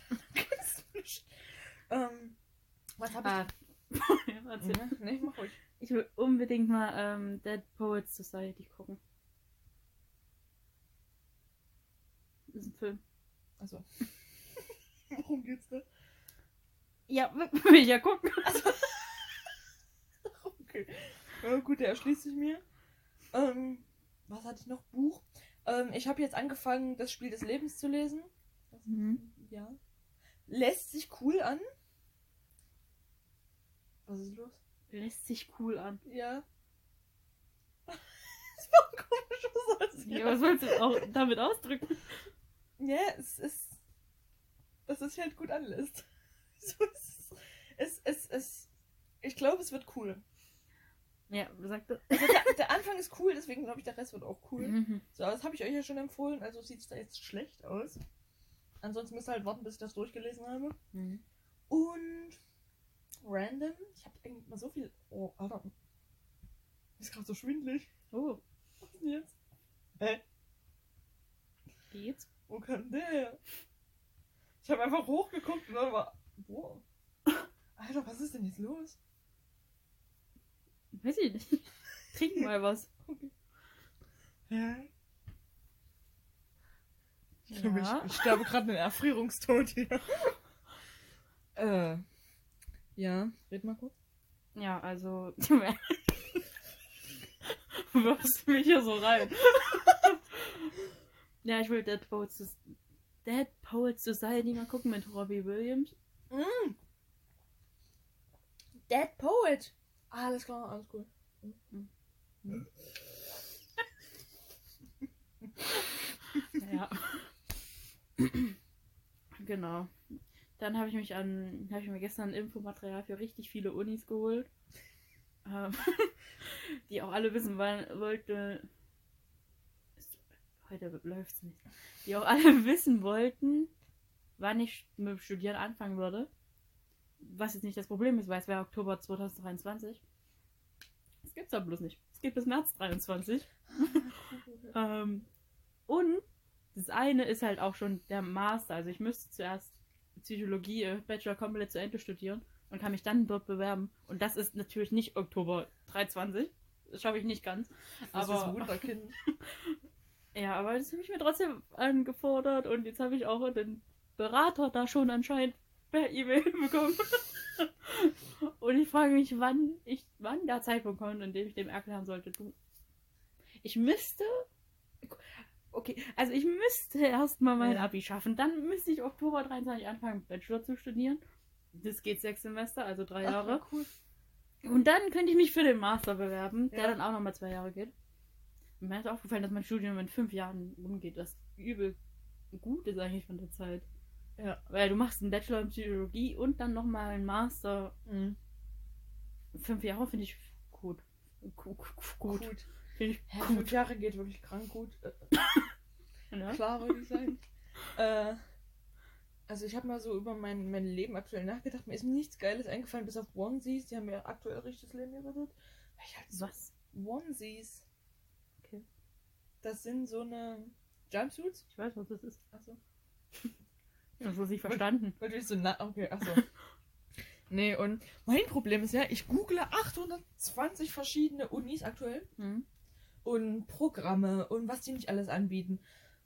A: Ähm, was habe
B: Ah. (laughs) ja,
A: ich?
B: erzähl.
A: Mhm. Nee, mach ruhig.
B: Ich will unbedingt mal ähm, Dead Poets Society gucken. Das ist ein Film.
A: Also. (laughs) Worum geht's da?
B: Ja, (laughs) will ich ja gucken. (laughs)
A: Okay. Ja, gut, der erschließt sich mir. Ähm, was hatte ich noch? Buch. Ähm, ich habe jetzt angefangen, das Spiel des Lebens zu lesen. Das,
B: Mhm.
A: Ja. Lässt sich cool an. Was ist los?
B: Lässt sich cool an.
A: Ja. (laughs) Das war ein komischer Satz.
B: Ja, was sollst du auch damit ausdrücken?
A: Ja, es ist. Dass es sich halt gut anlässt. (laughs) So, es, es, es, es, ich glaube, es wird cool.
B: Ja, sagt.
A: Also der, der Anfang ist cool, deswegen glaube ich, der Rest wird auch cool.
B: Mhm.
A: So, aber das habe ich euch ja schon empfohlen, also sieht es da jetzt schlecht aus. Ansonsten müsst ihr halt warten, bis ich das durchgelesen habe.
B: Mhm.
A: Und random, ich habe eigentlich mal so viel. Oh, Alter. Ist gerade so schwindelig.
B: Oh,
A: Was ist denn jetzt? Hä?
B: geht's?
A: Wo kann der her? Ich habe einfach hochgeguckt und dann war. Boah. (laughs) Alter, was ist denn jetzt los?
B: Weiß ich nicht. Trink (laughs) mal was.
A: Okay. Ja. Ich glaube,
B: Ja.
A: ich, ich sterbe gerade einen Erfrierungstod hier. (laughs) äh. Ja, red mal kurz.
B: Ja, also. Du (laughs) wirfst mich hier so rein. (laughs) ja, ich will Dead Poets, Dead Poets Society mal gucken mit Robbie Williams.
A: Mm. Dead Poet. Alles klar, alles cool.
B: Ja. (laughs) genau. Dann habe ich mich an, habe ich mir gestern Infomaterial für richtig viele Unis geholt. Ähm, (laughs) die auch alle wissen wann, wollte. Ist- Heute läuft's nicht. Die auch alle (laughs) wissen wollten, wann ich mit dem Studieren anfangen würde. Was jetzt nicht das Problem ist, weil es wäre Oktober 2023. Das gibt's aber bloß nicht. Es geht bis März 23. (laughs) Ähm, und das eine ist halt auch schon der Master. Also ich müsste zuerst Psychologie, äh, Bachelor komplett zu Ende studieren und kann mich dann dort bewerben. Und das ist natürlich nicht Oktober 23. Das schaffe ich nicht ganz.
A: Das
B: Aber-
A: ist Wunderkind. (laughs)
B: Ja, aber das habe ich mir trotzdem angefordert und jetzt habe ich auch den Berater da schon anscheinend per E-Mail (laughs) bekommen. und ich frage mich, wann ich, wann der Zeitpunkt kommt, in dem ich dem erklären sollte, du. Ich müsste. Okay, also ich müsste erstmal mein
A: Ja.
B: Abi schaffen. Dann müsste ich Oktober 23 anfangen, Bachelor zu studieren. Das geht sechs Semester, also drei Jahre.
A: Ach, cool.
B: Und dann könnte ich mich für den Master bewerben, der
A: Ja.
B: dann auch nochmal zwei Jahre geht. Und mir ist aufgefallen, dass mein Studium in fünf Jahren rumgeht, was übel gut ist eigentlich von der Zeit.
A: Ja.
B: Weil du machst einen Bachelor in Psychologie und dann nochmal einen Master.
A: Mhm.
B: Fünf Jahre finde ich gut. Gut. gut.
A: Gut.
B: Finde ich gut.
A: fünf Jahre geht wirklich krank gut. Äh, (laughs)
B: Ne?
A: klar, würde ich sagen. äh, also ich habe mal so über mein, mein Leben aktuell nachgedacht. Mir ist nichts Geiles eingefallen, bis auf Onesies. Die haben mir aktuell richtiges Leben gerettet. Weil ich halt so
B: Was?
A: Onesies.
B: Okay.
A: Das sind so eine Jumpsuits.
B: Ich weiß, was das ist.
A: Achso. (laughs)
B: Das ist nicht verstanden.
A: Weil du so na okay, achso. (laughs) nee, und mein Problem ist ja, ich google 820 verschiedene Unis aktuell
B: Hm?
A: Und Programme und was die nicht alles anbieten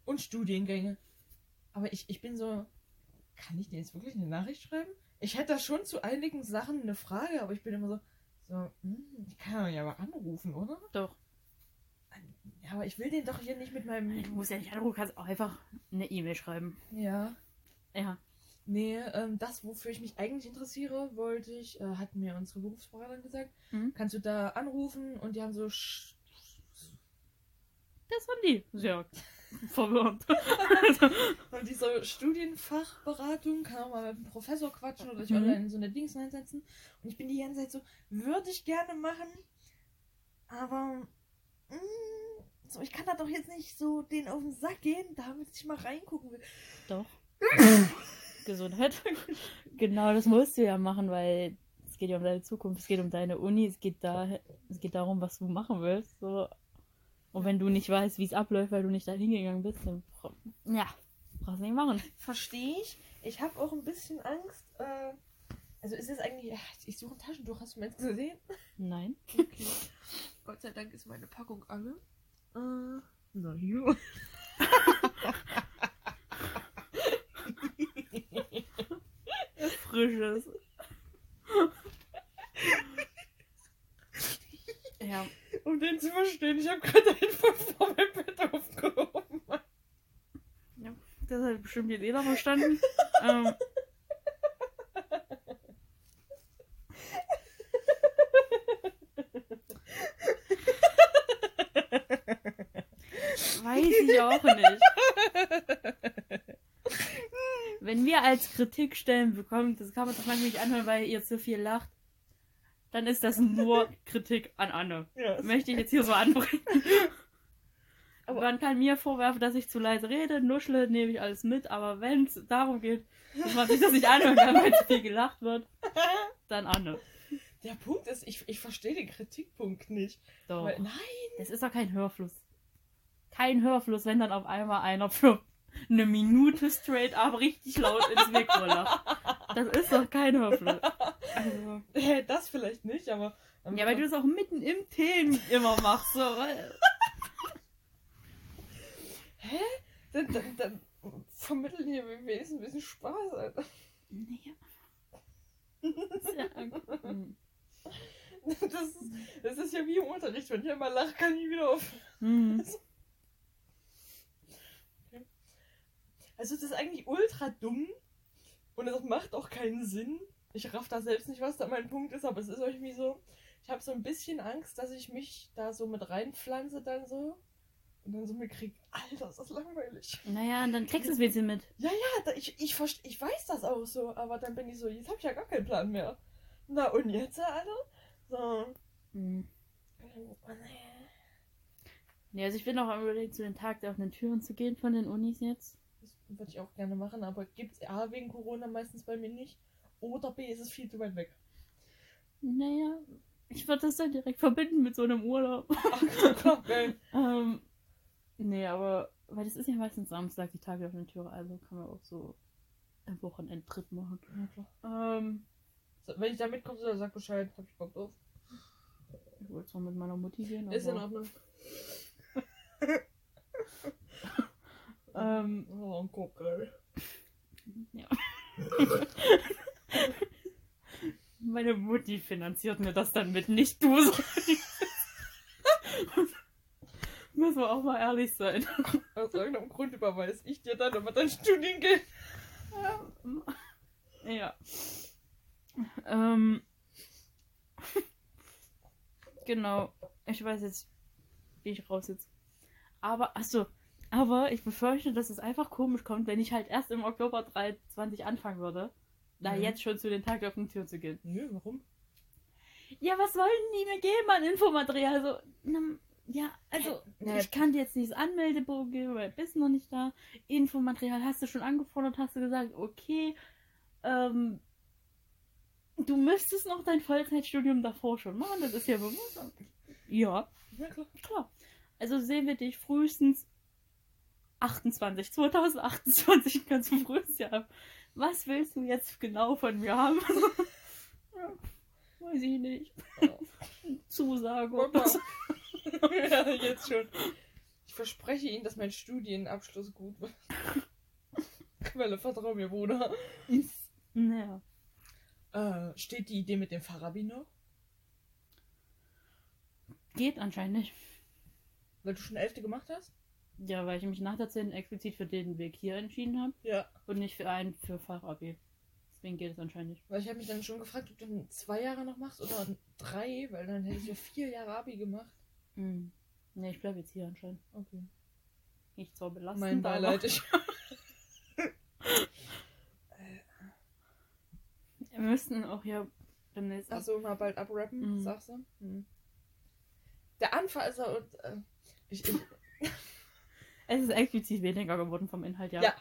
A: und Studiengänge. Aber ich, ich bin so, kann ich dir jetzt wirklich eine Nachricht schreiben? Ich hätte da schon zu einigen Sachen eine Frage, aber ich bin immer so, so, hm, ich kann ja mal anrufen, oder?
B: Doch.
A: Ja, aber ich will den doch hier nicht mit
B: Du
A: meinem.
B: musst ja nicht anrufen, kannst auch einfach eine E-Mail schreiben.
A: Ja.
B: Ja.
A: Nee, ähm, das, wofür ich mich eigentlich interessiere, wollte ich, äh, hat mir unsere Berufsberaterin gesagt,
B: Mhm.
A: kannst du da anrufen und die haben so
B: Das waren die. Sehr verwirrend. (laughs) (laughs)
A: und die so Studienfachberatung, kann auch mal mit dem Professor quatschen oder dich
B: Mhm.
A: online in so eine Dings reinsetzen. Und ich bin die ganze Zeit so, würde ich gerne machen, aber mm, so, ich kann da doch jetzt nicht so den auf den Sack gehen, damit ich mal reingucken will.
B: Doch. (laughs) Gesundheit. genau, das musst du ja machen, weil es geht ja um deine Zukunft, es geht um deine Uni, es geht da, es geht darum, was du machen willst. So. Und wenn du nicht weißt, wie es abläuft, weil du nicht da hingegangen bist, dann ja, brauchst du nicht machen.
A: Verstehe ich. Ich habe auch ein bisschen Angst. Äh, also ist es eigentlich. Ich suche ein Taschentuch. Hast du meins gesehen?
B: Nein.
A: Okay. Gott sei Dank ist meine Packung alle. Äh, na you. (laughs)
B: Frisches. (laughs) ja.
A: Um den zu verstehen, ich habe gerade einfach vor meinem Bett aufgehoben.
B: Das hat bestimmt jetzt jeder verstanden. (laughs) ähm, weiß ich auch nicht. Wenn wir als Kritikstellen bekommen, das kann man sich manchmal nicht anhören, weil ihr zu viel lacht, dann ist das nur (laughs) Kritik an Anne.
A: Ja, es-
B: Möchte ich jetzt hier so anbringen. (laughs)
A: Aber-
B: Man kann mir vorwerfen, dass ich zu leise rede, nuschle, nehme ich alles mit, aber wenn es darum geht, dass man sich das nicht anhören kann, weil zu viel gelacht wird, (laughs) dann Anne.
A: Der Punkt ist, ich, ich verstehe den Kritikpunkt nicht.
B: Doch.
A: Weil, nein,
B: Das ist doch kein Hörfluss. Kein Hörfluss, wenn dann auf einmal einer für eine Minute straight up richtig laut ins Mikro lacht. Das ist doch kein Hörfluss. Also,
A: das vielleicht nicht, aber. ähm,
B: ja, weil du das auch mitten im Themen immer machst. So. weil-
A: Hä? Dann, dann, dann vermitteln hier wenigstens ein bisschen Spaß, Alter.
B: Naja. Sehr hm.
A: Das ist, das ist ja wie im Unterricht, wenn ich einmal lache, kann ich wieder auf.
B: Hm. (laughs)
A: Also, das ist eigentlich ultra dumm und es macht auch keinen Sinn. Ich raff da selbst nicht, was da mein Punkt ist, aber es ist irgendwie so. Ich habe so ein bisschen Angst, dass ich mich da so mit reinpflanze dann so und dann so mitkrieg, Alter, ist das langweilig.
B: Naja, und dann kriegst du es ein bisschen mit.
A: Ja, ja, da, ich, ich, verst- ich weiß das auch so, aber dann bin ich so, jetzt habe ich ja gar keinen Plan mehr. Na und jetzt, Alter? So.
B: Hm. Ja, also ich bin auch am überlegen, zu den Tag der offenen Türen zu gehen von den Unis jetzt.
A: Würde ich auch gerne machen, aber gibt es A wegen Corona meistens bei mir nicht. Oder B ist es viel zu weit weg.
B: Naja, ich würde das dann direkt verbinden mit so einem Urlaub. (laughs)
A: Ach, geil. (laughs)
B: ähm, nee, aber, weil das ist ja meistens Samstag, die Tage der offenen Türe, also kann man auch so einen Wochenendtrip machen.
A: Ja.
B: Ähm,
A: So, wenn ich da mitkomme, so, sag Bescheid, hab ich Bock drauf.
B: ich wollte zwar mit meiner Mutti gehen,
A: Ist in
B: aber...
A: Ordnung. (laughs)
B: Ähm,
A: Oh, Guck, geil.
B: ja. (laughs) Meine Mutti finanziert mir das dann mit, nicht du. (laughs) Müssen wir auch mal ehrlich sein. (laughs)
A: Aus irgendeinem Grund überweis ich dir dann, aber dein Studien geht.
B: Ähm, Ja. Ähm. Genau. Ich weiß jetzt, wie ich raussitze. Aber, achso, aber ich befürchte, dass es einfach komisch kommt, wenn ich halt erst im Oktober 23 anfangen würde, da
A: Mhm.
B: jetzt schon zu den Tag der offenen Tür zu gehen.
A: Nö, warum?
B: Ja, was wollen die mir geben an Infomaterial? So, na, ja, also,
A: Ja.
B: ich kann dir jetzt nicht das Anmeldebogen geben, weil du bist noch nicht da. Infomaterial hast du schon angefordert, hast du gesagt, okay, ähm, du müsstest noch dein Vollzeitstudium davor schon machen, das ist ja bewusst. Ja,
A: Ja, klar.
B: klar. Also sehen wir dich frühestens 28, 2028, ein ganz frühes Jahr. Was willst du jetzt genau von mir haben? (laughs) ja, weiß ich nicht. Zusage.
A: Mama. (laughs) ja, jetzt schon. Ich verspreche Ihnen, dass mein Studienabschluss gut wird. Quelle, vertrau mir, Bruder.
B: Naja.
A: Äh, steht die Idee mit dem Farabi noch?
B: Geht anscheinend nicht.
A: Weil du schon Elfte gemacht hast?
B: Ja, weil ich mich nach der 10. explizit für den Weg hier entschieden habe
A: Ja.
B: und nicht für einen für Fachabi. Deswegen geht es anscheinend nicht.
A: Weil ich habe mich dann schon gefragt, ob du dann zwei Jahre noch machst oder drei, weil dann hätte ich ja vier Jahre Abi gemacht.
B: Hm. Ne, ich bleibe jetzt hier anscheinend.
A: Okay.
B: Nicht so belastend.
A: Mein Beileid. Ich, (laughs)
B: Wir müssten auch ja demnächst.
A: Achso, mal bald abrappen,
B: Mhm.
A: sagst du? Mhm. Der Anfang ist er und. Äh, ich, ich,
B: Es ist explizit weniger geworden vom Inhalt, ja.
A: Ja.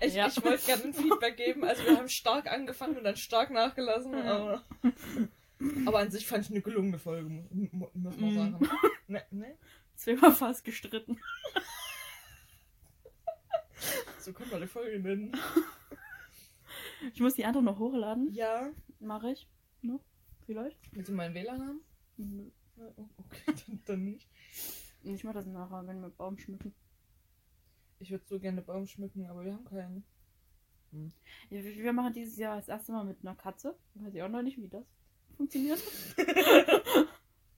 A: ich,
B: Ja.
A: ich wollte gerne ein Feedback geben. Also, wir haben stark angefangen und dann stark nachgelassen.
B: Ja.
A: Aber, aber an sich fand ich eine gelungene Folge, mu- mu- muss man
B: Mhm.
A: sagen. Ne, ne?
B: Zweimal fast gestritten.
A: So können wir die Folge nennen.
B: Ich muss die andere noch hochladen.
A: Ja.
B: Mache ich. Noch? Vielleicht?
A: Willst du meinen WLAN haben?
B: Mhm.
A: Ja, oh, Okay, (laughs) dann, dann nicht.
B: Ich mache das nachher, wenn wir Baum schmücken.
A: Ich würde so gerne Baum schmücken, aber wir haben keinen. Hm.
B: Ja, wir machen dieses Jahr das erste Mal mit einer Katze. Weiß ich auch noch nicht, wie das funktioniert. (laughs)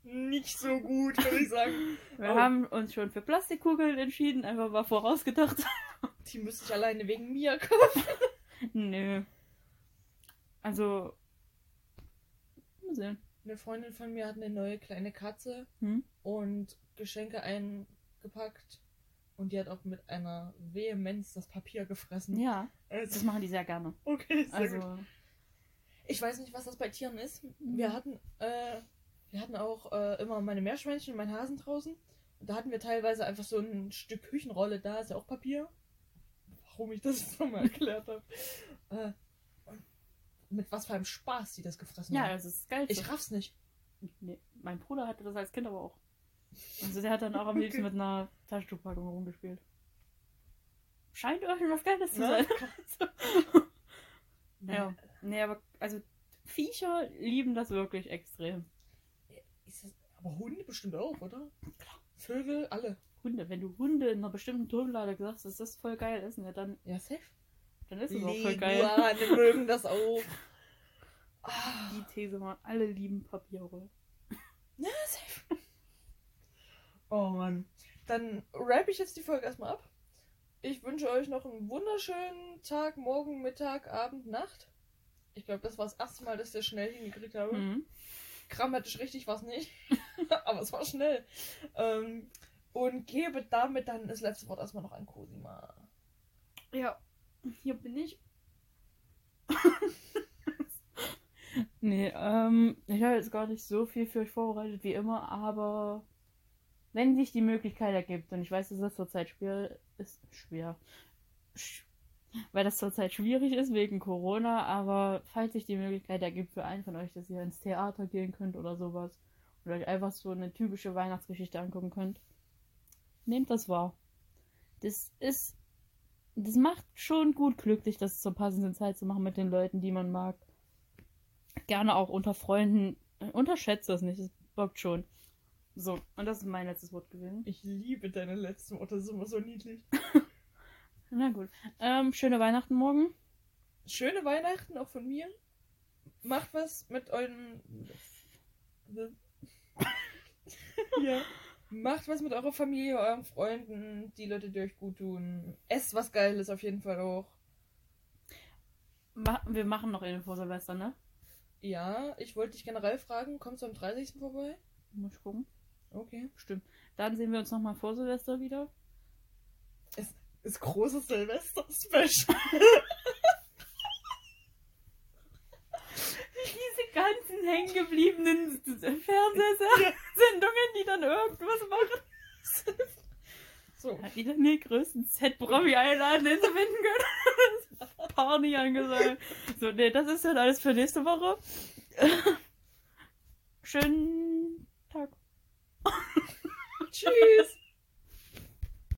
A: Nicht so gut, würde ich sagen.
B: Wir
A: Oh.
B: haben uns schon für Plastikkugeln entschieden, einfach mal vorausgedacht. (laughs)
A: Die müsste ich alleine wegen mir kaufen. (laughs)
B: Nö. Also. Mal sehen.
A: Eine Freundin von mir hat eine neue kleine Katze
B: Hm?
A: und Geschenke eingepackt. Und die hat auch mit einer Vehemenz das Papier gefressen.
B: Ja, das
A: Also,
B: machen die sehr gerne.
A: okay, sehr
B: Also,
A: gut. Ich weiß nicht, was das bei Tieren ist. Wir hatten, äh, wir hatten auch äh, immer meine Meerschweinchen und meinen Hasen draußen. Und da hatten wir teilweise einfach so ein Stück Küchenrolle da, ist ja auch Papier. Warum ich das jetzt nochmal (laughs) erklärt habe. Äh, mit was für einem Spaß die das gefressen
B: ja,
A: haben.
B: das ist geil.
A: Ich raff's nicht.
B: Nee, mein Bruder hatte das als Kind aber auch. Also der hat dann auch am (laughs) liebsten mit einer Taschentuchpackung rumgespielt. Scheint irgendwas Geiles zu
A: Ne?
B: sein. (laughs) (laughs) ja. Nee, aber also Viecher lieben das wirklich extrem.
A: Das, aber Hunde bestimmt auch, oder? Vögel, alle.
B: Hunde, wenn du Hunde in einer bestimmten Turmlade sagst, dass das voll geil ist, ne, dann,
A: Ja, safe.
B: dann ist es auch voll geil.
A: Leguane mögen das auch.
B: Die These mal, alle lieben Papierrollen.
A: ja, safe. Oh Mann. Dann rappe ich jetzt die Folge erstmal ab. Ich wünsche euch noch einen wunderschönen Tag, Morgen, Mittag, Abend, Nacht. Ich glaube, das war das erste Mal, dass ich das schnell hingekriegt habe.
B: Mhm.
A: Grammatisch richtig war es nicht. (laughs) Aber es war schnell. Ähm, und gebe damit dann das letzte Wort erstmal noch an Cosima.
B: Ja, hier bin ich. (laughs) nee, ähm, ich habe jetzt gar nicht so viel für euch vorbereitet wie immer, aber wenn sich die Möglichkeit ergibt, und ich weiß, dass das zurzeit schwer ist, schwer, sch weil das zurzeit schwierig ist wegen Corona, aber falls sich die Möglichkeit ergibt für einen von euch, dass ihr ins Theater gehen könnt oder sowas, oder euch einfach so eine typische Weihnachtsgeschichte angucken könnt, nehmt das wahr. Das ist das macht schon gut glücklich, das zur passenden Zeit zu machen mit den Leuten, die man mag. Gerne auch unter Freunden. Äh, Unterschätze das nicht, das bockt schon. So, und das ist mein letztes Wort gewesen.
A: Ich liebe deine letzten Worte, das ist immer so niedlich. (laughs)
B: Na gut. Ähm, schöne Weihnachten morgen.
A: Schöne Weihnachten auch von mir. Macht was mit euren. ja. Macht was mit eurer Familie, euren Freunden, die Leute, die euch gut tun. Esst was Geiles auf jeden Fall auch.
B: Ma wir machen noch eine vor Silvester, ne?
A: Ja, ich wollte dich generell fragen, kommst du am 30. vorbei?
B: Muss ich gucken.
A: Okay.
B: Stimmt. Dann sehen wir uns nochmal vor Silvester wieder.
A: Ist großes Silvester-Special. (laughs)
B: Diese ganzen hängengebliebenen Fernsehsendungen, die dann irgendwas machen.
A: So.
B: Hat die dann den größten Z-Promi einladen, den sie finden können? (laughs) Party angesagt. So, nee, das ist dann alles für nächste Woche. Schönen (laughs) Tschüss.